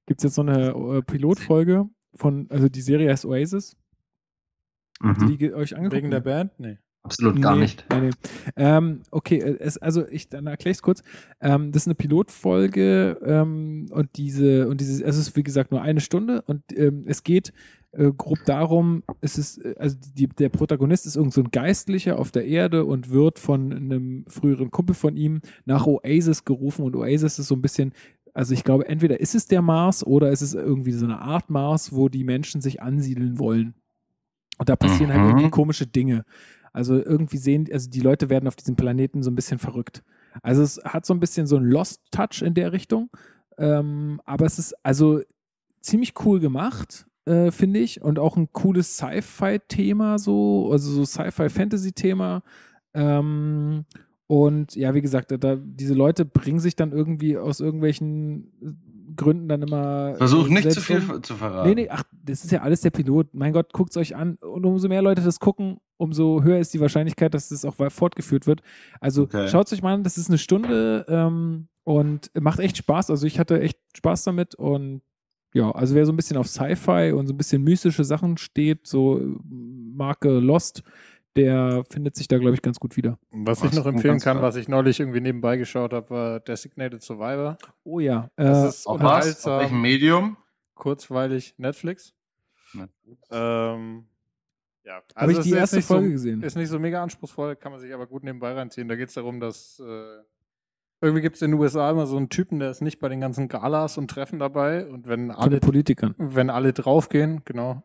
Gibt es jetzt so eine äh, Pilotfolge von, also die Serie heißt Oasis. Habt ihr die ge- euch angeguckt? Wegen der Band? Nee. Absolut gar Nee, nicht. Nee, nee. Ähm, okay, äh, es, also ich dann erkläre ich es kurz. Ähm, das ist eine Pilotfolge ähm, und diese, und diese, es ist wie gesagt nur eine Stunde und ähm, es geht äh, grob darum, es ist, äh, also die, der Protagonist ist irgend so ein Geistlicher auf der Erde und wird von einem früheren Kumpel von ihm nach Oasis gerufen und Oasis ist so ein bisschen also ich glaube, entweder ist es der Mars oder ist es irgendwie so eine Art Mars, wo die Menschen sich ansiedeln wollen. Und da passieren halt Mhm. irgendwie komische Dinge. Also irgendwie sehen, also die Leute werden auf diesem Planeten so ein bisschen verrückt. Also es hat so ein bisschen so einen Lost-Touch in der Richtung. Ähm, aber es ist also ziemlich cool gemacht, äh, finde ich. Und auch ein cooles Sci-Fi-Thema, so, also so Sci-Fi-Fantasy-Thema. Ähm, und ja, wie gesagt, da, diese Leute bringen sich dann irgendwie aus irgendwelchen äh, Gründen dann immer. Versuch äh, nicht zu viel um. zu verraten. Nee, nee, ach, das ist ja alles der Pilot. Mein Gott, guckt es euch an. Und umso mehr Leute das gucken, umso höher ist die Wahrscheinlichkeit, dass das auch fortgeführt wird. Also Okay. schaut es euch mal an, das ist eine Stunde ähm, und macht echt Spaß. Also ich hatte echt Spaß damit und ja, also wer so ein bisschen auf Sci-Fi und so ein bisschen mystische Sachen steht, so äh, Marke Lost, der findet sich da, glaube ich, ganz gut wieder. Was Was ich noch empfehlen kann, klar. was ich neulich irgendwie nebenbei geschaut habe, war Designated Survivor. Oh ja. Das Äh, ist Auf was? Auf welchem Medium? kurzweilig Netflix. Ähm, ja, Habe also ich es die ist erste nicht Folge so, gesehen. Ist nicht so mega anspruchsvoll, kann man sich aber gut nebenbei reinziehen. Da geht es darum, dass äh, irgendwie gibt es in den USA immer so einen Typen, der ist nicht bei den ganzen Galas und Treffen dabei. Und wenn alle, Politikern. wenn alle draufgehen, genau,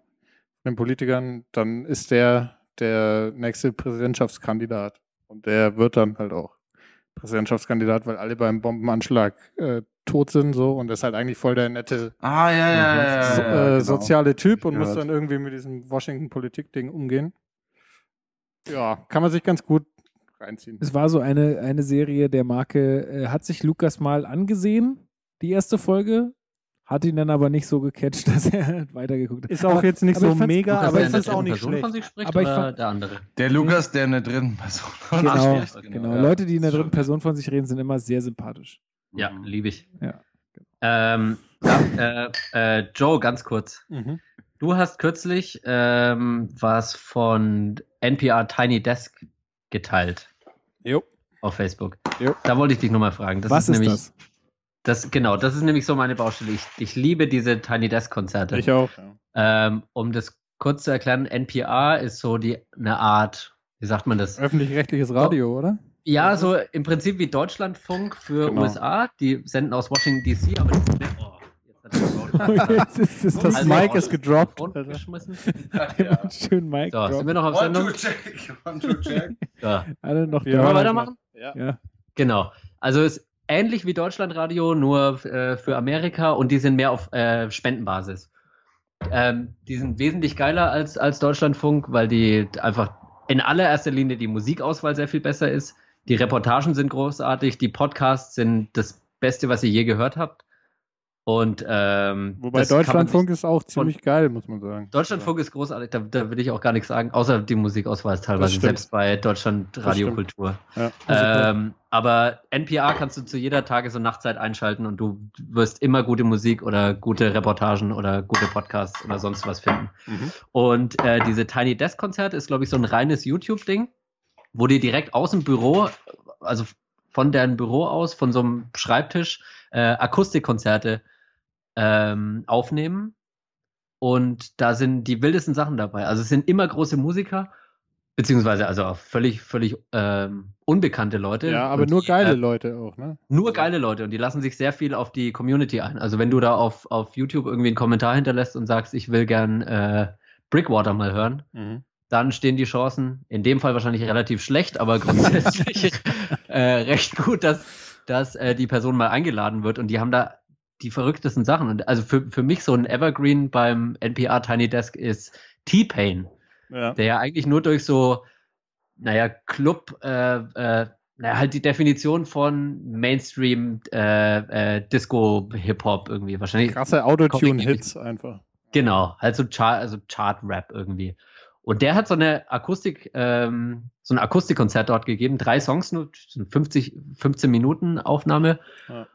den Politikern, dann ist der der nächste Präsidentschaftskandidat. Und der wird dann halt auch Präsidentschaftskandidat, weil alle beim Bombenanschlag äh, tot sind so und ist halt eigentlich voll der nette Ah, ja, ja, ja. ja, so, ja, äh, genau. soziale Typ und muss dann irgendwie mit diesem Washington-Politik-Ding umgehen. Ja, kann man sich ganz gut reinziehen. Es war so eine, eine Serie der Marke, äh, hat sich Lukas mal angesehen, die erste Folge, hat ihn dann aber nicht so gecatcht, dass er weitergeguckt hat. Ist auch jetzt nicht aber so mega, Lukas, aber es ist auch nicht Person schlecht. von sich spricht Aber ich fand- der andere? Der Lukas, der in der dritten Person. Genau, Ach, stimmt, genau. ja. Leute, die in der dritten Person von sich reden, sind immer sehr sympathisch. Ja, liebe ich. Ja. Ähm, ja, äh, äh, Joe, ganz kurz. Mhm. Du hast kürzlich ähm, was von NPR Tiny Desk geteilt Jo. auf Facebook. Jo. Da wollte ich dich nochmal fragen. Das Was ist, nämlich, das? das? Genau, das ist nämlich so meine Baustelle. Ich, ich liebe diese Tiny Desk Konzerte. Ich auch. Ähm, um das kurz zu erklären, NPR ist so die eine Art, wie sagt man das? Öffentlich-rechtliches Radio, oder? Ja, so im Prinzip wie Deutschlandfunk für Genau. USA. Die senden aus Washington DC, aber die, oh, jetzt ist es Das Also Mic aus ist gedroppt. Geschmissen. Ja. Schön Mike. So, sind wir noch auf One, Sendung? two, check. One, two, check. Ja. Alle noch Wir Wollen wir weitermachen? Ja. Ja. Genau. Also ist ähnlich wie Deutschlandradio, nur äh, für Amerika und die sind mehr auf äh, Spendenbasis. Ähm, die sind wesentlich geiler als, als Deutschlandfunk, weil die einfach in allererster Linie die Musikauswahl sehr viel besser ist. Die Reportagen sind großartig, die Podcasts sind das Beste, was ihr je gehört habt. Und ähm, Wobei Deutschlandfunk ist auch ziemlich geil, muss man sagen. Deutschlandfunk ist großartig, da, da will ich auch gar nichts sagen, außer die Musikauswahl ist teilweise, selbst bei Deutschland Radiokultur. Ja. Ähm, aber NPR kannst du zu jeder Tages- und Nachtzeit einschalten und du wirst immer gute Musik oder gute Reportagen oder gute Podcasts oder sonst was finden. Mhm. Und äh, diese Tiny Desk Konzert ist, glaube ich, so ein reines YouTube-Ding, wo die direkt aus dem Büro, also von deren Büro aus, von so einem Schreibtisch, äh, Akustikkonzerte ähm, aufnehmen. Und da sind die wildesten Sachen dabei. Also es sind immer große Musiker, beziehungsweise also auch völlig, völlig ähm, unbekannte Leute. Ja, aber Und nur die, geile äh, Leute auch, ne? nur geile Leute und die lassen sich sehr viel auf die Community ein. Also wenn du da auf, auf YouTube irgendwie einen Kommentar hinterlässt und sagst, ich will gern äh, Brickwater mal hören, Mhm. dann stehen die Chancen, in dem Fall wahrscheinlich relativ schlecht, aber grundsätzlich äh, recht gut, dass, dass äh, die Person mal eingeladen wird und die haben da die verrücktesten Sachen. Und also für, für mich so ein Evergreen beim NPR Tiny Desk ist T-Pain Ja. der ja eigentlich nur durch so, naja, Club, äh, äh, naja, halt die Definition von Mainstream äh, äh, Disco Hip-Hop irgendwie wahrscheinlich. Krasse Autotune-Hits einfach. Genau, halt so Chart, also Chart-Rap irgendwie. Und der hat so eine Akustik, ähm, so ein Akustikkonzert dort gegeben, drei Songs, nur so eine 50, 15 Minuten Aufnahme, Ja.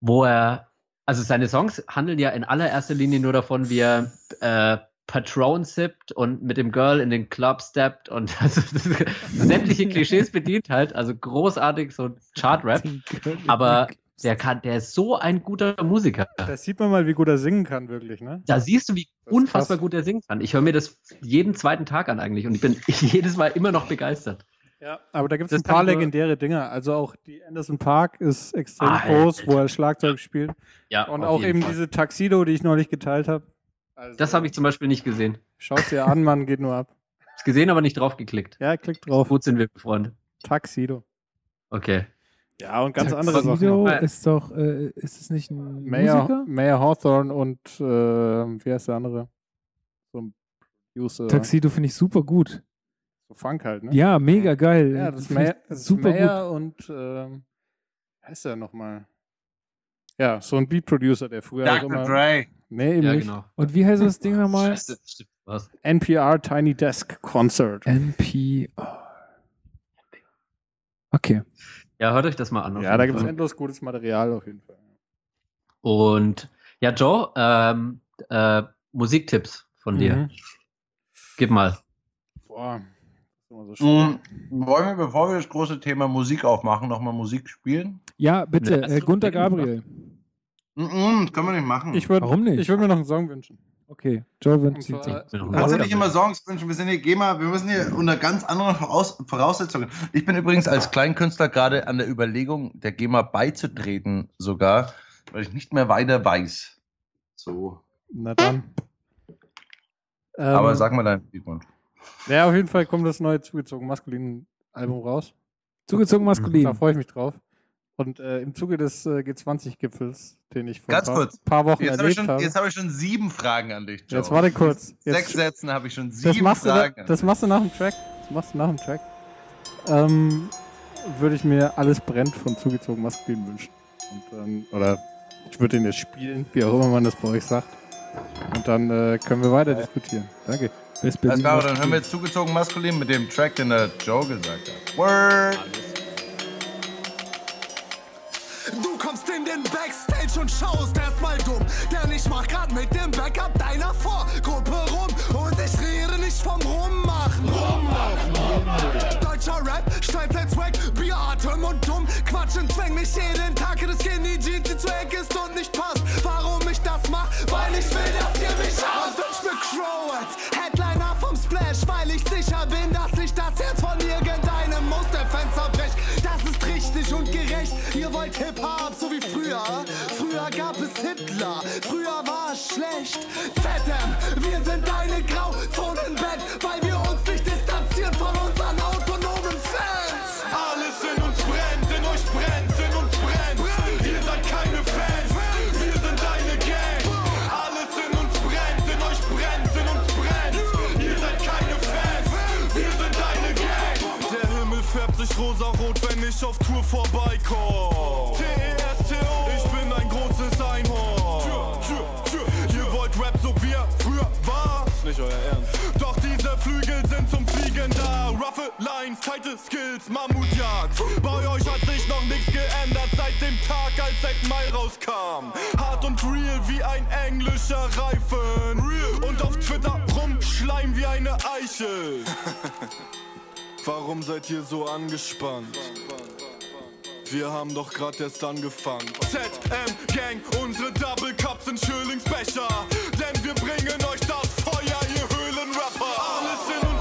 wo er, also seine Songs handeln ja in allererster Linie nur davon, wie er äh, Patron sippt und mit dem Girl in den Club steppt und also sämtliche Klischees bedient halt, also großartig so Chart-Rap, aber der kann, der ist so ein guter Musiker. Da sieht man mal, wie gut er singen kann, wirklich, ne? Da siehst du, wie unfassbar krass. gut er singen kann. Ich höre mir das jeden zweiten Tag an eigentlich und ich bin jedes Mal immer noch begeistert. Ja, aber da gibt es ein paar legendäre Dinger. Also auch die Anderson Park ist extrem Alter. groß, wo er Schlagzeug spielt. Ja, Und auch eben Fall. diese Taxido, die ich neulich geteilt habe. Also, Das habe ich zum Beispiel nicht gesehen. Schau's dir an, Mann, geht nur ab. Hab's gesehen, aber nicht drauf geklickt. Ja, klick drauf. Gut sind wir befreundet. Taxido. Okay. Ja, und ganz andere Sachen. Tuxedo noch. ist doch, äh, ist es nicht ein Mayor, Musiker? Mayor Hawthorne und äh, wie heißt der andere? So ein Producer. Tuxedo finde ich super gut. Funk halt, ne? Ja, mega geil. Ja, das Mayor, das ist super Mayor und ähm, heißt der nochmal? Ja, so ein Beat-Producer, der früher auch Dr. immer. Dre. Nee, eben Ja, nicht. genau. gut. Und wie heißt das Ding nochmal? Scheiße, stimmt. Was? NPR Tiny Desk Concert. NP. Oh. Okay. Ja, hört euch das mal an. Ja, da gibt es endlos gutes Material auf jeden Fall. Und ja, Joe, ähm, äh, Musiktipps von dir. Mhm. Gib mal. Boah, so schön. Mm, wollen wir, bevor wir das große Thema Musik aufmachen, nochmal Musik spielen? Ja, bitte, Ja, äh, Gunter. Gabriel. Mm, das können wir nicht machen. Ich würde Warum nicht? Ich würde mir noch einen Song wünschen. Okay, Joe wünscht sich. Kannst du nicht immer Songs wünschen? Wir sind hier GEMA, wir müssen hier unter ganz anderen Voraus Voraussetzungen. Ich bin übrigens als Kleinkünstler gerade an der Überlegung, der GEMA beizutreten, sogar, weil ich nicht mehr weiter weiß. So. Na dann. Ähm, Aber sag mal deinen Glückwunsch. Ja, auf jeden Fall kommt das neue zugezogen maskulin Album raus. Zugezogen maskulin. Da freue ich mich drauf. Und äh, im Zuge des äh, G20-Gipfels, den ich vor Ganz ein paar, kurz. paar Wochen Jetzt habe ich, erlebt schon- habe. jetzt hab ich schon sieben Fragen an dich, Joe. Jetzt warte kurz. Sechs Jetzt, Sätzen habe ich schon das, sieben machst du da, Fragen. an das machst du nach dem Track. Das machst du nach dem Track. Ähm, würde ich mir alles brennt von zugezogen maskulin wünschen. Und dann, oder ich würde den jetzt spielen, wie auch immer man das bei euch sagt. Und dann äh, können wir weiter diskutieren. Danke. West Alles Berlin klar, aber dann hören wir jetzt zugezogen maskulin mit dem Track, den der Joe gesagt hat. Word! Du kommst in den Backstage und schaust erstmal dumm. Denn ich mach grad mit dem Backup deiner Vorgruppe rum. Und ich rede nicht vom Rummachen. Rummachen. Deutscher Rap, schreibt ein Swag, Bier, Atem und dumm. Quatschen zwäng mich jeden Tag, das Skinny Jeans, die zu eck ist und nicht passt. Warum ich das mach? Weil ich will, dass ihr mich hasst. Wünsch mir Crow als Headliner vom Splash, weil ich sicher bin, dass ich das Herz von irgendeinem Musterfan zerbrech. Das ist richtig und gerecht. Ihr wollt Hip-Hop, so wie früher. Früher gab es Hitler, früher war es schlecht. ZM, wir sind deine Grauzonenband, weil wir rosarot, wenn ich auf Tour vorbeikomme. T-E-S-T-O, ich bin ein großes Einhorn. Ihr wollt Rap so wie er früher war. Ist nicht euer Ernst. Doch diese Flügel sind zum Fliegen da. Roughe Lines, tighte Skills, Mammutjagd. Bei euch hat sich noch nichts geändert seit dem Tag, als Zack Mai rauskam. Hart und real wie ein englischer Reifen. Und auf Twitter rumschleim wie eine Eichel. Warum seid ihr so angespannt? Wir haben doch grad erst angefangen. ZM Gang, unsere Double Cups sind Schölingsbecher. Denn wir bringen euch das Feuer, ihr Höhlenrapper. Alles in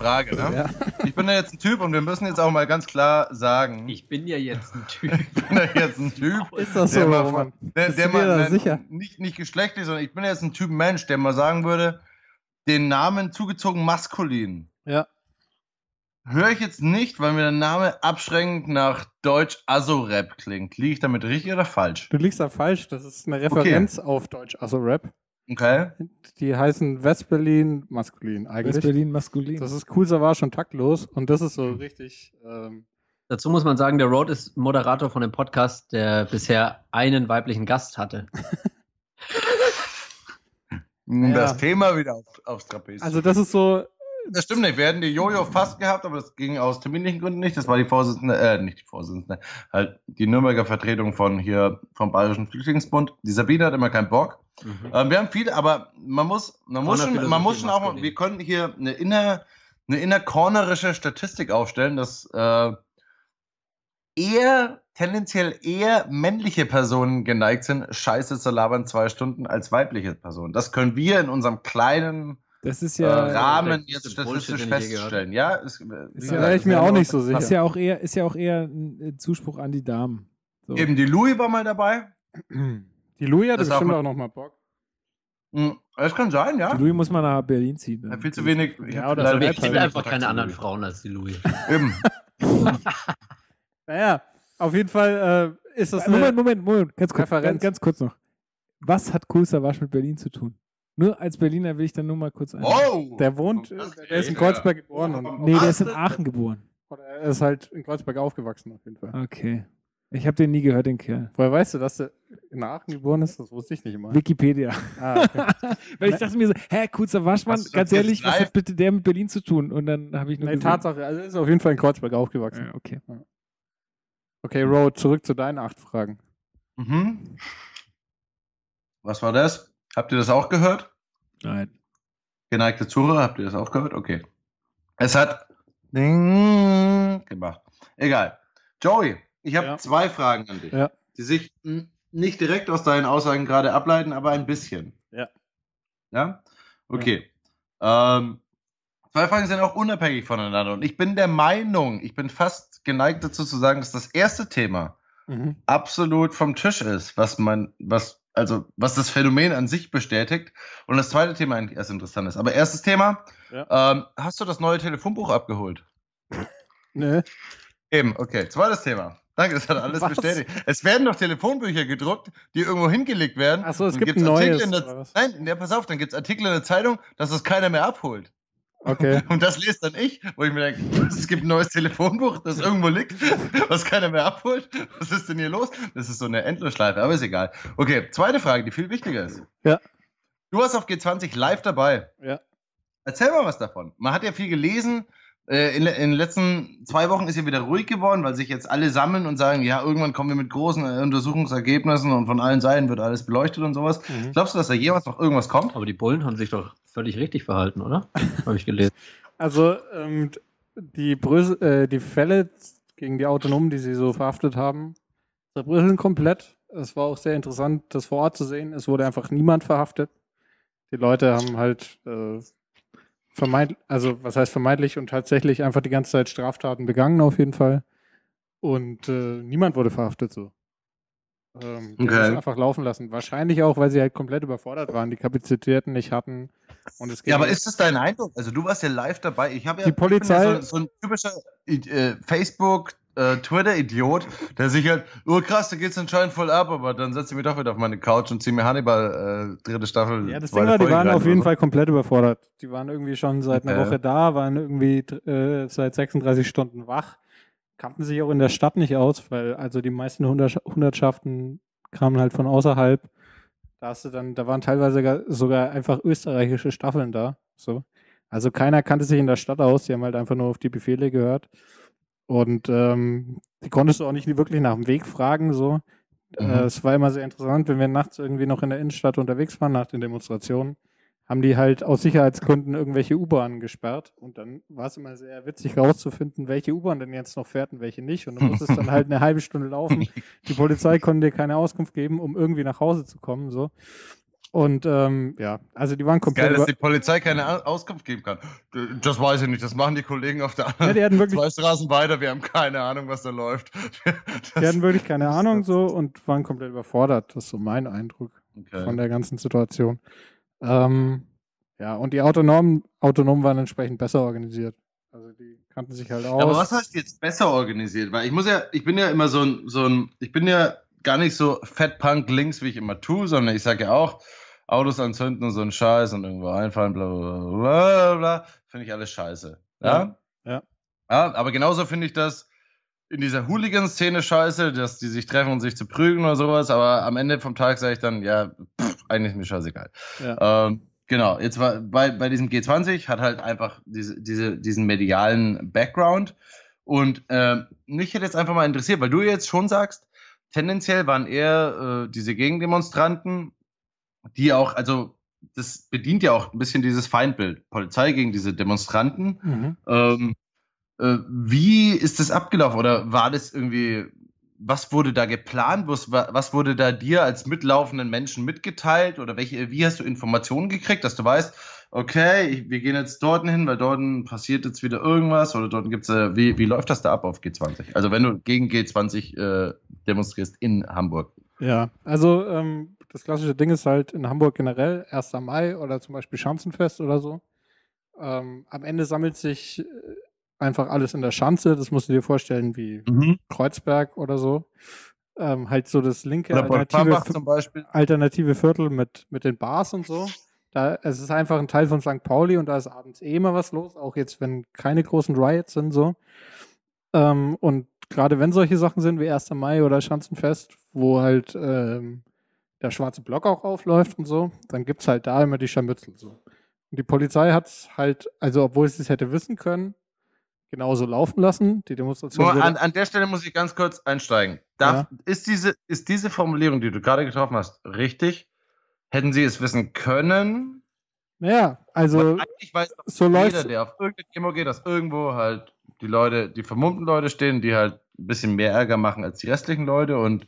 Frage. Ne? Ja. Ich bin ja jetzt ein Typ und wir müssen jetzt auch mal ganz klar sagen, ich Ich bin ja jetzt ein Typ. bin ja jetzt ein Typ, Ist das so, der mal von, der, der mal da nein, sicher? Nicht, nicht geschlechtlich, sondern ich bin jetzt ein Typ Mensch, der mal sagen würde, den Namen zugezogen maskulin. Ja. Höre ich jetzt nicht, weil mir der Name abschränkend nach Deutsch Aso-Rap klingt. Liege ich damit richtig oder falsch? Du liegst da falsch. Das ist eine Referenz auf Deutsch, also Rap. Okay. Die heißen West-Berlin maskulin eigentlich. West Berlin maskulin. Das ist cool, Savage und taktlos. Und das ist so richtig. Ähm, Dazu muss man sagen, der Road ist Moderator von dem Podcast, der bisher einen weiblichen Gast hatte. Um Ja. Das Thema wieder auf, aufs Trapez. also, das ist so. Das stimmt nicht. Wir hätten die Jojo fast gehabt, aber das ging aus terminlichen Gründen nicht. Das war die Vorsitzende, äh, nicht die Vorsitzende, halt die Nürnberger Vertretung von hier, vom Bayerischen Flüchtlingsbund. Die Sabine hat immer keinen Bock. Mhm. Ähm, wir haben viele, aber man muss, man muss schon, man muss schon auch, mal- wir können hier eine inner, eine innercornerische Statistik aufstellen, dass äh, eher, tendenziell eher männliche Personen geneigt sind, Scheiße zu labern zwei Stunden als weibliche Personen. Das können wir in unserem kleinen Das ist äh, ja, Rahmen der jetzt statistisch ich feststellen. Ja, ist, wie Ist ja wäre ich mir auch nicht so sicher. was ja auch eher, ist ja auch eher ein äh, Zuspruch an die Damen. So. Eben die Louis war mal dabei. Die Louis hatte Das ist auch bestimmt auch noch mal Bock. Hm, Das kann sein, ja. Die Louis muss mal nach Berlin ziehen. Ja, Dann. viel zu wenig. ich Ja, oder so wenig einfach keine anderen Louis. Frauen als die Louis. Eben. Naja, auf jeden Fall äh, ist das Moment, Moment, Moment, ganz kurz, ganz, ganz kurz noch. Was hat Kool Savas mit Berlin zu tun? Nur als Berliner will ich dann nur mal kurz ein. Wow! Der wohnt, der ist in. Kreuzberg geboren und Nee, der ist in? Aachen geboren. oder er ist halt in Kreuzberg aufgewachsen auf jeden Fall. Okay. Ich habe den nie gehört, den Kerl. Woher weißt du, dass der in Aachen geboren ist? Das wusste ich nicht immer. Wikipedia. Ah, okay. Weil ich dachte mir so, hä, Kool Savas, Mann, Hast du das ganz ehrlich, was live? hat bitte der mit Berlin zu tun? Und dann habe ich nur nee, gesehen- Tatsache, also er ist auf jeden Fall in Kreuzberg aufgewachsen. Ja, okay. Okay, Road, zurück zu deinen acht Fragen. Mhm. Was war das? Habt ihr das auch gehört? Nein. Geneigte Zuhörer, habt ihr das auch gehört? Okay. Es hat Ding gemacht. Egal. Joey, ich habe Ja. zwei Fragen an dich, Ja. die sich nicht direkt aus deinen Aussagen gerade ableiten, aber ein bisschen. Ja. Ja? Okay. Ähm, zwei Fragen sind auch unabhängig voneinander. Und ich bin der Meinung, ich bin fast geneigt dazu zu sagen, dass das erste Thema Mhm. absolut vom Tisch ist, was man, was, also, was das Phänomen an sich bestätigt. Und das zweite Thema eigentlich erst interessant ist. Aber erstes Thema, ähm, hast du das neue Telefonbuch abgeholt? Nee. Eben, okay. Zweites Thema. Danke, das hat alles Was? bestätigt. Es werden doch Telefonbücher gedruckt, die irgendwo hingelegt werden. Achso, es gibt gibt's ein Artikel neues. in der-? Nein, ja, pass auf, dann gibt es Artikel in der Zeitung, dass es keiner mehr abholt. Okay. Und das lest dann ich, wo ich mir denke, es gibt ein neues Telefonbuch, das irgendwo liegt, was keiner mehr abholt. Was ist denn hier los? Das ist so eine Endlosschleife, aber ist egal. Okay, zweite Frage, die viel wichtiger ist. Ja. Du warst auf G20 live dabei. Ja. Erzähl mal was davon. Man hat ja viel gelesen. Äh, In, in den letzten zwei Wochen ist ja wieder ruhig geworden, weil sich jetzt alle sammeln und sagen, ja, irgendwann kommen wir mit großen äh, Untersuchungsergebnissen und von allen Seiten wird alles beleuchtet und sowas. Mhm. Glaubst du, dass da jemals noch irgendwas kommt? Aber die Bullen haben sich doch völlig richtig verhalten, oder? Habe ich gelesen. Also ähm, die, äh, die Fälle gegen die Autonomen, die sie so verhaftet haben, zerbröseln komplett. Es war auch sehr interessant, das vor Ort zu sehen. Es wurde einfach niemand verhaftet. Die Leute haben halt äh, vermeintlich, also was heißt vermeintlich und tatsächlich einfach die ganze Zeit Straftaten begangen auf jeden Fall. Und äh, niemand wurde verhaftet so. Ähm, die haben Okay. das einfach laufen lassen. Wahrscheinlich auch, weil sie halt komplett überfordert waren, die Kapazitäten nicht hatten. Und es Ja, aber ging- ist das dein Eindruck? Also du warst ja live dabei. Ich habe ja Die Polizei- ja so, so ein typischer äh, Facebook, äh, Twitter-Idiot, der sich halt, oh krass, da geht's anscheinend voll ab, aber dann setze ich mich doch wieder auf meine Couch und ziehe mir Hannibal äh, dritte Staffel. Ja, das Ding war, die Folge waren rein auf oder jeden so. Fall komplett überfordert. Die waren irgendwie schon seit einer Okay. Woche da, waren irgendwie äh, seit 36 Stunden wach, kannten sich auch in der Stadt nicht aus, weil also die meisten Hundertsch- Hundertschaften kamen halt von außerhalb. Da hast du dann, da waren teilweise gar- sogar einfach österreichische Staffeln da. So. Also keiner kannte sich in der Stadt aus, die haben halt einfach nur auf die Befehle gehört. Und ähm, die konntest du auch nicht wirklich nach dem Weg fragen. So. Mhm. Äh, es war immer sehr interessant, wenn wir nachts irgendwie noch in der Innenstadt unterwegs waren nach den Demonstrationen, haben die halt aus Sicherheitsgründen irgendwelche U-Bahnen gesperrt. Und dann war es immer sehr witzig rauszufinden, welche U-Bahn denn jetzt noch fährt und welche nicht. Und du musstest dann halt eine halbe Stunde laufen. Die Polizei konnte dir keine Auskunft geben, um irgendwie nach Hause zu kommen. So. Und ähm, ja, also die waren komplett. Geil, dass die Polizei keine Au- Auskunft geben kann. Das weiß ich nicht, das machen die Kollegen auf der ja, anderen die hatten wirklich zwei Straßen weiter. Wir haben keine Ahnung, was da läuft. Die hatten wirklich keine Ahnung so und waren komplett überfordert. Das ist so mein Eindruck Okay. von der ganzen Situation. Ähm, ja, und die Autonomen, Autonomen waren entsprechend besser organisiert. Also die kannten sich halt aus. Ja, aber was heißt jetzt besser organisiert? Weil ich muss ja, ich bin ja immer so ein, so ein, ich bin ja gar nicht so Fettpunk links, wie ich immer tue, sondern ich sage ja auch, Autos anzünden und so ein Scheiß und irgendwo einfallen, bla bla bla bla, bla finde ich alles scheiße. Ja? Ja. Ja, aber genauso finde ich das in dieser Hooligan-Szene scheiße, dass die sich treffen und sich zu prügeln oder sowas, aber am Ende vom Tag sage ich dann, ja, pff, eigentlich ist mir scheißegal. Ja. Ähm, genau, jetzt war bei, bei diesem G20 hat halt einfach diese, diese, diesen medialen Background. Und äh, mich hätte jetzt einfach mal interessiert, weil du jetzt schon sagst, tendenziell waren eher äh, diese Gegendemonstranten, die auch, also das bedient ja auch ein bisschen dieses Feindbild. Polizei gegen diese Demonstranten. Mhm. Ähm, äh, wie ist das abgelaufen? Oder war das irgendwie, was wurde da geplant? Was, was wurde da dir als mitlaufenden Menschen mitgeteilt? Oder welche, wie hast du Informationen gekriegt, dass du weißt, okay, ich, wir gehen jetzt dort hin, weil dort passiert jetzt wieder irgendwas oder dort gibt's äh, wie, wie läuft das da ab auf G20? Also wenn du gegen G20 äh, demonstrierst in Hamburg. Ja, also ähm, das klassische Ding ist halt in Hamburg generell 1. Mai oder zum Beispiel Schanzenfest oder so. Ähm, am Ende sammelt sich äh, einfach alles in der Schanze. Das musst du dir vorstellen wie Kreuzberg oder so. Ähm, halt so das linke alternative, Poltarbach zum Beispiel. alternative Viertel mit, mit den Bars und so. Da, es ist einfach ein Teil von St. Pauli und da ist abends eh immer was los, auch jetzt, wenn keine großen Riots sind, so. Ähm, und gerade wenn solche Sachen sind wie 1. Mai oder Schanzenfest, wo halt ähm, der schwarze Block auch aufläuft und so, dann gibt's halt da immer die Scharmützel so. Und die Polizei hat's halt, also obwohl sie es hätte wissen können, genauso laufen lassen. Die Demonstration Nur an, an der Stelle muss ich ganz kurz einsteigen. Darf, ist, diese, ist diese Formulierung, die du gerade getroffen hast, richtig? Hätten sie es wissen können? Naja, also eigentlich weiß doch so jeder, läuft's. der auf irgendeine Demo geht, dass irgendwo halt die Leute, die vermummten Leute stehen, die halt ein bisschen mehr Ärger machen als die restlichen Leute und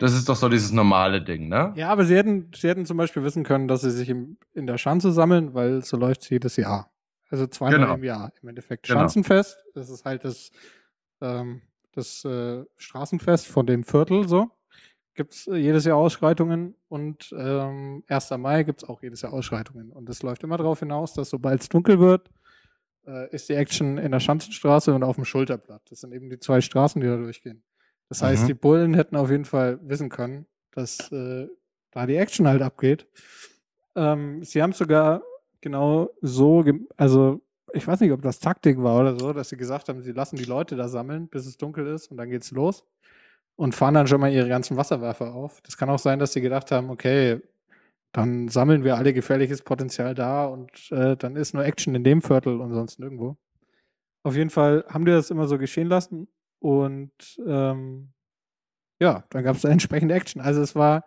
das ist doch so dieses normale Ding, ne? Ja, aber sie hätten, sie hätten zum Beispiel wissen können, dass sie sich im, in der Schanze sammeln, weil so läuft es jedes Jahr. Also zweimal Genau. im Jahr im Endeffekt. Genau. Schanzenfest, das ist halt das, ähm, das äh, Straßenfest von dem Viertel so. Gibt es äh, jedes Jahr Ausschreitungen und ähm, 1. Mai gibt es auch jedes Jahr Ausschreitungen. Und das läuft immer darauf hinaus, dass sobald es dunkel wird, äh, ist die Action in der Schanzenstraße und auf dem Schulterblatt. Das sind eben die zwei Straßen, die da durchgehen. Das heißt, Mhm. die Bullen hätten auf jeden Fall wissen können, dass äh, da die Action halt abgeht. Ähm, sie haben sogar genau so, ge- also ich weiß nicht, ob das Taktik war oder so, dass sie gesagt haben, sie lassen die Leute da sammeln, bis es dunkel ist und dann geht's los und fahren dann schon mal ihre ganzen Wasserwerfer auf. Das kann auch sein, dass sie gedacht haben, okay, dann sammeln wir alle gefährliches Potenzial da und äh, dann ist nur Action in dem Viertel und sonst nirgendwo. Auf jeden Fall haben die das immer so geschehen lassen und ähm, ja, dann gab es entsprechende Action. Also es war,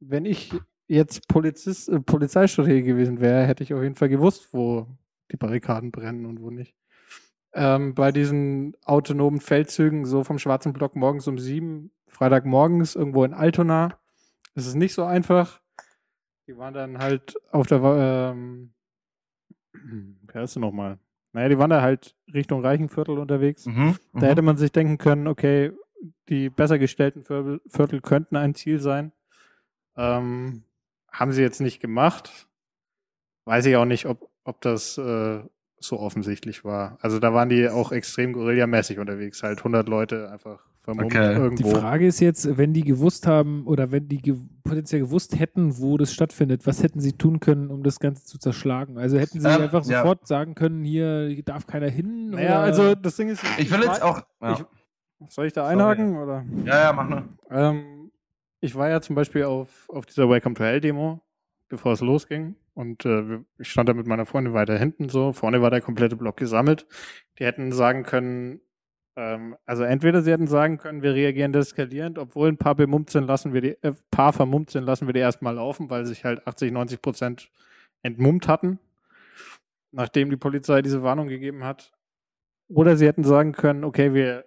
wenn ich jetzt Polizist, äh, Polizeistratege gewesen wäre, hätte ich auf jeden Fall gewusst, wo die Barrikaden brennen und wo nicht. Ähm, bei diesen autonomen Feldzügen, so vom Schwarzen Block morgens um sieben, Freitagmorgens irgendwo in Altona, ist es nicht so einfach. Die waren dann halt auf der, ähm, wer ist denn nochmal? Naja, die waren da halt Richtung Reichenviertel unterwegs. Mhm. Da hätte man sich denken können, okay, die besser gestellten Viertel, könnten ein Ziel sein. Ähm, haben sie jetzt nicht gemacht. Weiß ich auch nicht, ob, ob das äh, so offensichtlich war. Also da waren die auch extrem guerillamäßig unterwegs. Halt 100 Leute einfach Okay. Die. Frage ist jetzt, wenn die gewusst haben oder wenn die ge potenziell gewusst hätten, wo das stattfindet, was hätten sie tun können, um das Ganze zu zerschlagen? Also hätten sie Ähm, einfach ja. sofort sagen können, hier darf keiner hin? naja, oder? also das Ding ist. Ich will war- jetzt auch. Ja, Ich, soll ich da einhaken? Oder? ja, ja mach nur. Ähm, ich war ja zum Beispiel auf, auf dieser Welcome to Hell Demo, bevor es losging. Und äh, ich stand da mit meiner Freundin weiter hinten so. Vorne war der komplette Block gesammelt. Die hätten sagen können, also entweder sie hätten sagen können, wir reagieren deskalierend, obwohl ein paar bemummt sind, lassen wir die, äh, paar vermummt sind, lassen wir die erstmal laufen, weil sich halt 80, 90 Prozent entmummt hatten, nachdem die Polizei diese Warnung gegeben hat. Oder sie hätten sagen können, okay, wir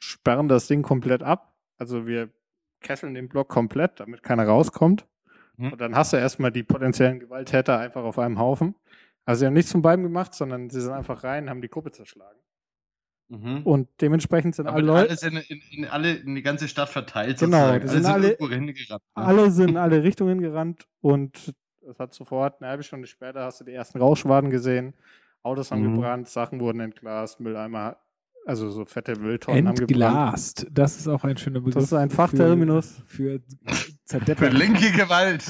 sperren das Ding komplett ab. Also wir kesseln den Block komplett, damit keiner rauskommt. Mhm. Und dann hast du erstmal die potenziellen Gewalttäter einfach auf einem Haufen. Also sie haben nichts von beiden gemacht, sondern sie sind einfach rein, haben die Gruppe zerschlagen. Mhm. Und dementsprechend sind Aber alle Leute, alles in, in, in, alle, in die ganze Stadt verteilt. Genau, sozusagen. die sind alle- irgendwo hingerannt. ne? alle sind in alle Richtungen gerannt und es hat sofort eine halbe Stunde später hast du die ersten Rauschwaden gesehen. Autos haben Mhm. gebrannt, Sachen wurden entglast, Mülleimer, also so fette Mülltonnen haben gebrannt. Entglast. Das ist auch ein schöner Begriff. Das ist ein Fachterminus. Für, für Für zerdeppert. linke Gewalt.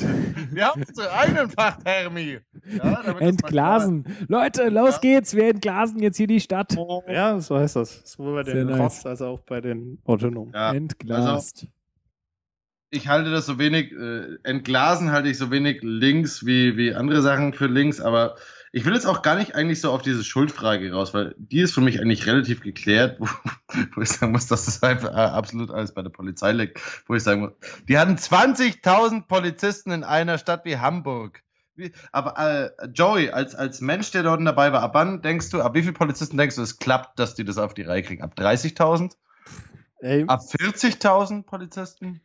Wir haben so einen Fachtermi. Ja, damit das mal Entglasen. Leute, los Ja. geht's. Wir entglasen jetzt hier die Stadt. Ja, so heißt das. Sowohl bei Sehr den nice. Rost als auch bei den Autonomen. Ja. Entglast. ich halte das so wenig, äh, entglasen halte ich so wenig links wie, wie andere Sachen für links, aber ich will jetzt auch gar nicht eigentlich so auf diese Schuldfrage raus, weil die ist für mich eigentlich relativ geklärt, wo, wo ich sagen muss, dass das einfach äh, absolut alles bei der Polizei liegt, wo ich sagen muss, die hatten 20.000 Polizisten in einer Stadt wie Hamburg. Wie, aber äh, Joey, als, als Mensch, der dort dabei war, ab wann denkst du, ab wie viele Polizisten denkst du, es klappt, dass die das auf die Reihe kriegen? Ab 30.000? Ey, Ab 40.000 Polizisten?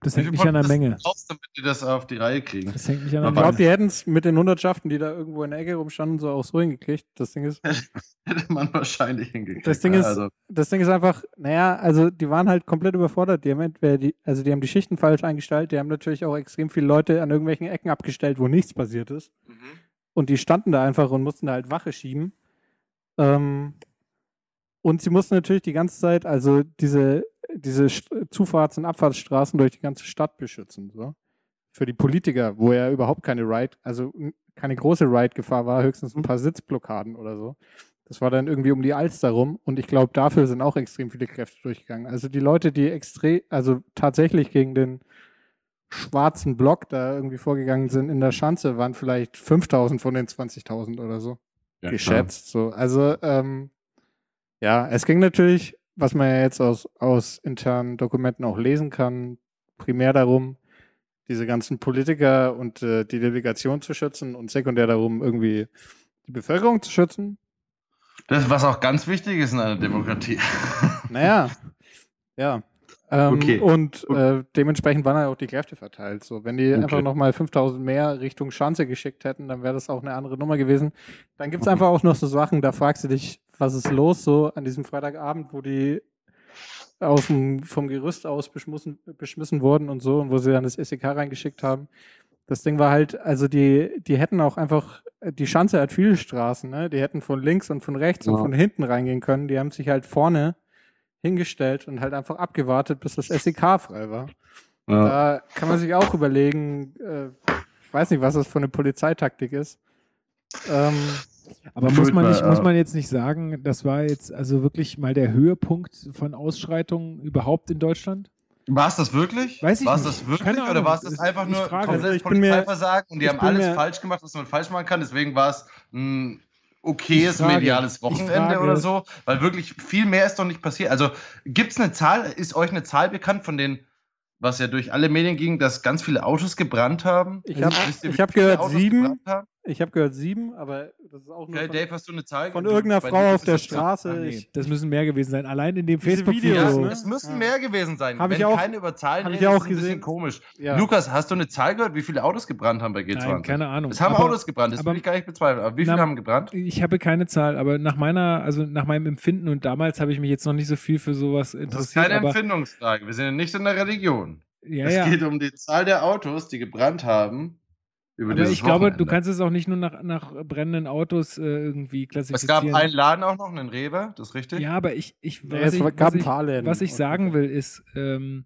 Das Wie hängt nicht an der Menge. brauchst du, damit die das auf die Reihe kriegen? Das hängt nicht an der Aber- ich glaube, Menge. die hätten es mit den Hundertschaften, die da irgendwo in der Ecke rumstanden, so auch so hingekriegt. Das Ding ist, Hätte man wahrscheinlich hingekriegt. Das Ding ist- also, das Ding ist einfach, naja, also die waren halt komplett überfordert. Die haben entweder die, also die haben die Schichten falsch eingestellt, die haben natürlich auch extrem viele Leute an irgendwelchen Ecken abgestellt, wo nichts passiert ist. Und die standen da einfach und mussten da halt Wache schieben. Ähm, und sie mussten natürlich die ganze Zeit, also diese, diese Zufahrts- und Abfahrtsstraßen durch die ganze Stadt beschützen. So. Für die Politiker, wo ja überhaupt keine Ride, also keine große Ride-Gefahr war, höchstens ein paar Sitzblockaden oder so. Das war dann irgendwie um die Alster rum und ich glaube, dafür sind auch extrem viele Kräfte durchgegangen. Also die Leute, die extrem, also tatsächlich gegen den schwarzen Block da irgendwie vorgegangen sind in der Schanze, waren vielleicht 5000 von den 20.000 oder so ja, geschätzt. So. Also, ähm, ja, es ging natürlich, was man ja jetzt aus, aus internen Dokumenten auch lesen kann, primär darum, diese ganzen Politiker und äh, die Delegation zu schützen und sekundär darum, irgendwie die Bevölkerung zu schützen. Das, was auch ganz wichtig ist in einer Demokratie. Naja, ja. Ähm, Okay. Und äh, dementsprechend waren halt auch die Kräfte verteilt. So, wenn die Okay. einfach nochmal 5000 mehr Richtung Schanze geschickt hätten, dann wäre das auch eine andere Nummer gewesen. Dann gibt es einfach auch noch so Sachen, da fragst du dich, was ist los so an diesem Freitagabend, wo die aus dem, vom Gerüst aus beschmissen, beschmissen wurden und so und wo sie dann das SEK reingeschickt haben. Das Ding war halt, also die, die hätten auch einfach, die Schanze hat viele Straßen, ne? Die hätten von links und von rechts und Ja. von hinten reingehen können. Die haben sich halt vorne hingestellt und halt einfach abgewartet, bis das SEK frei war. Ja. Da kann man sich auch überlegen, äh, ich weiß nicht, was das für eine Polizeitaktik ist. Ähm, Aber muss man, nicht, muss man jetzt nicht sagen, das war jetzt also wirklich mal der Höhepunkt von Ausschreitungen überhaupt in Deutschland? War es das wirklich? Weiß ich war es nicht. das wirklich Keine oder war es das einfach ich nur frage. komplettes Also ich bin mir- Polizeiversagen und die haben alles mir- falsch gemacht, was man falsch machen kann? Deswegen war es ein okayes frage. mediales Wochenende oder so, weil wirklich viel mehr ist doch nicht passiert. Also gibt es eine Zahl, ist euch eine Zahl bekannt von den, was ja durch alle Medien ging, dass ganz viele Autos gebrannt haben? ich habe hab gehört Autos sieben, gebrannt haben? Ich habe gehört sieben, aber das ist auch nur Okay, von, Dave, hast du eine Zahl? von irgendeiner Frau auf der Straße. Ah, nee, Ich, das müssen mehr gewesen sein. Allein in dem Facebook-Video. Ja, ne? es müssen Ja. mehr gewesen sein. Hab Wenn ich auch- keine über Zahlen hab ich auch ist es ein bisschen gesehen. komisch. ja. Lukas, hast du eine Zahl gehört, wie viele Autos gebrannt haben bei G20? Nein, keine Ahnung. Es haben Aber- Autos gebrannt, das aber- will ich gar nicht bezweifeln. Aber wie viele Na, haben gebrannt? Ich habe keine Zahl, aber nach meiner, also nach meinem Empfinden und damals habe ich mich jetzt noch nicht so viel für sowas Das ist interessiert. keine aber Empfindungsfrage. Wir sind ja nicht in der Religion. ja, es ja. geht um die Zahl der Autos, die gebrannt haben. Über Aber ich glaube, du kannst es auch nicht nur nach, nach brennenden Autos äh, irgendwie Es klassifizieren. gab einen Laden auch noch, einen Rewe, das ist richtig? ja, aber ich, ich, Ja, was, es ich, gab was, ich, paar Läden. was ich sagen will, ist, ähm,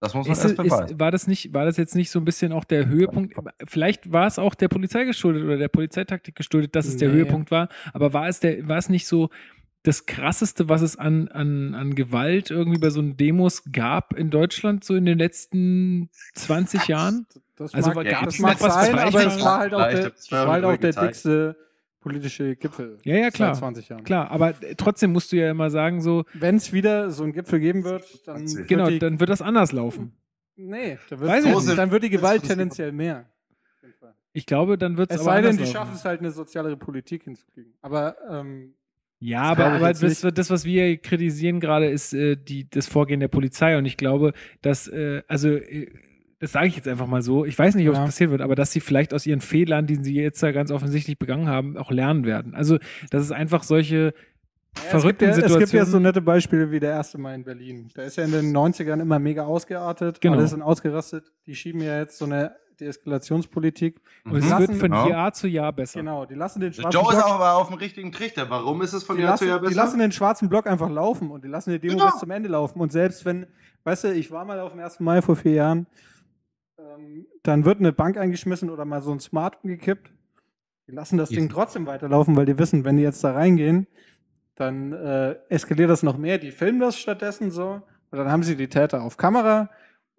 Das muss man ist, erst es- beweisen. ist, war das nicht, war das jetzt nicht so ein bisschen auch der Höhepunkt? Vielleicht war es auch der Polizei geschuldet oder der Polizeitaktik geschuldet, dass es der Nee. Höhepunkt war. Aber war es der, war es nicht so das krasseste, was es an, an, an Gewalt irgendwie bei so Demos gab in Deutschland so in den letzten 20 Jahren? Das Also mag, war- das gab's mag noch was sein, aber es Vergleichbares? war halt auch der, aber es das war halt auch der gezeigt. dickste politische Gipfel Ja, ja, klar. seit 20 Jahren. Klar, aber trotzdem musst du ja immer sagen, so, Wenn es wieder so einen Gipfel geben wird, dann wird genau, die, dann wird das anders laufen. nee, dann Weiß wird, ich nicht. dann wird die Gewalt tendenziell mehr. Ich glaube, dann wird es Es aber sei denn, die laufen. schaffen es halt, eine sozialere Politik hinzukriegen. Aber ähm, Ja, aber, aber das, das, was wir kritisieren gerade, ist äh, die, das Vorgehen der Polizei. Und ich glaube, dass, äh, also, äh, das sage ich jetzt einfach mal so, ich weiß nicht, ob Ja. es passieren wird, aber dass sie vielleicht aus ihren Fehlern, die sie jetzt da ganz offensichtlich begangen haben, auch lernen werden. Also, dass es einfach solche verrückten es gibt, ja, es gibt ja so Situationen. nette Beispiele wie der erste Mal in Berlin. Der ist ja in den 90ern immer mega ausgeartet. Genau. Alle sind ausgerastet. Die schieben ja jetzt so eine Deeskalationspolitik. und es Mhm. wird von Genau. Jahr zu Jahr besser. Genau, die lassen den schwarzen Joe ist Block, auch aber auf dem richtigen Trichter. Warum ist es von die Jahr lassen, zu Jahr die besser? lassen den schwarzen Block einfach laufen und die lassen die Demo Genau. bis zum Ende laufen. Und selbst wenn, weißt du, ich war mal auf dem 1. Mai vor vier Jahren, ähm, dann wird eine Bank eingeschmissen oder mal so ein Smart umgekippt. Die lassen das Ding trotzdem weiterlaufen, weil die wissen, wenn die jetzt da reingehen, dann äh, eskaliert das noch mehr. Die filmen das stattdessen so und dann haben sie die Täter auf Kamera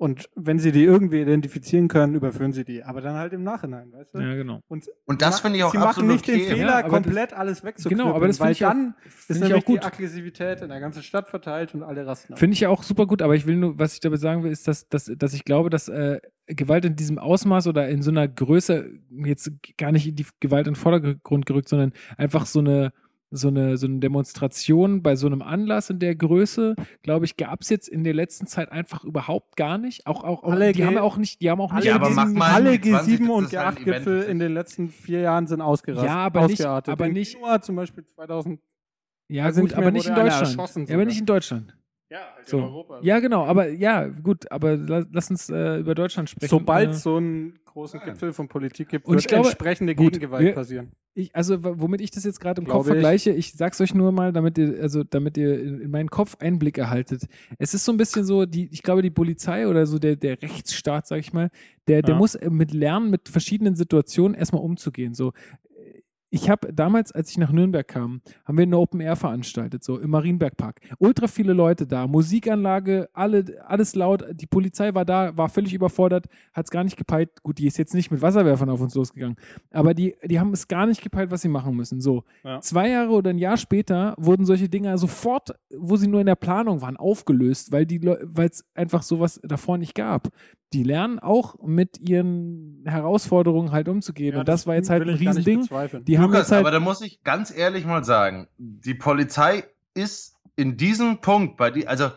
Und wenn sie die irgendwie identifizieren können, überführen sie die. Aber dann halt im Nachhinein, weißt du? Ja, genau. Und, Und das finde ich auch Sie machen nicht den okay. Fehler, Ja, aber das- komplett alles wegzuknüpfen. Genau, aber das finde ich auch- dann ist finde ich nämlich auch gut. die Aggressivität in der ganzen Stadt verteilt und alle rasten. Finde ich ja auch super gut, aber ich will nur, was ich damit sagen will, ist, dass, dass, dass ich glaube, dass äh, Gewalt in diesem Ausmaß oder in so einer Größe, jetzt gar nicht die Gewalt in den Vordergrund gerückt, sondern einfach so eine, so eine, so eine Demonstration bei so einem Anlass in der Größe, glaube ich, gab es jetzt in der letzten Zeit einfach überhaupt gar nicht. Auch, auch, auch Alle die G- haben ja auch nicht, die haben auch nicht Ja, aber diesen- mach mal alle mit 20, G7 und das ist halt ein G8-Gipfel Event. in den letzten vier Jahren sind ausgerastet. Ja, aber nicht- aber In nicht- zum Beispiel 2000. ja gut, aber nicht in Deutschland. Ja, aber nicht in Deutschland. Ja, halt So. Ja, genau, aber ja, gut, aber la- lass uns äh, über Deutschland sprechen. Sobald äh, es so einen großen Gipfel von Politik gibt, Und wird ich glaube- entsprechende gut, Gegengewalt wir- passieren. ich, also womit ich das jetzt gerade im Glaube Kopf ich. vergleiche, ich sag's euch nur mal, damit ihr, also damit ihr in, in meinen Kopf Einblick erhaltet. Es ist so ein bisschen so, die, ich glaube, die Polizei oder so der, der Rechtsstaat, sag ich mal, der, der Ja. muss äh, mit lernen, mit verschiedenen Situationen erstmal umzugehen. So, ich habe damals, als ich nach Nürnberg kam, haben wir eine Open Air veranstaltet, so im Marienbergpark. Ultra viele Leute da, Musikanlage, alle, alles laut. Die Polizei war da, war völlig überfordert, hat es gar nicht gepeilt. Gut, die ist jetzt nicht mit Wasserwerfern auf uns losgegangen, aber die, die haben es gar nicht gepeilt, was sie machen müssen. So, Ja. zwei Jahre oder ein Jahr später wurden solche Dinger sofort, wo sie nur in der Planung waren, aufgelöst, weil die weil es einfach sowas davor nicht gab. Die lernen auch mit ihren Herausforderungen halt umzugehen. und das, war jetzt halt ein Riesending. Die haben Lukas, jetzt halt. aber da muss ich ganz ehrlich mal sagen, die Polizei ist in diesem Punkt bei die, also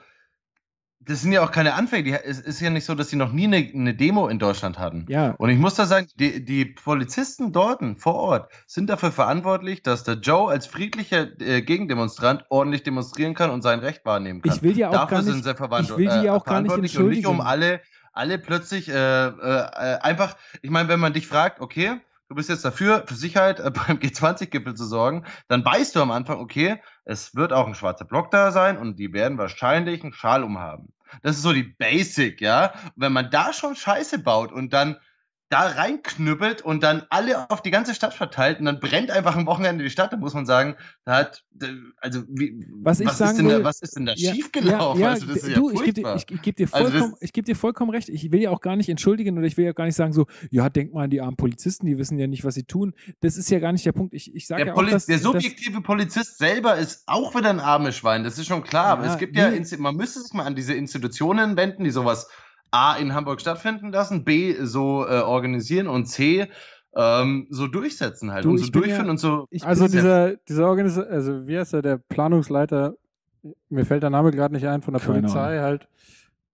das sind ja auch keine Anfänge. Die, es ist ja nicht so, dass sie noch nie eine, eine Demo in Deutschland hatten. ja, Und ich muss da sagen, die, die Polizisten dort vor Ort sind dafür verantwortlich, dass der Joe als friedlicher äh, Gegendemonstrant ordentlich demonstrieren kann und sein Recht wahrnehmen kann. ich will ja auch Dafür gar sind nicht. sie verwandt- ich will die ja auch gar nicht verantwortlich und nicht um entschuldigen. alle, alle plötzlich äh, äh, einfach, ich meine, wenn man dich fragt, okay, du bist jetzt dafür, für Sicherheit äh, beim G20-Gipfel zu sorgen, dann weißt du am Anfang, okay, es wird auch ein schwarzer Block da sein und die werden wahrscheinlich einen Schal umhaben. Das ist so die Basic, ja. Und wenn man da schon Scheiße baut und dann da reinknüppelt und dann alle auf die ganze Stadt verteilt und dann brennt einfach am Wochenende die Stadt, dann muss man sagen, da hat, also wie, Was ich sagen ist denn will- da, was ist denn da Ja, schiefgelaufen? Ja, ja, also das ist ja ich gebe dir, ich, ich geb dir, Also vollkommen, ich geb dir vollkommen recht. Ich will ja auch gar nicht entschuldigen oder ich will ja gar nicht sagen so, ja, denk mal an die armen Polizisten, die wissen ja nicht, was sie tun. Das ist ja gar nicht der Punkt. Ich, ich sage der, ja auch, dass, der dass, subjektive Polizist selber ist auch wieder ein armes Schwein, das ist schon klar. aber Ja, es gibt ja, nee. Insti- man müsste sich mal an diese Institutionen wenden, die sowas A in Hamburg stattfinden lassen, B so äh, organisieren und C ähm, so durchsetzen halt Du, und so durchführen ja- und so. ich Also dieser, dieser Organisation, also wie heißt er, der Planungsleiter, mir fällt der Name gerade nicht ein, von der Keine Polizei halt,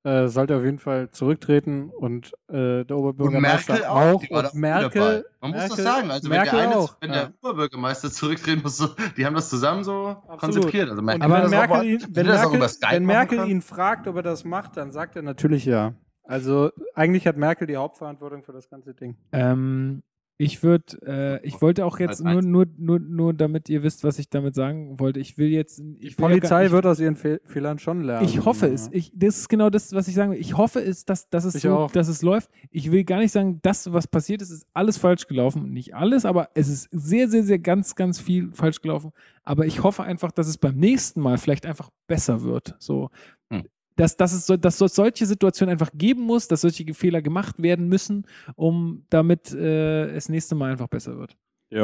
äh, sollte auf jeden Fall zurücktreten und äh, der Und Oberbürgermeister Merkel auch. war und auch Merkel. Man muss Merkel, das sagen. Also Merkel wenn der, eine, auch. wenn ja. der Oberbürgermeister zurücktreten muss, so, die haben das zusammen so konzipiert. Also Und Merkel wenn Merkel, auch, wenn auch wenn ihn fragt, ob er das macht, dann sagt er natürlich ja. Also eigentlich hat Merkel die Hauptverantwortung für das ganze Ding. Ähm, ich würde, äh, ich wollte auch jetzt Als nur, nur, nur, nur, damit ihr wisst, was ich damit sagen wollte. Ich will jetzt, Die ich will ja gar- Polizei ich, wird aus ihren Fe Fehlern schon lernen. Ich hoffe Ja. es. Ich, das ist genau das, was ich sagen will. Ich hoffe es, dass, dass es so, dass es läuft. Ich will gar nicht sagen, das, was passiert ist, ist alles falsch gelaufen. Nicht alles, aber es ist sehr, sehr, sehr ganz, ganz viel falsch gelaufen. Aber ich hoffe einfach, dass es beim nächsten Mal vielleicht einfach besser wird. So. Dass, dass, es so, dass es solche Situationen einfach geben muss, dass solche Fehler gemacht werden müssen, um damit äh, es nächste Mal einfach besser wird.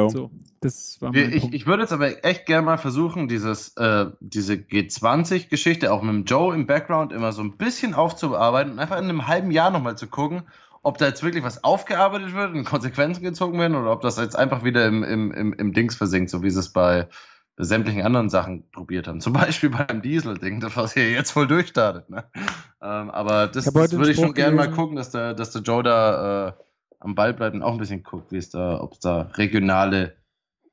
So, das war mein Ich, Punkt. ich würde jetzt aber echt gerne mal versuchen, dieses, äh, diese G20-Geschichte auch mit dem Joe im Background immer so ein bisschen aufzubearbeiten und einfach in einem halben Jahr nochmal zu gucken, ob da jetzt wirklich was aufgearbeitet wird und Konsequenzen gezogen werden oder ob das jetzt einfach wieder im, im, im, im Dings versinkt, so wie es bei sämtlichen anderen Sachen probiert haben. Zum Beispiel beim Diesel-Ding, das was hier jetzt voll durchstartet. Ne? Ähm, aber das, Ich das würde ich schon gerne mal gucken, dass der, dass der Joe da äh, am Ball bleibt und auch ein bisschen guckt, wie es da, ob es da regionale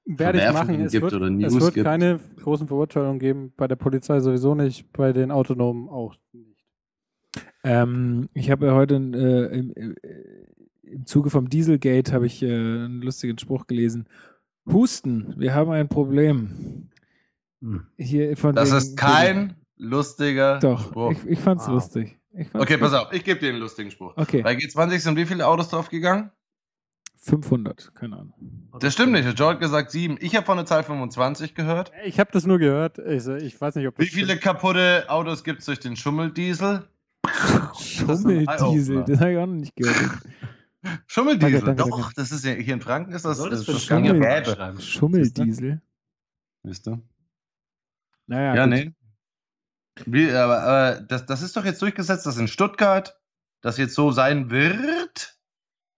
Werde ich machen. Es gibt wird, oder es News wird gibt. keine großen Verurteilungen geben, bei der Polizei sowieso nicht, bei den Autonomen auch nicht. Ähm, ich habe ja heute äh, im, im, im Zuge vom Dieselgate habe ich äh, einen lustigen Spruch gelesen. Husten, wir haben ein Problem. Hm. Hier von Das ist kein lustiger Doch, Spruch. ich, ich fand's Wow. lustig. Ich fand's Okay, gut. pass auf, ich gebe dir einen lustigen Spruch. Okay, Bei G20 sind wie viele Autos drauf gegangen? 500, keine Ahnung. Das stimmt nicht. Der Joe hat gesagt sieben. Ich habe von der Zahl 25 gehört. Ich habe das nur gehört. Ich, ich weiß nicht, ob Wie das viele kaputte Autos gibt es durch den Schummeldiesel? Schummeldiesel, das habe ich auch noch nicht gehört. Schummeldiesel, Danke, danke, doch, danke. das ist ja hier in Franken ist das, das das, Schummel- gäbe. Schummeldiesel. Wisst ihr? Naja, Ja, gut. nee. Wie, aber aber das, das ist doch jetzt durchgesetzt, dass in Stuttgart das jetzt so sein wird,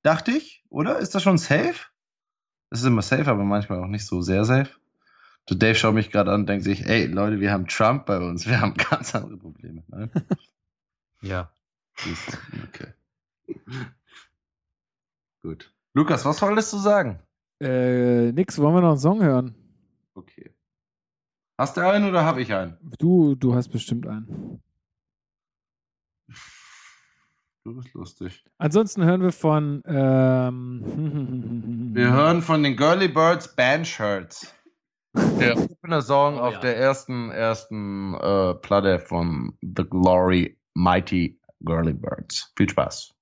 dachte ich, oder? Ist das schon safe? Das ist immer safe, aber manchmal auch nicht so sehr safe. Du, Dave schaut mich gerade an und denkt sich, ey, Leute, wir haben Trump bei uns, wir haben ganz andere Probleme. Nein? Ja. Du, okay. Gut. Lukas, was wolltest du sagen? Äh, nix, wollen wir noch einen Song hören? Okay. Hast du einen oder habe ich einen? Du, du hast bestimmt einen. Du bist lustig. Ansonsten hören wir von. Ähm, Wir hören von den Girly Birds Band Shirts. Der Opener Song Oh, auf ja. der ersten, ersten äh, Platte von The Glory Mighty Girly Birds. Viel Spaß.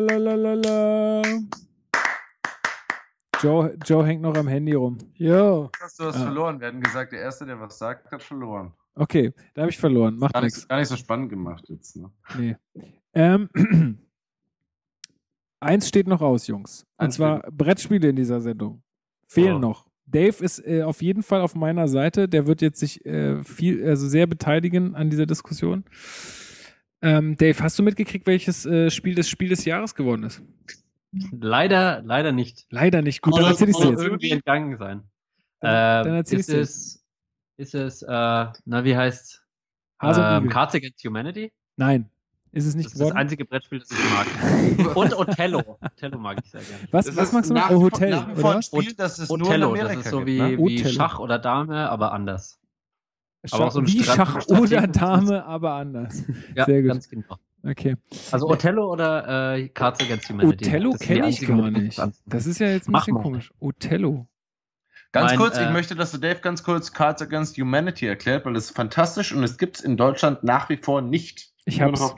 La, la, la, la, la, la. Joe, Joe hängt noch am Handy rum. Jo. Hast du hast Ah. verloren. Wir hatten gesagt, der Erste, der was sagt, hat verloren. Okay, da habe ich verloren. Macht nichts. nicht, gar nicht so spannend gemacht jetzt. Ne? Nee. Ähm, eins steht noch aus, Jungs. Und Eins zwar Brettspiele in dieser Sendung. Fehlen Oh. noch. Dave ist äh, auf jeden Fall auf meiner Seite. Der wird jetzt sich äh, viel, also sehr beteiligen an dieser Diskussion. Ähm, Dave, hast du mitgekriegt, welches äh, Spiel das Spiel des Jahres geworden ist? Leider, leider nicht. Leider nicht. Gut, dann Muss- erzähl ich dir jetzt. irgendwie entgangen sein. Dann- dann Ähm, erzähl ist es, ist es, äh, na, wie heißt's? Hase und Ähm. Cards Against Humanity? Nein, ist es Das nicht ist das geworden. einzige Brettspiel, das ich mag. Und Othello. Othello mag ich sehr gerne. Was, Das was ist magst du noch? nach Oh, Hotel, nach oder? Spiel, das es nur in Othello, Amerika das ist so gibt, wie, ne? wie Othello. Schach oder Dame, aber anders. Schach, aber auch so ein wie Schach oder Dame, aber anders. Ja, Sehr gut. ganz genau. Okay. Also Othello oder äh, Cards Against Humanity? Othello kenne ich gar nicht. Das ist ja jetzt ein Mach bisschen mal. komisch. Othello. Ganz Mein, kurz, ich äh, möchte, dass du Dave ganz kurz Cards Against Humanity erklärt, weil das ist fantastisch und es gibt es in Deutschland nach wie vor nicht. Ich das-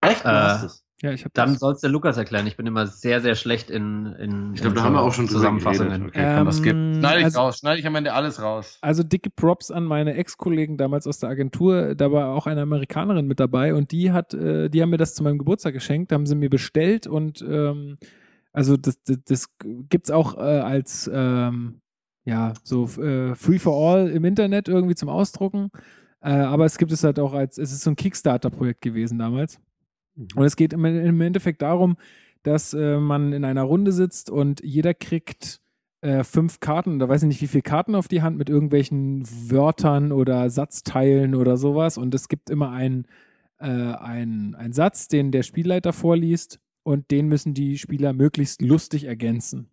Echt? Du Äh, hast es. Ja, ich Dann soll es der Lukas erklären. Ich bin immer sehr, sehr schlecht in, in, Ich glaube, da haben wir auch schon Zusammenfassungen. Okay, das. Ähm, Schneide ich also- raus, schneide ich am Ende alles raus. Also dicke Props an meine Ex-Kollegen damals aus der Agentur. Da war auch eine Amerikanerin mit dabei und die hat, äh, die haben mir das zu meinem Geburtstag geschenkt, haben sie mir bestellt und ähm, also das, das, das gibt's auch äh, als ähm, ja so äh, Free for All im Internet irgendwie zum Ausdrucken. Äh, aber es gibt es halt auch als, es ist so ein Kickstarter-Projekt gewesen damals. Und es geht im, im Endeffekt darum, dass äh, man in einer Runde sitzt und jeder kriegt äh, fünf Karten, da weiß ich nicht, wie viele Karten auf die Hand mit irgendwelchen Wörtern oder Satzteilen oder sowas. Und es gibt immer einen äh, ein, ein Satz, den der Spielleiter vorliest und den müssen die Spieler möglichst lustig ergänzen.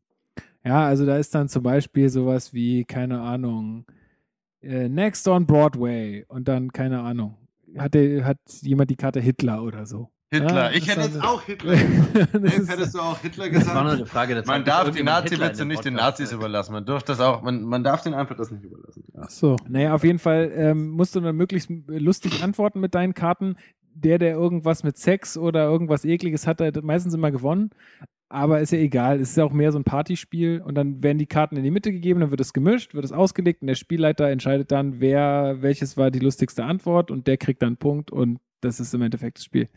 Ja, also da ist dann zum Beispiel sowas wie, keine Ahnung, äh, Next on Broadway und dann, keine Ahnung, hat, der, hat jemand die Karte Hitler oder so. Hitler. Ja, ich hätte jetzt auch Hitler. Ist- hättest du auch Hitler Das war nur gesagt? eine Frage der Zeit. Man darf die Nazi-Witze nicht den Nazis sagt. überlassen. Man dürfte das auch, man, man darf den einfach das nicht überlassen. Ja. Ach so. Naja, auf jeden Fall ähm, musst du dann möglichst lustig antworten mit deinen Karten. Der, der irgendwas mit Sex oder irgendwas Ekliges hat, der hat meistens immer gewonnen. Aber ist ja egal. Es ist ja auch mehr so ein Partyspiel. Und dann werden die Karten in die Mitte gegeben, dann wird es gemischt, wird es ausgelegt und der Spielleiter entscheidet dann, wer, welches war die lustigste Antwort und der kriegt dann einen Punkt und das ist im Endeffekt das Spiel.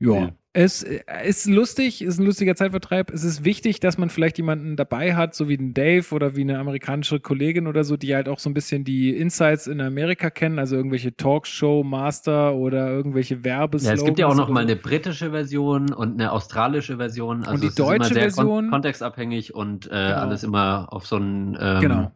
Ja. Ja. Es äh, ist lustig, ist ein lustiger Zeitvertreib. Es ist wichtig, dass man vielleicht jemanden dabei hat, so wie den Dave oder wie eine amerikanische Kollegin oder so, die halt auch so ein bisschen die Insights in Amerika kennen, also irgendwelche Talkshow-Master oder irgendwelche Ja, Werbeslogans. es gibt ja auch noch mal eine britische Version und eine australische Version. Also Und die deutsche sehr Version- kon kontextabhängig und äh, Genau. alles immer auf so einen ähm, Genau.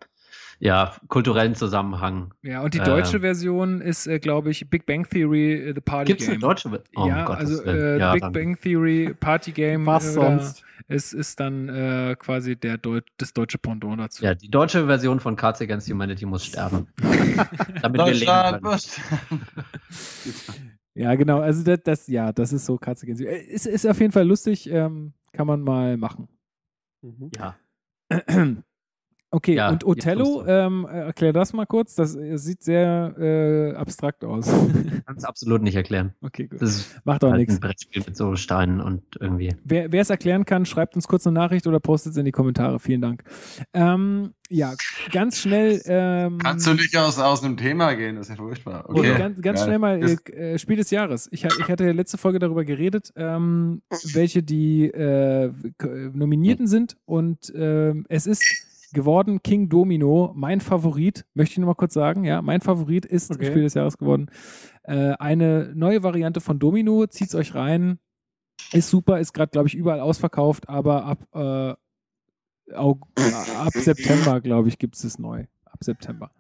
Ja, kulturellen Zusammenhang. Ja, und die äh, deutsche Version ist, äh, glaube ich, Big Bang Theory, äh, The Party Gibt es Game. eine deutsche Version? Oh, ja, um also äh, ja, Big dann- Bang Theory Party Game. Was äh, sonst? Es ist dann äh, quasi der Deut das deutsche Pendant dazu. Ja, die deutsche Version von Cards Against Humanity muss sterben. Damit wir leben Deutschland, können. Ja, genau. Also das, das ja, das ist so Katze gegen Sie. Äh, Ist, ist auf jeden Fall lustig, ähm, kann man mal machen. Ja. Okay, Ja, und Othello, ähm, äh, erklär das mal kurz. Das äh, sieht sehr äh, abstrakt aus. Kann es absolut nicht erklären. okay, gut. Das Macht auch halt nichts. ein Brettspiel mit so Steinen und irgendwie. Wer wer es erklären kann, schreibt uns kurz eine Nachricht oder postet es in die Kommentare. Vielen Dank. Ähm, ja, ganz schnell. Ähm, Kannst du nicht aus, aus einem Thema gehen? Das ist ja furchtbar. Und Okay. ganz, ganz Geil. schnell mal äh, äh, Spiel des Jahres. Ich, ich hatte ja letzte Folge darüber geredet, ähm, welche die äh, äh, Nominierten sind. Und ähm, es ist geworden King Domino, mein Favorit. Möchte ich noch mal kurz sagen. Ja, mein Favorit ist Okay. Spiel des Jahres geworden. Äh, eine neue Variante von Domino. Zieht's euch rein. Ist super, ist gerade, glaube ich, überall ausverkauft, aber ab, äh, Aug ab September, glaube ich, gibt es es neu. Ab September.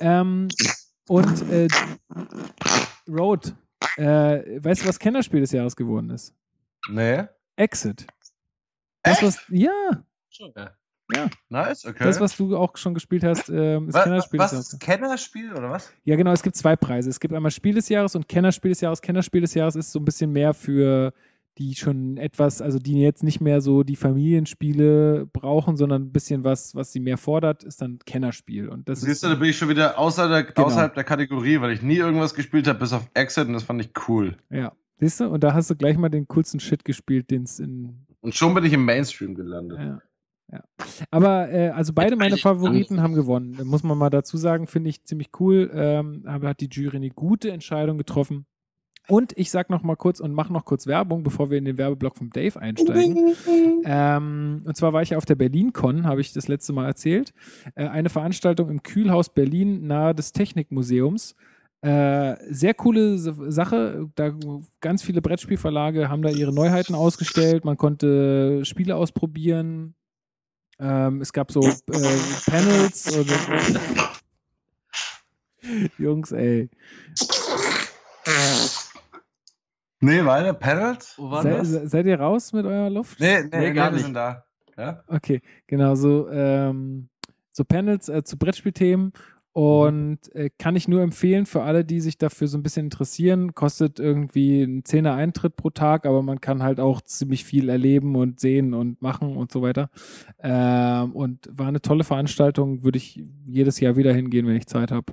Ähm, und äh, Road, äh, weißt du, was Kennerspiel des Jahres geworden ist? Nee. Exit. Das, was, ja, Nice, okay. das, was du auch schon gespielt hast, ähm, ist was, Kennerspiel was des Jahres. ist Kennerspiel oder was? Ja, genau, es gibt zwei Preise. Es gibt einmal Spiel des Jahres und Kennerspiel des Jahres. Kennerspiel des Jahres ist so ein bisschen mehr für die schon etwas, also die jetzt nicht mehr so die Familienspiele brauchen, sondern ein bisschen was, was sie mehr fordert, ist dann Kennerspiel. Und das Siehst ist, du, da bin ich schon wieder außer der, Genau. außerhalb der Kategorie, weil ich nie irgendwas gespielt habe, bis auf Exit und das fand ich cool. ja. Siehst du? Und da hast du gleich mal den coolsten Shit gespielt, den es in. Und schon bin ich im Mainstream gelandet. Ja. Ja. Aber äh, also beide meine Favoriten haben gewonnen. Muss man mal dazu sagen, finde ich ziemlich cool. Ähm, aber hat die Jury eine gute Entscheidung getroffen. Und ich sag noch mal kurz und mache noch kurz Werbung, bevor wir in den Werbeblock vom Dave einsteigen. Ähm, und zwar war ich ja auf der BerlinCon, habe ich das letzte Mal erzählt. Äh, eine Veranstaltung im Kühlhaus Berlin nahe des Technikmuseums. Äh, sehr coole Sache. Da ganz viele Brettspielverlage haben da ihre Neuheiten ausgestellt. Man konnte Spiele ausprobieren. Ähm, es gab so äh, Panels. Oder Jungs, ey. Nee, weiter, Pedals? Wo war Sei, das? se- seid ihr raus mit eurer Luft? Nee, nee, Nee, nee, gar wir nicht. sind da. Ja? Okay, genau, so, ähm, so Panels äh, zu Brettspielthemen und äh, kann ich nur empfehlen für alle, die sich dafür so ein bisschen interessieren. Kostet irgendwie ein Zehner Eintritt pro Tag, aber man kann halt auch ziemlich viel erleben und sehen und machen und so weiter. Ähm, und war eine tolle Veranstaltung, würde ich jedes Jahr wieder hingehen, wenn ich Zeit habe.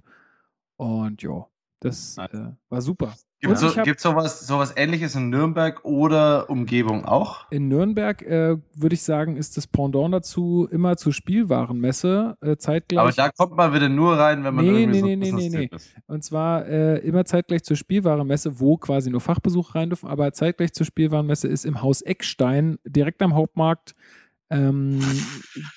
Und ja, das äh, war super. Gibt es so, hab- sowas, sowas ähnliches in Nürnberg oder Umgebung auch? In Nürnberg äh, würde ich sagen, ist das Pendant dazu immer zur Spielwarenmesse äh, zeitgleich. Aber da kommt man wieder nur rein, wenn man Nee, irgendwie nee, so nee, nee, nee, nee. ist. Und zwar äh, immer zeitgleich zur Spielwarenmesse, wo quasi nur Fachbesucher rein dürfen, aber zeitgleich zur Spielwarenmesse ist im Haus Eckstein, direkt am Hauptmarkt, ähm,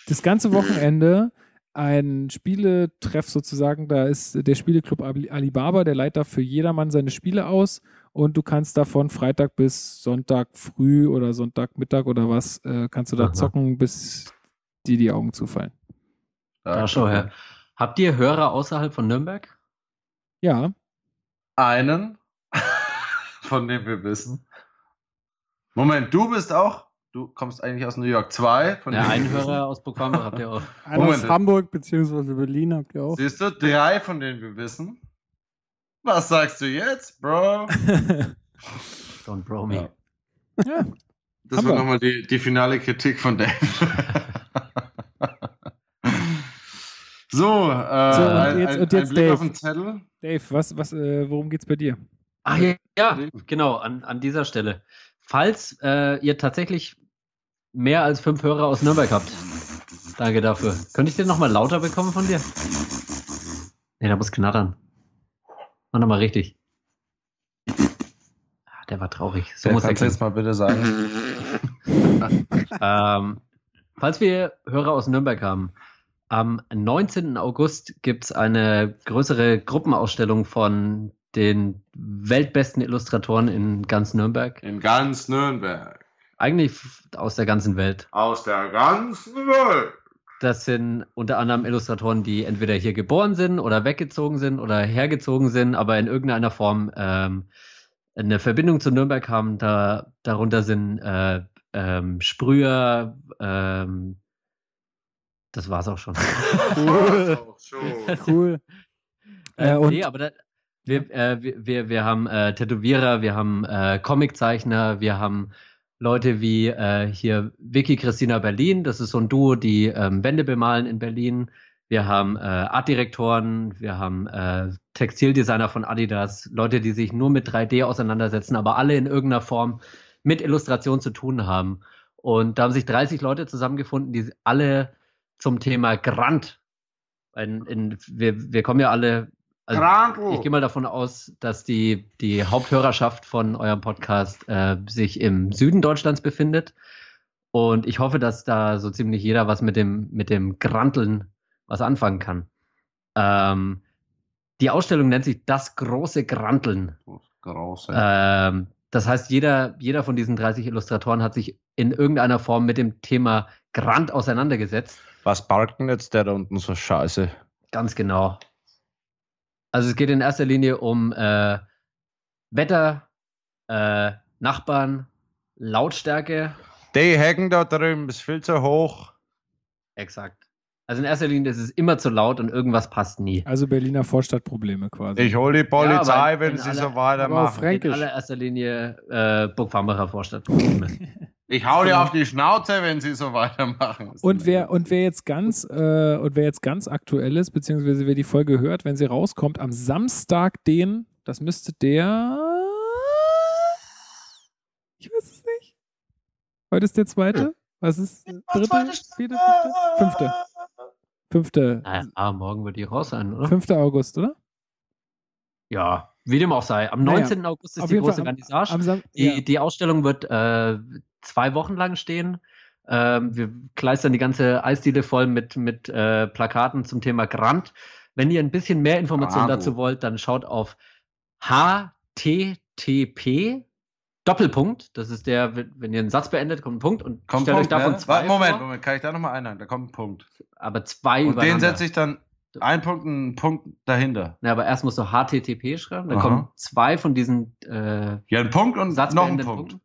das ganze Wochenende ein Spieletreff sozusagen. Da ist der Spieleclub Ali- Alibaba, der leitet da für jedermann seine Spiele aus und du kannst davon Freitag bis Sonntag früh oder Sonntagmittag oder was, äh, kannst du da Aha. zocken, bis dir die Augen zufallen. Da schau her. Habt ihr Hörer außerhalb von Nürnberg? Ja, Einen, von dem wir wissen. Moment, du bist auch, du kommst eigentlich aus New York 2. Von Ja, einen. Hörer aus Burgwammer habt ihr auch. Einer Moment. aus Hamburg beziehungsweise Berlin habt ihr auch. Siehst du, drei, von denen wir wissen. Was sagst du jetzt, Bro? Don't bro me. Ja. ja. Das Haben war nochmal die, die finale Kritik von Dave. so, äh, und ein, jetzt- ein, und jetzt ein Blick Dave. auf den Zettel. Dave, was, was, äh, worum geht's bei dir? Ach ja, ja genau, an, an dieser Stelle. Falls äh, ihr tatsächlich mehr als fünf Hörer aus Nürnberg habt, danke dafür. Könnte ich den nochmal lauter bekommen von dir? Nee, da muss knattern. Mach nochmal richtig. Ah, Der war traurig. So Wer muss kannst du jetzt mal bitte sagen? ähm, falls wir Hörer aus Nürnberg haben, am 19. August gibt es eine größere Gruppenausstellung von den weltbesten Illustratoren in ganz Nürnberg. In ganz Nürnberg. Eigentlich aus der ganzen Welt. Aus der ganzen Welt. Das sind unter anderem Illustratoren, die entweder hier geboren sind oder weggezogen sind oder hergezogen sind, aber in irgendeiner Form ähm, eine Verbindung zu Nürnberg haben. Da, darunter sind äh, ähm, Sprüher, ähm, das war's auch schon. Cool. Auch schon. cool. Äh, Äh, und- nee, aber da, wir, äh, wir, wir, wir haben äh, Tätowierer, wir haben äh, Comiczeichner, wir haben Leute wie äh, hier Vicky Christina Berlin, das ist so ein Duo, die ähm, Wände bemalen in Berlin. Wir haben äh, Artdirektoren, wir haben äh, Textildesigner von Adidas, Leute, die sich nur mit 3D auseinandersetzen, aber alle in irgendeiner Form mit Illustration zu tun haben. Und da haben sich 30 Leute zusammengefunden, die alle zum Thema Grant, in, in, wir, wir kommen ja alle, also ich gehe mal davon aus, dass die, die Haupthörerschaft von eurem Podcast äh, sich im Süden Deutschlands befindet. Und ich hoffe, dass da so ziemlich jeder was mit dem, mit dem Granteln was anfangen kann. Ähm, die Ausstellung nennt sich Das große Granteln. Große. Ähm, das heißt, jeder, jeder von diesen 30 Illustratoren hat sich in irgendeiner Form mit dem Thema Grant auseinandergesetzt. Was parkt denn jetzt der da unten so scheiße? Ganz genau. Also es geht in erster Linie um äh, Wetter, äh, Nachbarn, Lautstärke. Die Hecken da drüben ist viel zu hoch. Exakt. Also in erster Linie ist es immer zu laut und irgendwas passt nie. Also Berliner Vorstadtprobleme quasi. Ich hole die Polizei, Ja, wenn sie aller- so aber auf weitermachen. In allererster Linie äh, Burgfammerer Vorstadtprobleme. Ich hau dir auf die Schnauze, wenn sie so weitermachen. Und wer, und wer jetzt ganz, äh, und wer jetzt ganz aktuell ist, beziehungsweise wer die Folge hört, wenn sie rauskommt, am Samstag den, das müsste der, ich weiß es nicht. Heute ist der zweite. Was ist? Dritte? Vierte? Fünfte? Fünfte. Fünfte. naja, morgen wird die raus sein, oder? 5. August, oder? Ja, wie dem auch sei. Am Naja, 19. August ist die große Vernissage. Sam Die, ja. die Ausstellung wird äh, zwei Wochen lang stehen. Ähm, wir kleistern die ganze Eisdiele voll mit, mit äh, Plakaten zum Thema Grant. Wenn ihr ein bisschen mehr Informationen Bravo. dazu wollt, dann schaut auf http Doppelpunkt. Das ist der, wenn ihr einen Satz beendet, kommt ein Punkt und Kommt stellt Punkt, euch davon ne? zwei Moment, vor, Moment, kann ich da nochmal einhaken? Da kommt ein Punkt. aber zwei Und den setze ich dann ein Punkt, ein Punkt dahinter. Ja, aber erst musst du HTTP schreiben, dann Aha. kommen zwei von diesen äh, Ja, ein Punkt und noch ein Punkt. Punkten.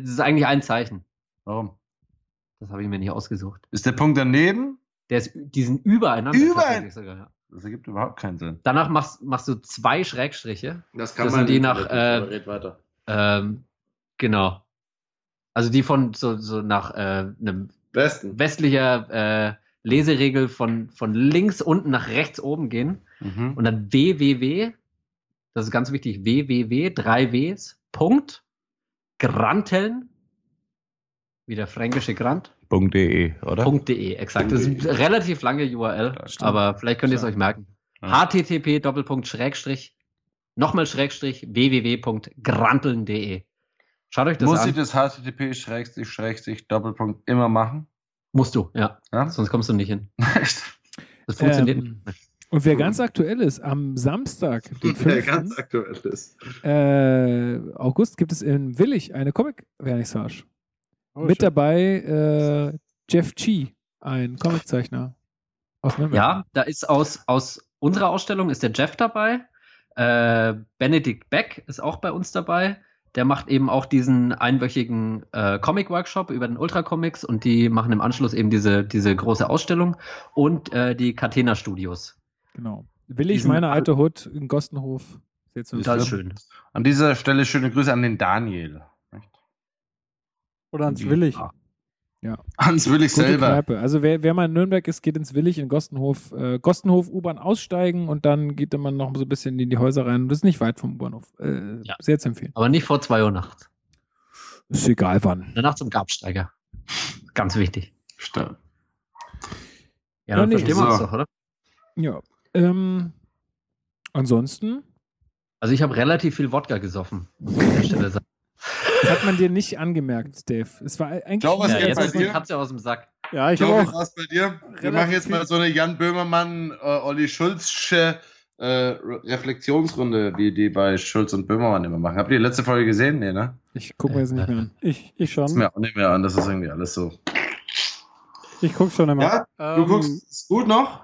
Das ist eigentlich ein Zeichen. Warum? Das habe ich mir nicht ausgesucht. Ist der Punkt daneben? Der ist, die sind übereinander. Über- tatsächlich Sogar, ja. Das ergibt überhaupt keinen Sinn. Danach machst, machst du zwei Schrägstriche. Das kann Das man sind die nach, äh, weiter. Ähm, genau. Also die von so, so nach äh, einem Besten. westlicher äh, Leseregel von, von links unten nach rechts oben gehen. Mhm. Und dann www, das ist ganz wichtig, www, drei Ws, Punkt, Granteln, wie der fränkische Grant, .de, oder? .de, exakt. Das ist eine relativ lange URL, Stimmt. aber vielleicht könnt ihr es euch merken. Ja. http Doppelpunkt Schrägstrich nochmal Schrägstrich www.granteln.de. Schaut euch das Muss an. ich das HTTP Schrägstrich Schrägstrich Doppelpunkt immer machen? Musst du, ja. Ja? Sonst kommst du nicht hin. Das funktioniert Ähm, und wer ganz aktuell ist, am Samstag, den Der 5. ganz aktuell ist. äh, August, gibt es in Willig eine Comic-Vernissage. Oh, Mit schön. dabei äh, Jeff Chi, ein Comiczeichner aus Nürnberg. Ja, da ist aus, aus unserer Ausstellung ist der Jeff dabei. Äh, Benedikt Beck ist auch bei uns dabei. Der macht eben auch diesen einwöchigen äh, Comic-Workshop über den Ultra-Comics und die machen im Anschluss eben diese, diese große Ausstellung und äh, die Catena Studios. Genau. Willig, Diesen- meine alte Hut in Gostenhof. Jetzt Das ist schön. An dieser Stelle schöne Grüße an den Daniel. Oder ans Willig. Hans Willig Gute selber. Kneipe. Also wer, wer mal in Nürnberg ist, geht ins Willig in Gostenhof. Äh, Gostenhof U-Bahn aussteigen und dann geht man noch so ein bisschen in die Häuser rein. Das ist nicht weit vom U-Bahnhof. Äh, Ja. Sehr zu empfehlen. Aber nicht vor 2 Uhr nachts. Ist egal wann. Danach zum Grabsteiger. Ganz wichtig. Stimmt. Ja, dann Ja, nee, verstehen wir uns doch, oder? Ja. Ähm, ansonsten, Also ich habe relativ viel Wodka gesoffen. muss ich an der Stelle sagen. Das hat man dir nicht angemerkt, Dave. Es war eigentlich. Ciao, was Ja, geht jetzt bei dir? Katze aus dem Sack. Ja, ich auch. war's bei dir? Wir machen jetzt mal so eine Jan Böhmermann, äh, Olli Schulzsche äh, Re- Reflexionsrunde, wie die bei Schulz und Böhmermann immer machen. Habt ihr die letzte Folge gesehen? Nee, ne? ich gucke mir das nicht mehr an. Ich, ich schon. mir auch nicht mehr an, das ist irgendwie alles so. Ich gucke schon immer. Ja, du Ähm, guckst, ist gut noch?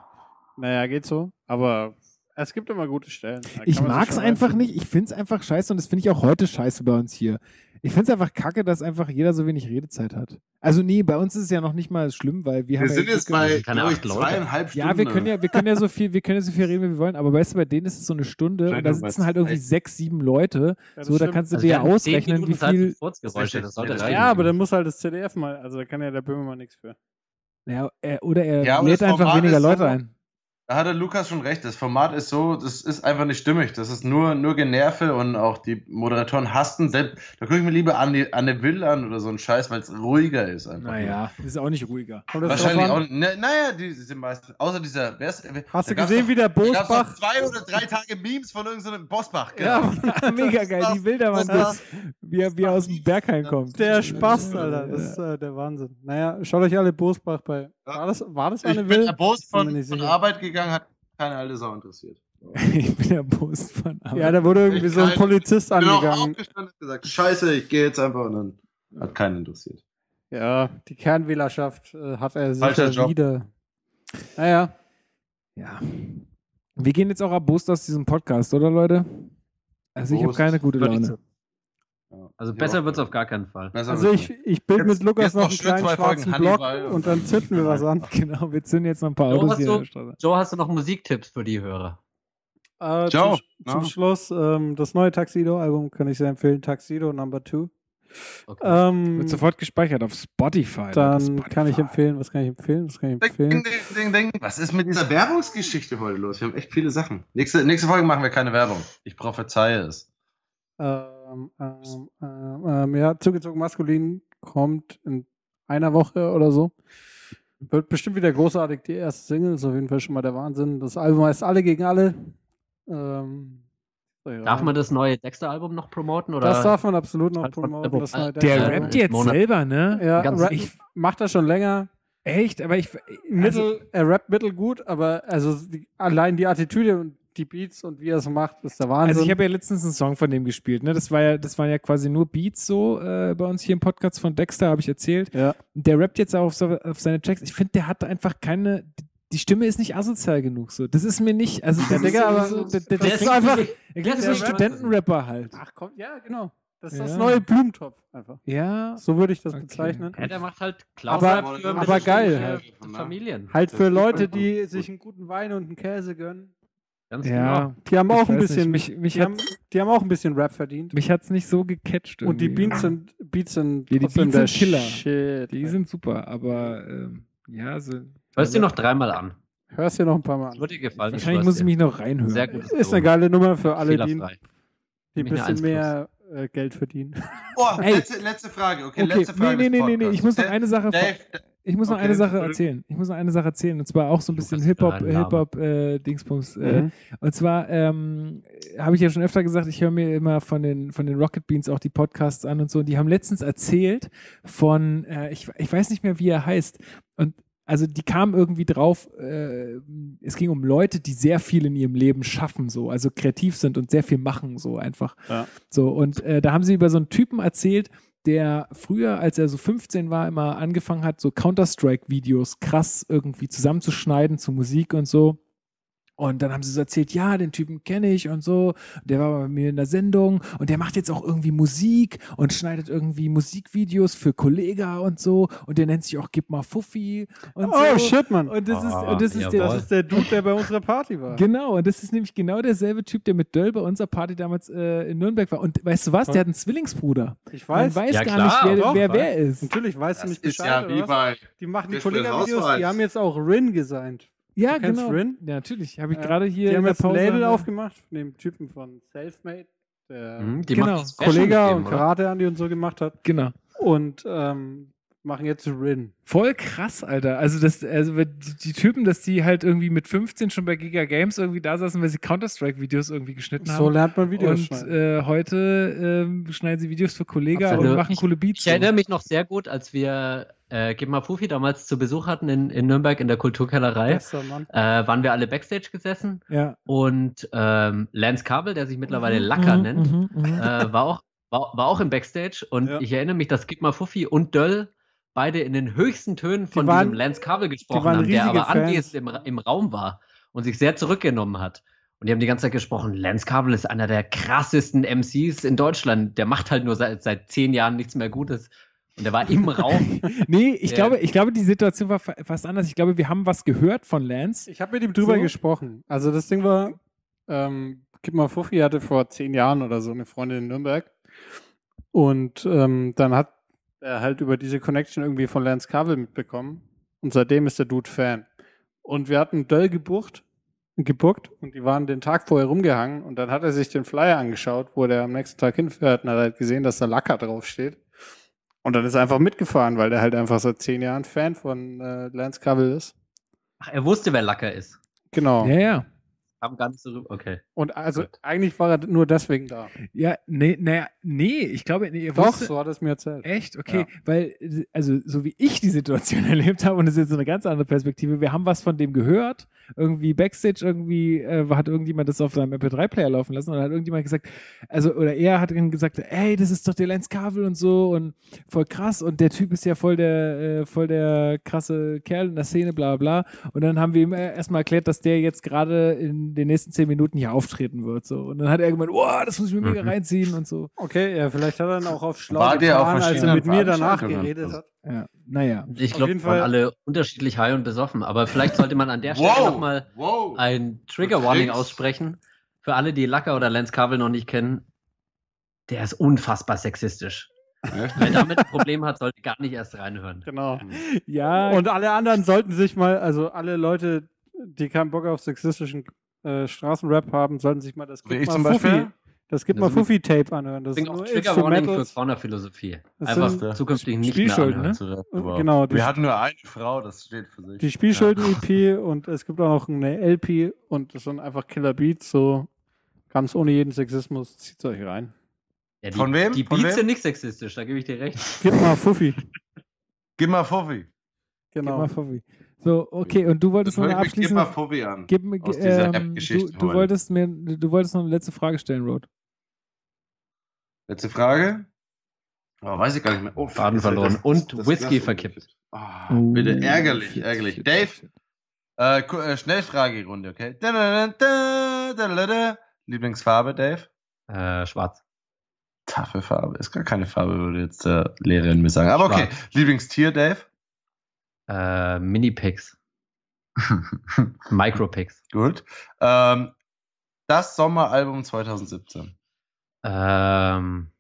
Naja, geht so. Aber es gibt immer gute Stellen. Ich kann man sich mag es schon einfach nicht. Ich finde es einfach scheiße und das finde ich auch heute scheiße bei uns hier. Ich finde es einfach kacke, dass einfach jeder so wenig Redezeit hat. Also nee, bei uns ist es ja noch nicht mal schlimm, weil wir, Wir haben sind ja jetzt bei, ich, zweieinhalb Stunden. Ja, wir können ja, wir können ja so viel, wir können ja so viel reden, wie wir wollen, aber weißt du, bei denen ist es so eine Stunde und da sitzen halt irgendwie sechs, sieben Leute. Ja, so, da kannst du Also dir ja ausrechnen, wie viel. Furzgeräusche, das sollte Ja. Ja, aber dann muss halt das CDF mal. Also da kann ja der Böhmermann nichts für. Ja, er, oder er Ja, lädt einfach weniger Leute ein. Da hat der Lukas schon recht. Das Format ist so, das ist einfach nicht stimmig. Das ist nur, nur Generve und auch die Moderatoren hasten. Selbst, da gucke ich mir lieber Anne, Anne Will an oder so einen Scheiß, weil es ruhiger ist einfach. Naja, ist auch nicht ruhiger. Wahrscheinlich auch. Ne, naja, die sind meistens. Außer dieser. Wer ist, Hast du gesehen, doch- wie der Bosbach. zwei oder drei Tage Memes von irgendeinem Bosbach. Ja, Mega geil, die Bildermann, Das- wie er, wie er aus dem Berg kommt. der Spaß, Alter. Das ist äh, der Wahnsinn. Naja, schaut euch alle Bosbach bei. War das, war das Ich eine der Boss Bin mir von, von. Arbeit gegangen, hat keine alte Sau interessiert. ich bin der Boss von Arbeit. Ja, da wurde irgendwie so ein Echt Polizist Ich bin auch angegangen. aufgestanden und gesagt, scheiße, ich gehe jetzt einfach und dann hat keinen interessiert. Ja, die Kernwählerschaft äh, hat er Falscher sicher Job. wieder. Naja, Ja. Wir gehen jetzt auch erbost aus diesem Podcast, oder Leute? Also ich habe Erbost. keine gute ich Laune. Also Ich besser wird es auf gar keinen Fall. Besser also ich, ich bild Jetzt- mit Lukas noch noch einen kleinen schwarzen Block Hannibal und dann zünden wir was an. Genau, wir zünden jetzt noch ein paar Joe, Autos hast hier du-. Joe, hast du noch Musiktipps für die Hörer? Äh, Ciao. Zum, zum. Schluss ähm, das neue Taxido-Album kann ich sehr empfehlen. Taxido Number 2. Okay. Ähm, Wird sofort gespeichert auf Spotify. dann Spotify. kann ich empfehlen, was kann ich empfehlen? Was kann ich empfehlen? ding, ding, ding. Was ist mit dieser Werbungsgeschichte heute los? Wir haben echt viele Sachen. Nächste, nächste Folge machen wir keine Werbung. Ich prophezeie es. Ähm, ähm, ähm, ähm, ja, zugezogen maskulin kommt in einer Woche oder so. Wird bestimmt wieder großartig. Die erste Single ist auf jeden Fall schon mal der Wahnsinn. Das Album heißt Alle gegen alle. Ähm, so, ja. Darf man das neue Dexter-Album noch promoten? Oder? Das darf man absolut noch Halt von- promoten. Das neue Der rappt jetzt Monat- selber, ne? Ja, Ganz- ra- ich- macht das schon länger. Echt? Aber ich. Also, Mittel, er rappt mittelgut, aber also die, allein die Attitüde und die Beats und wie er es macht, ist der Wahnsinn. also ich habe ja letztens einen Song von dem gespielt, ne? Das war ja, das waren ja quasi nur Beats so äh, bei uns hier im Podcast von Dexter, habe ich erzählt. ja. Der rappt jetzt auch auf, so, auf seine Tracks. Ich finde, der hat einfach keine. Die Stimme ist nicht asozial genug. So. Das ist mir nicht. Also, Der das Digga, ist aber so, der, der, das der ist einfach. Er klingt wie so ein der Studentenrapper halt. Ach komm, ja, genau. Das ist das Ja. neue Blumentopf einfach. Ja. So würde ich das Okay. bezeichnen. Ja, der macht halt Aber- für aber mittelständische geil halt. Familien. Halt für Leute, die sich einen guten Wein und einen Käse gönnen. Ganz genau. Ja. Die haben Ich auch ein weiß bisschen, nicht, mich- mich die, haben, die haben auch ein bisschen Rap verdient. Mich hat es nicht so gecatcht. Und die irgendwie. Beats sind, Beats sind Ja, die Beats der sind Killer. Shit. Die sind super, aber ähm, ja, so. Hörst du noch dreimal an? Hörst dir noch ein paar Mal an. Würde dir gefallen. Wahrscheinlich muss ich mich noch reinhören. Sehr gut. Ist eine geile Nummer für alle, die, die ein bisschen 1 mehr äh, Geld verdienen. Oh, letzte, letzte Frage. Okay, Okay, letzte Frage. nee, nee, nee, nee, nee, ich muss noch Dave- eine Sache, Dave, ich muss noch Okay, eine Sache Entschuldigung. erzählen. Ich muss noch eine Sache erzählen und zwar auch so ein bisschen Hip-Hop. Hip-Hop, äh, Dingsbums. Äh, Mhm. Und zwar ähm, habe ich ja schon öfter gesagt, ich höre mir immer von den, von den Rocket Beans auch die Podcasts an und so. Und die haben letztens erzählt von, äh, ich, ich weiß nicht mehr, wie er heißt, und also die kam irgendwie drauf, äh, es ging um Leute, die sehr viel in ihrem Leben schaffen, so, also kreativ sind und sehr viel machen, so einfach. Ja. So, und äh, da haben sie über so einen Typen erzählt, der früher, als er so 15 war, immer angefangen hat, so Counter-Strike-Videos krass irgendwie zusammenzuschneiden zu Musik und so. Und dann haben sie so erzählt, ja, den Typen kenne ich und so. Der war bei mir in der Sendung und der macht jetzt auch irgendwie Musik und schneidet irgendwie Musikvideos für Kollega und so. Und der nennt sich auch Gib mal Fuffi und Oh, so. shit, Mann. Und das ist, Ah, und das ist der, Das ist der Dude, der bei unserer Party war. Genau, und das ist nämlich genau derselbe Typ, der mit Döll bei unserer Party damals äh, in Nürnberg war. Und weißt du was? Der hat einen Zwillingsbruder. Ich weiß. Man weiß Ja, gar klar, nicht, wer, doch, wer, wer ist. Natürlich weißt du nicht ist Bescheid. ja oder wie was? bei. die machen die Kollega-Videos, die haben jetzt auch Rin gesigned. Ja, genau. Rin? Ja, natürlich. Habe ich gerade hier Die in haben der jetzt ein Label aufgemacht von dem Typen von Selfmade, der Mhm, die Genau. Game, und oder? Karate Andy und so gemacht hat. Genau. Und ähm, machen jetzt Rin. Voll krass, Alter. Also, das, also die, Typen, dass die halt irgendwie mit 15 schon bei Giga Games irgendwie da saßen, weil sie Counter-Strike-Videos irgendwie geschnitten So haben. lernt man Videos und äh, heute ähm, schneiden sie Videos für Kollega Absolut. und machen coole Beats. Ich erinnere mich noch sehr gut, als wir äh, Gib mal Fufi damals zu Besuch hatten in, in Nürnberg in der Kulturkellerei, äh, waren wir alle Backstage gesessen ja. und ähm, Lance Kabel, der sich mittlerweile Lacker Mhm, nennt, mhm, mhm. äh, war, auch, war, war auch im Backstage und Ja. ich erinnere mich, dass Gib mal Fufi und Döll beide in den höchsten Tönen von waren- diesem Lance Kabel gesprochen haben, der aber Fans. anwesend im, im Raum war und sich sehr zurückgenommen hat. Und die haben die ganze Zeit gesprochen, Lance Kabel ist einer der krassesten MCs in Deutschland. Der macht halt nur seit, seit zehn Jahren nichts mehr Gutes. Und der war im Raum. Nee, ich, Ja. glaube, ich glaube, die Situation war fa- fast anders. Ich glaube, wir haben was gehört von Lance. Ich habe mit ihm drüber So? gesprochen. Also das Ding war, ähm, Gib mal Fuffi hatte vor zehn Jahren oder so eine Freundin in Nürnberg. Und ähm, dann hat er halt über diese Connection irgendwie von Lance Carvel mitbekommen. Und seitdem ist der Dude Fan. Und wir hatten Döll gebucht, gebuckt und die waren den Tag vorher rumgehangen und dann hat er sich den Flyer angeschaut, wo der am nächsten Tag hinfährt und hat halt gesehen, dass da Lacker draufsteht. Und dann ist er einfach mitgefahren, weil der halt einfach seit zehn Jahren Fan von äh, Lance Carvel ist. Ach, er wusste, wer Lacker ist. Genau. Ja, ja. Nicht so rüber. Okay. Und also Gut. eigentlich war er nur deswegen da. Ja, nee, naja, nee, ich glaube, nee, Doch, wusste, so hat er es mir erzählt. Echt? Okay. Ja. Weil, also, so wie ich die Situation erlebt habe, und das ist jetzt so eine ganz andere Perspektive, wir haben was von dem gehört. Irgendwie Backstage, irgendwie äh, hat irgendjemand das auf seinem MP3-Player laufen lassen und dann hat irgendjemand gesagt, also, oder er hat dann gesagt, ey, das ist doch der Lance Carvel und so und voll krass und der Typ ist ja voll der, äh, voll der krasse Kerl in der Szene, bla bla. Und dann haben wir ihm äh, erstmal erklärt, dass der jetzt gerade in den nächsten zehn Minuten hier auftreten wird. So. Und dann hat er gemeint, oh, das muss ich mir mega Mhm. reinziehen und so. Okay, ja, vielleicht hat er dann auch auf schlau War getan, als er mit mir danach geredet hat. Ja, naja. Ich glaube, wir waren alle unterschiedlich high und besoffen. Aber vielleicht sollte man an der Stelle Wow, nochmal wow. ein Trigger Warning Tricks. aussprechen. Für alle, die Lacker oder Lance Carvel noch nicht kennen. Der ist unfassbar sexistisch. Wer damit ein Problem hat, sollte gar nicht erst reinhören. Genau. Ja, Und alle anderen sollten sich mal, also alle Leute, die keinen Bock auf sexistischen äh, Straßenrap haben, sollten sich mal das Wie Gib ich mal zum Fuffi, das Gib Das mal ist- Fuffi Tape anhören. Das auch nur Trigger Warning für. Corner-Philosophie. Einfach zukünftig nicht Spielschulden, mehr ne? Zu Rap überhaupt. genau, die- Wir hatten nur eine Frau, das steht für sich. Die Spielschulden-EP und es gibt auch noch eine LP und das sind einfach Killer Beats, so ganz ohne jeden Sexismus. Zieht euch rein. Ja, die, Von wem? Die Von Beats wem? sind nicht sexistisch, da gebe ich dir recht. Gib mal Fuffi. Gib mal Fuffi. Gib Genau. mal Fuffi. So, okay, und du wolltest noch eine ich mich Gib mal abschließende. An. Gib, mir- aus dieser ähm, du, du wolltest mir, du wolltest noch eine letzte Frage stellen, Road. Letzte Frage. Oh, weiß ich gar nicht mehr. Oh, Faden verloren. das- Und das Whisky Glas verkippt. Ah, Oh, bitte, ärgerlich, shit, ärgerlich. shit, Dave, shit. äh, äh, Schnellfragerunde, okay? Da, da, da, da, da, da. Lieblingsfarbe, Dave? Äh, schwarz. Taffe Farbe. Ist gar keine Farbe, würde jetzt der Lehrerin mir sagen. Aber okay. Lieblingstier, Dave? Äh, Mini-Picks. Micro-Picks. Gut. Ähm, das Sommeralbum 2017. Ähm,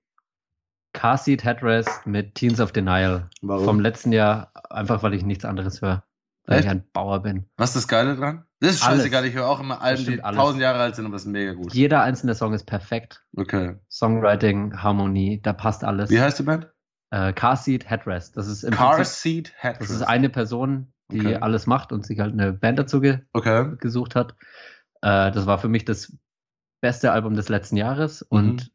Car Seat Headrest mit Teens of Denial. Warum? Vom letzten Jahr, einfach weil ich nichts anderes höre. Weil Echt? ich ein Bauer bin. Was ist das Geile dran? Das ist Alles. scheißegal, ich höre auch immer Alben, die alles. tausend Jahre alt sind, aber das ist mega gut. Jeder einzelne Song ist perfekt. Okay. Songwriting, Harmonie, da passt alles. Wie heißt die Band? Äh, Car Seat Headrest. Das ist im Car Prinzip, Seat Headrest. das ist eine Person, die Okay. alles macht und sich halt eine Band dazu ge Okay. gesucht hat. Äh, das war für mich das beste Album des letzten Jahres Mhm. und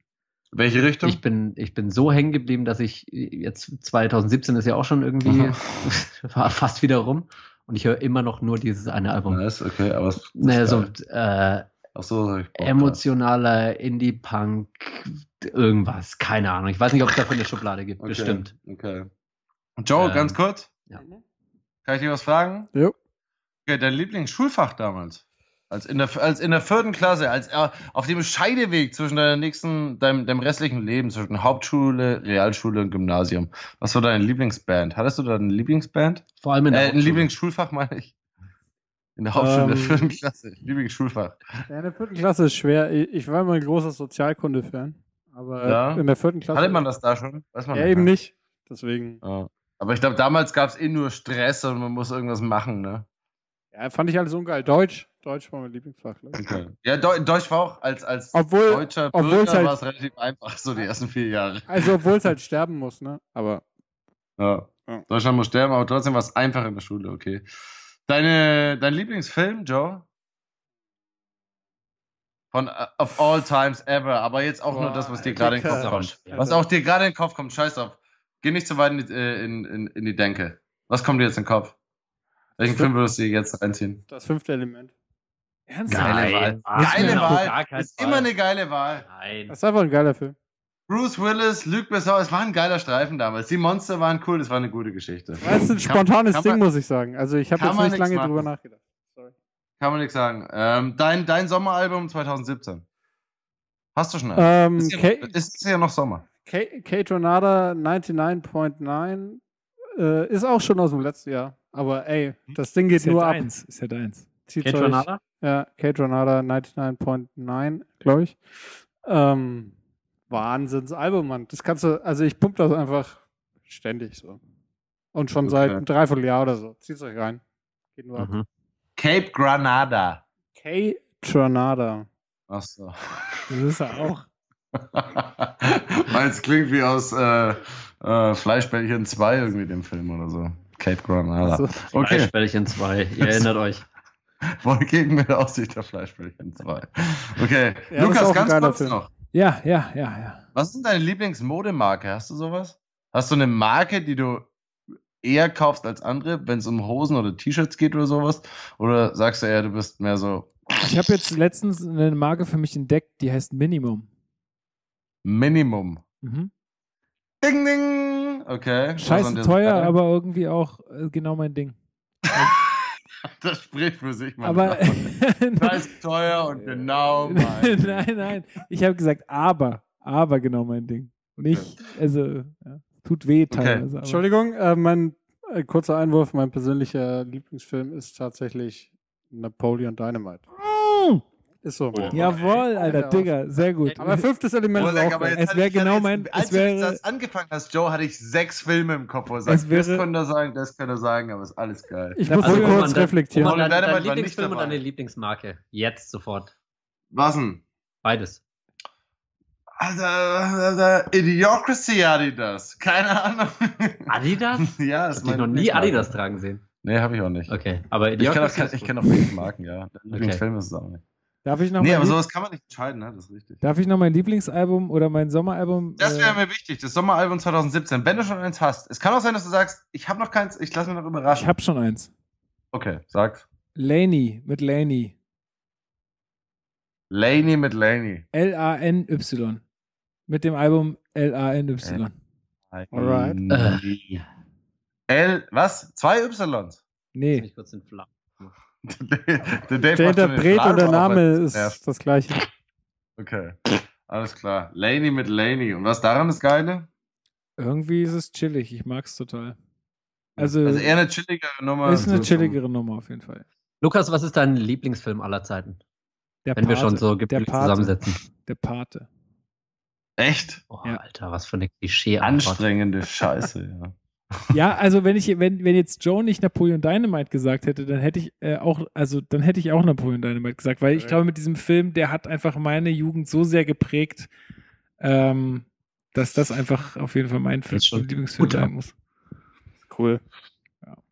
Welche Richtung? Ich bin, ich bin so hängen geblieben, dass ich jetzt 2017 ist ja auch schon irgendwie war fast wieder rum und ich höre immer noch nur dieses eine Album. Nice, okay, aber es Naja, so äh, Ach so, emotionaler Indie-Punk, irgendwas, keine Ahnung. Ich weiß nicht, ob es dafür eine Schublade gibt, Okay. bestimmt. Okay. Joe, Ähm, ganz kurz. ja. Kann ich dir was fragen? Jo. Okay, dein Lieblingsschulfach damals? Als in der, als in der vierten Klasse, als äh, auf dem Scheideweg zwischen deiner nächsten, deinem, deinem restlichen Leben, zwischen Hauptschule, Realschule und Gymnasium. Was war deine Lieblingsband? Hattest du da eine Lieblingsband? Vor allem in der Äh, ein. Lieblingsschulfach meine ich. In der Hauptschule der Ähm, vierten Klasse. Lieblingsschulfach. Ja, in der vierten Klasse ist schwer. Ich, ich war immer ein großer Sozialkunde-Fan. Aber Ja. in der vierten Klasse. Hatte man das da schon? Weiß man Ja, noch eben gar nicht. Deswegen. Ja. Aber ich glaube, damals gab es eh nur Stress und man muss irgendwas machen, ne? Ja, fand ich alles ungeil. Deutsch. Deutsch war mein Lieblingsfach. ich. Okay. Ja, Deu Deutsch war auch als, als Obwohl- deutscher Bürger halt- war es relativ einfach, so die ersten vier Jahre. Also, obwohl es halt sterben muss, ne? Aber Ja. Ja. Deutschland muss sterben, aber trotzdem war es einfach in der Schule, okay. Deine, dein Lieblingsfilm, Joe? Von uh, of all times ever, aber jetzt auch nur Boah, das, was dir gerade in den Kopf kommt. Was auch dir gerade in den Kopf kommt, scheiß drauf. Geh nicht zu weit in die, äh, in, in, in die Denke. Was kommt dir jetzt in den Kopf? Welchen Film würdest du dir jetzt reinziehen? das fünfte Element. Ernsthaft? Geile Wahl. Geile Auf Wahl. Ist Fall. immer eine geile Wahl. Nein. Das ist einfach ein geiler Film. Bruce Willis, Luc Besson, es war ein geiler Streifen damals. Die Monster waren cool, das war eine gute Geschichte. Das ist ein Kann- spontanes kann Ding, man- muss ich sagen. Also, ich habe kann jetzt nicht lange machen. drüber nachgedacht. Kann man nichts sagen. Ähm, dein, dein Sommeralbum 2017. Hast du schon eins? Ähm, ist, ja, ist ja noch Sommer. K- K-Tornado 99.9 äh, ist auch schon aus dem letzten Jahr. Aber ey, das Ding geht Ist ja nur ab. deins. Ist ja deins. Renata? Ja, Kate Renata 99.9, glaube ich. Ähm, Wahnsinnsalbum, Mann. Das kannst du, also ich pump das einfach ständig so. Und schon seit Okay. einem Dreivierteljahr oder so. Zieht's euch rein. Geht nur ab. Cape Granada. Kate Renata. Achso. Das ist er auch. Weil es klingt wie aus äh, äh, Fleischbällchen 2 irgendwie dem Film oder so. Cape Granada. Also, Okay, Fleischbällchen 2, ihr erinnert euch. Wolken mit Aussicht auf Fleischbällchen 2. Okay, Ja, Lukas, ganz kurz Film. noch. Ja, ja, ja, ja. Was ist denn deine Lieblingsmodemarke? Hast du sowas? Hast du eine Marke, die du eher kaufst als andere, wenn es um Hosen oder T-Shirts geht oder sowas? Oder sagst du eher, du bist mehr so Ich habe jetzt letztens eine Marke für mich entdeckt, die heißt Minimum. Minimum? Mhm. Ding, ding! Okay. Scheiße teuer, Seite? aber irgendwie auch äh, genau mein Ding. Das spricht für sich, Mann. Aber Scheiß teuer und genau mein. nein, nein. Ich habe gesagt, aber, aber genau mein Ding. Und ich, also, ja, tut weh teilweise. aber- Entschuldigung, äh, mein äh, kurzer Einwurf, mein persönlicher Lieblingsfilm ist tatsächlich Napoleon Dynamite. Mm, Ist so. Jawohl, Alter, Ja. Digga, sehr gut. Aber fünftes Element ist Oleg, auch aber Es hatte wär ich- ich hatte genau mein- Als es du wäre- das angefangen hast, Joe, hatte ich sechs Filme im Kopf, wo er sagt, wäre- das könnte er sagen, das könnte er sagen, aber ist alles geil. Ich Also, muss Roman, kurz dein- reflektieren. Dein, dein nicht Lieblingsfilm und deine Lieblingsmarke. Jetzt sofort. Was denn? Beides. Alter, Idiocracy Adidas. Keine Ahnung. Adidas? ja, das Ich ist habe dich noch nie. Adidas tragen sehen. Nee, habe ich auch nicht. Okay, aber Ich kenne auch, Idiocracy ich gut. kenn auch wenig Marken, ja. Lieblingsfilm ist es auch nicht. Darf ich noch Nee, mein aber sowas kann man nicht entscheiden, ne? Das ist richtig. Darf ich noch mein Lieblingsalbum oder mein Sommeralbum? Das äh, wäre mir wichtig, das Sommeralbum 2017. Wenn du schon eins hast. Es kann auch sein, dass du sagst, ich habe noch keins, ich lasse mich noch überraschen. ich habe schon eins. okay, sag. Laney mit Laney. Laney mit Laney. L-A-N-Y. Mit dem Album L-A-N-Y. Alright. Äh. L, was? Zwei Ys? Nee. kurz in Flammen. der Der den Interpret und der Name ist Ja, das gleiche. Okay, alles klar. Laney mit Laney. Und was daran ist Geile? Irgendwie ist es chillig. Ich mag's total. Also, Also eher eine chilligere Nummer. ist eine so zum- chilligere Nummer auf jeden Fall. Lukas, was ist dein Lieblingsfilm aller Zeiten? Der Wenn wir Pate. schon so der Pate. zusammensetzen. Der Pate. Echt? Oh, Ja. Alter, was für eine klischee Anstrengende Scheiße, ja. Ja, also wenn ich, wenn, wenn jetzt Joe nicht Napoleon Dynamite gesagt hätte, dann hätte ich äh, auch, also dann hätte ich auch Napoleon Dynamite gesagt, weil ich glaube, mit diesem Film, der hat einfach meine Jugend so sehr geprägt, ähm, dass das einfach auf jeden Fall mein Film, Lieblingsfilm ja. sein muss. Cool.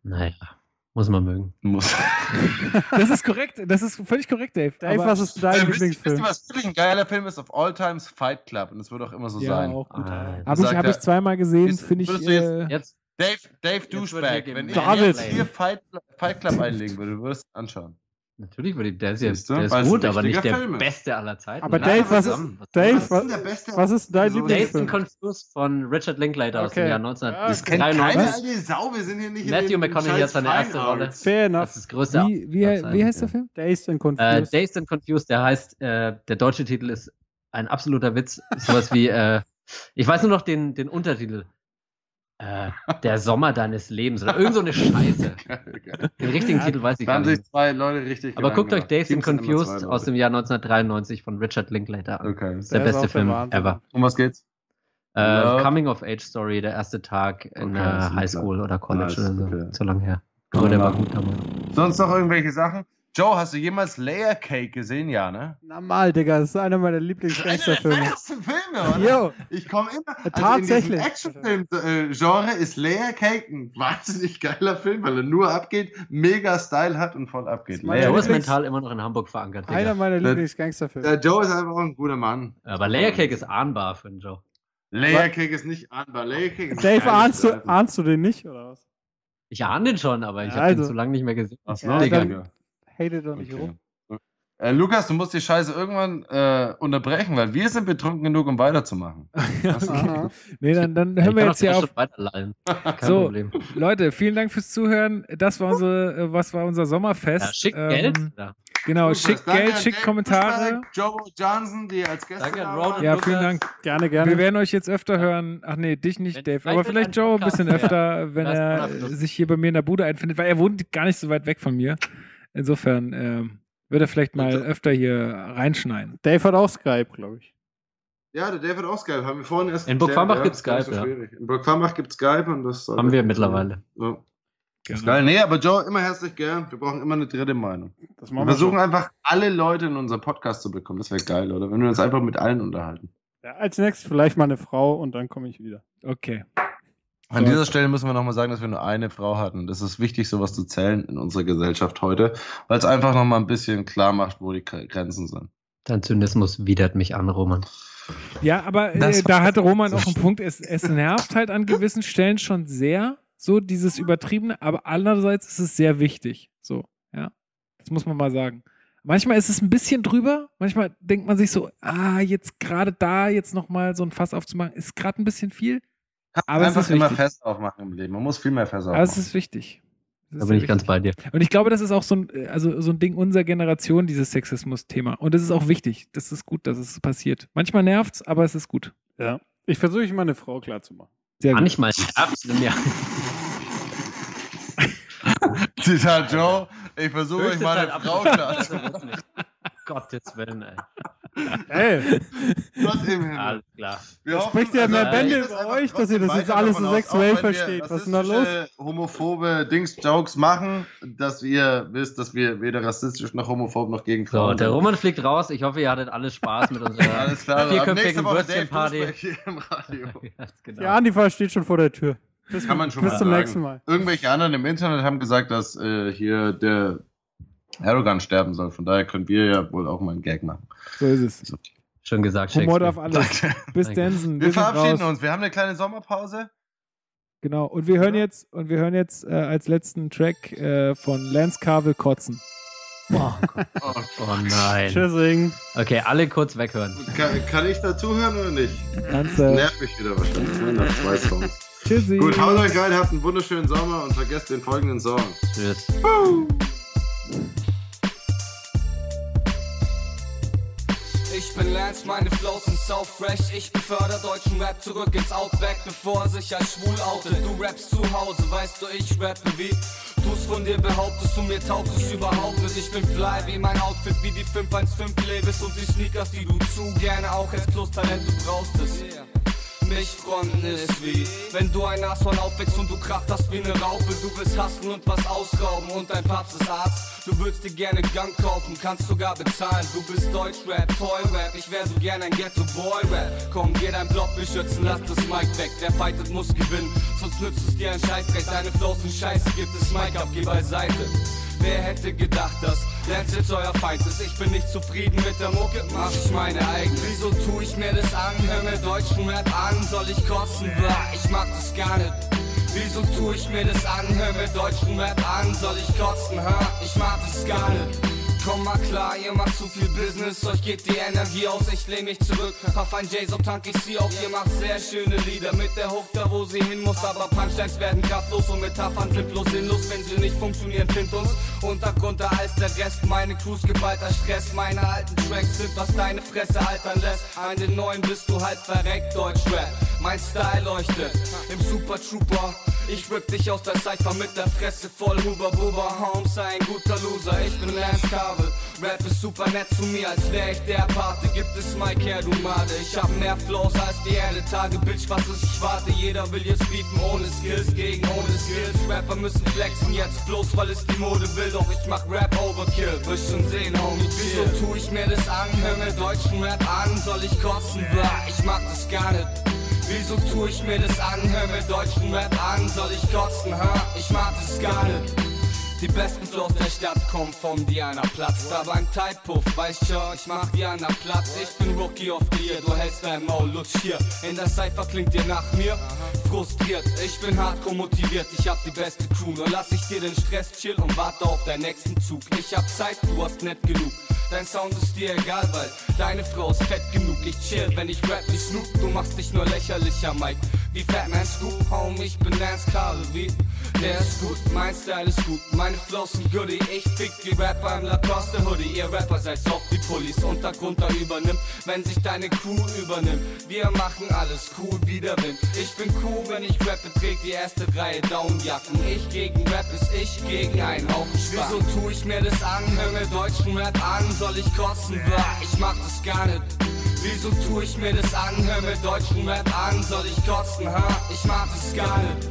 Naja, Muss man mögen. Muss. Das ist korrekt, das ist völlig korrekt, Dave. Dave, aber- was ist dein Äh, wisst, wisst Lieblingsfilm? ihr, was wirklich ein geiler Film ist? Of all times Fight Club. Und das wird auch immer so ja, sein. auch gut. Ah, Habe ich, hab ich zweimal gesehen, finde ich. würdest du jetzt- Äh, Jetzt, Dave, Dave Douchebag, wenn ich jetzt hier Fight, Fight Club einlegen würde, du würdest anschauen. Natürlich würde ich, der ist, du? der ist gut, aber nicht der Film ist. beste aller Zeiten. Aber Nein, Dave, was ist, zusammen. Dave, ist was, beste? was ist dein So- Dazed Lieblingsfilm? and Confused von Richard Linklater aus dem Okay. Jahr Ja, Das kennt keine 1993. alte Sau, wir sind hier nicht Matthew McConaughey hat seine erste Rolle. Fair Das enough. ist das größte. wie, wie, wie heißt der Film? Dazed and Äh, Confused. Dazed and Confused, der heißt, äh, der deutsche Titel ist ein absoluter Witz. Sowas wie, äh, ich weiß nur noch den, den Untertitel. Äh, der Sommer deines Lebens oder irgend so eine Scheiße. Den richtigen Titel weiß ich gar haben nicht. zwei Leute richtig Aber guckt euch. Dazed and Confused aus dem. Jahr 1993 von Richard Linklater an. Okay. Das der, Der beste Film Wahnsinn. ever. Um was geht's? Äh, Ja. Coming of Age Story, der erste Tag in Okay, der das ist Highschool oder College Nice, oder so. okay. So lange her. Aber der war gut damals. Sonst noch irgendwelche Sachen? Joe, hast du jemals Layer Cake gesehen? Ja, ne? Normal, Digga, das ist einer meiner Lieblingsgangsterfilme. Einer der Filme, oder? Jo, Ich komme immer. Also Tatsächlich. In Actionfilm-Genre ist Layer Cake ein wahnsinnig geiler Film, weil er nur abgeht, mega Style hat und voll abgeht. Das ist Joe ist. Lieblings- mental immer noch in Hamburg verankert. einer Digga. meiner Der- Lieblingsgangsterfilme. Der Joe ist einfach auch ein guter Mann. Aber Layer Cake ist ahnbar für den Joe. Layer Cake ist nicht ahnbar. Layer Cake ist Dave, ahnst du, ahnst du den nicht, oder was? Ich ahne den schon, aber ich Ja, habe den also. zu lange nicht mehr gesehen. Ach so, Ja, Digga. dann- Hate doch nicht Okay. rum. Äh, Lukas, du musst die Scheiße irgendwann äh, unterbrechen, weil wir sind betrunken genug, um weiterzumachen. Aha. Nee, dann, dann Ich hören wir jetzt hier auf. So, Problem. Leute, vielen Dank fürs Zuhören. Das war unsere, äh, was war unser Sommerfest. Ja, schick Ähm, Geld. Ja. Genau, Lukas, schickt danke Geld, an schickt Dave Kommentare. Joe Johnson, die als Gäste Danke waren. Ja, vielen Dank. Gerne, gerne. Wir werden euch jetzt öfter hören. Ach nee, dich nicht, Wenn- Dave. Aber vielleicht Joe ein bisschen öfter, wenn Das er sich hier bei mir in der Bude einfindet, weil er wohnt gar nicht so weit weg von mir. Insofern ähm, wird er vielleicht mal öfter hier reinschneiden. Dave hat auch Skype, glaube ich. Ja, der David auch Skype. Haben wir vorhin erst In Burgfarmbach ja, gibt's ist gar nicht Skype, ja. schwierig. In Burgfarmbach gibt es Skype und das Haben wir mittlerweile. Ja. Genau. Geil. Nee, aber Joe, immer herzlich gern. Wir brauchen immer eine dritte Meinung. Das Wir machen wir versuchen schon. einfach, alle Leute in unseren Podcast zu bekommen. Das wäre geil, oder? Wenn wir uns einfach mit allen unterhalten. Ja, als nächstes vielleicht mal eine Frau und dann komme ich wieder. Okay. An dieser Stelle müssen wir nochmal sagen, dass wir nur eine Frau hatten. Das ist wichtig, sowas zu zählen in unserer Gesellschaft heute, weil es einfach nochmal ein bisschen klar macht, wo die Gre- Grenzen sind. Dein Zynismus widert mich an, Roman. Ja, aber äh, da hatte Roman auch einen Punkt. Es, es nervt halt an gewissen Stellen schon sehr, so dieses Übertriebene, aber andererseits ist es sehr wichtig. So, ja. Das muss man mal sagen. Manchmal ist es ein bisschen drüber, manchmal denkt man sich so, ah, jetzt gerade da jetzt nochmal so ein Fass aufzumachen, ist gerade ein bisschen viel. Aber es einfach ist immer fest aufmachen im Leben. Man muss viel mehr fest Aber es aufmachen. ist wichtig. Das Da ist bin ich ganz wichtig. bei dir. Und ich glaube, das ist auch so ein, also so ein Ding unserer Generation, dieses Sexismus-Thema. Und das ist auch wichtig. Das ist gut, dass es passiert. Manchmal nervt's, aber es ist gut. Ja. Ich versuche ich mal eine Frau klarzumachen. Sehr gut. Manchmal nervt ja. Zitat Joe, ich versuche euch Höchste mal Zeit eine Frau ab- klar zu wirklich. Gottes Willen, ey. Ey, Gott im Himmel. Alles klar. Wir hoffen, spricht ja mehr also, Bände geht es über euch, dass ihr das jetzt alles so aus, sexuell wir versteht. Was ist denn da los? homophobe Dings-Jokes machen, dass ihr wisst, dass wir weder rassistisch noch homophob noch gegen So, Frauen der sind. Roman fliegt raus. Ich hoffe, ihr hattet alle Spaß mit unserer Alles klar, vierköpfigen Dave Würstchenparty. Duisberg hier im Radio. Ja, genau. Die Antifa steht schon vor der Tür. Bis, Kann man schon bis mal zum sagen. nächsten Mal. Irgendwelche anderen im Internet haben gesagt, dass äh, hier der Erdogan sterben soll. Von daher können wir ja wohl auch mal einen Gag machen. So ist es. Schön gesagt, Humor darf alles. Bis Danke. Dansen. Wir Wir verabschieden raus. uns. Wir haben eine kleine Sommerpause. Genau. Und wir hören jetzt, und wir hören jetzt äh, als letzten Track äh, von Lance Carvel Kotzen. Oh. Oh, oh nein. Tschüssing. Okay, alle kurz weghören. kann, kann ich dazuhören oder nicht? Äh, nervt mich wieder wahrscheinlich. Nach zwei Songs. tschüssi. Gut, haut euch rein, habt einen wunderschönen Sommer und vergesst den folgenden Song. Tschüss. Ich bin Lance, meine Flows sind so fresh. Ich beförder deutschen Rap zurück ins Outback, bevor er sich als schwul outet. Du rappst zu Hause, weißt du, ich rappe wie. Du's von dir behauptest du mir taugt es überhaupt nicht. Ich bin fly wie mein Outfit, wie die 515 Levis und die Sneakers, die du zu gerne auch als Plus-Talent, du brauchst es. Mich fronten ist wie Wenn du ein Nashorn aufwächst und du Kraft hast wie eine Raupe Du willst hassen und was ausrauben und dein Papst ist Arzt. Du würdest dir gerne Gang kaufen, kannst sogar bezahlen. Du bist Deutschrap, Toy-Rap, ich wär so gern ein Ghetto-Boy-Rap Komm, geh dein Block beschützen, lass das Mic weg. Wer fightet, muss gewinnen, sonst nützt es dir ein Scheißdreck. Deine Flows sind scheiße, gibt es Mic ab, geh beiseite Wer hätte gedacht, dass Lance jetzt euer Feind ist? Ich bin nicht zufrieden mit der Mucke, mach ich meine eigene. Wieso tu ich mir das an? Hör mir deutschen Rap an, soll ich kotzen? Blah, ich mag das gar nicht. Wieso tu ich mir das an? Hör mir deutschen Rap an, soll ich kotzen? Ha, ich mag das gar nicht. Komm mal klar, ihr macht zu viel Business, euch geht die Energie aus, ich lehn mich zurück. Auf ein J-Sop tank ich sie auf, ihr macht sehr schöne Lieder mit der Hook da, wo sie hin muss. Aber Punchlines werden kraftlos und Metaphern sind bloß sinnlos, wenn sie nicht funktionieren, findet uns Untergrund als der Rest. Meine Crews geballter Stress, meine alten Tracks sind, was deine Fresse altern lässt. An den neuen bist du halt verreckt, Deutschrap. Mein Style leuchtet im Super Trooper. Ich rip dich aus der Cypher mit der Fresse voll Huber Buber Holmes, ein guter Loser, ich bin Lance Kabel Rap ist super nett zu mir, als wär ich der Pate. Gibt es Mike her, du Made. Ich hab mehr Flows als die Erde. Tage, Bitch, was ist, ich warte. Jeder will jetzt beefen ohne Skills gegen ohne Skills. Rapper müssen flexen jetzt bloß, weil es die Mode will. Doch ich mach Rap Overkill, wirst schon sehen, Homie, Wieso tu ich mir das an, hör mir deutschen Rap an. Soll ich kotzen, blah, ich mag das gar nicht. Wieso tu ich mir das an? Hör mir deutschen Rap an, soll ich kotzen, ha? Ich mag das gar nicht. Die besten Flows der Stadt kommen von Diana Platz. Da beim Tidepuff, weißt schon, ich mach Diana platt. Ich bin Rookie of the Year, du hältst dein Maul, lutsch hier. In der Cypher klingt dir nach mir frustriert. Ich bin hardcore motiviert, ich hab die beste Crew. Nur lass ich dir den Stress chill und warte auf deinen nächsten Zug. Ich hab Zeit, du hast nicht genug. Dein Sound ist dir egal, weil deine Frau ist fett genug. Ich chill, wenn ich rap wie Snoop, du machst dich nur lächerlicher, Mike. Wie Fatman Scoop, Home, ich bin Lance wie der ist gut, mein Style ist gut, meine Flows sind goodie. Ich fick die Rapper im Lacoste Hoodie. Ihr Rapper seid soft wie Pullis, Untergrund da übernimmt, wenn sich deine Crew übernimmt. Wir machen alles cool wie der Wind. Ich bin cool, wenn ich rappe, träg die erste Reihe Downjacken. Ich gegen Rap ist ich gegen einen Haufen. Wieso tu ich mir das an? Hör mir deutschen Rap an, soll ich kotzen, bla, ich mach das gar nicht. Wieso tu ich mir das an? Hör mir deutschen Rap an, soll ich kotzen, ha? Ich mach das gar nicht.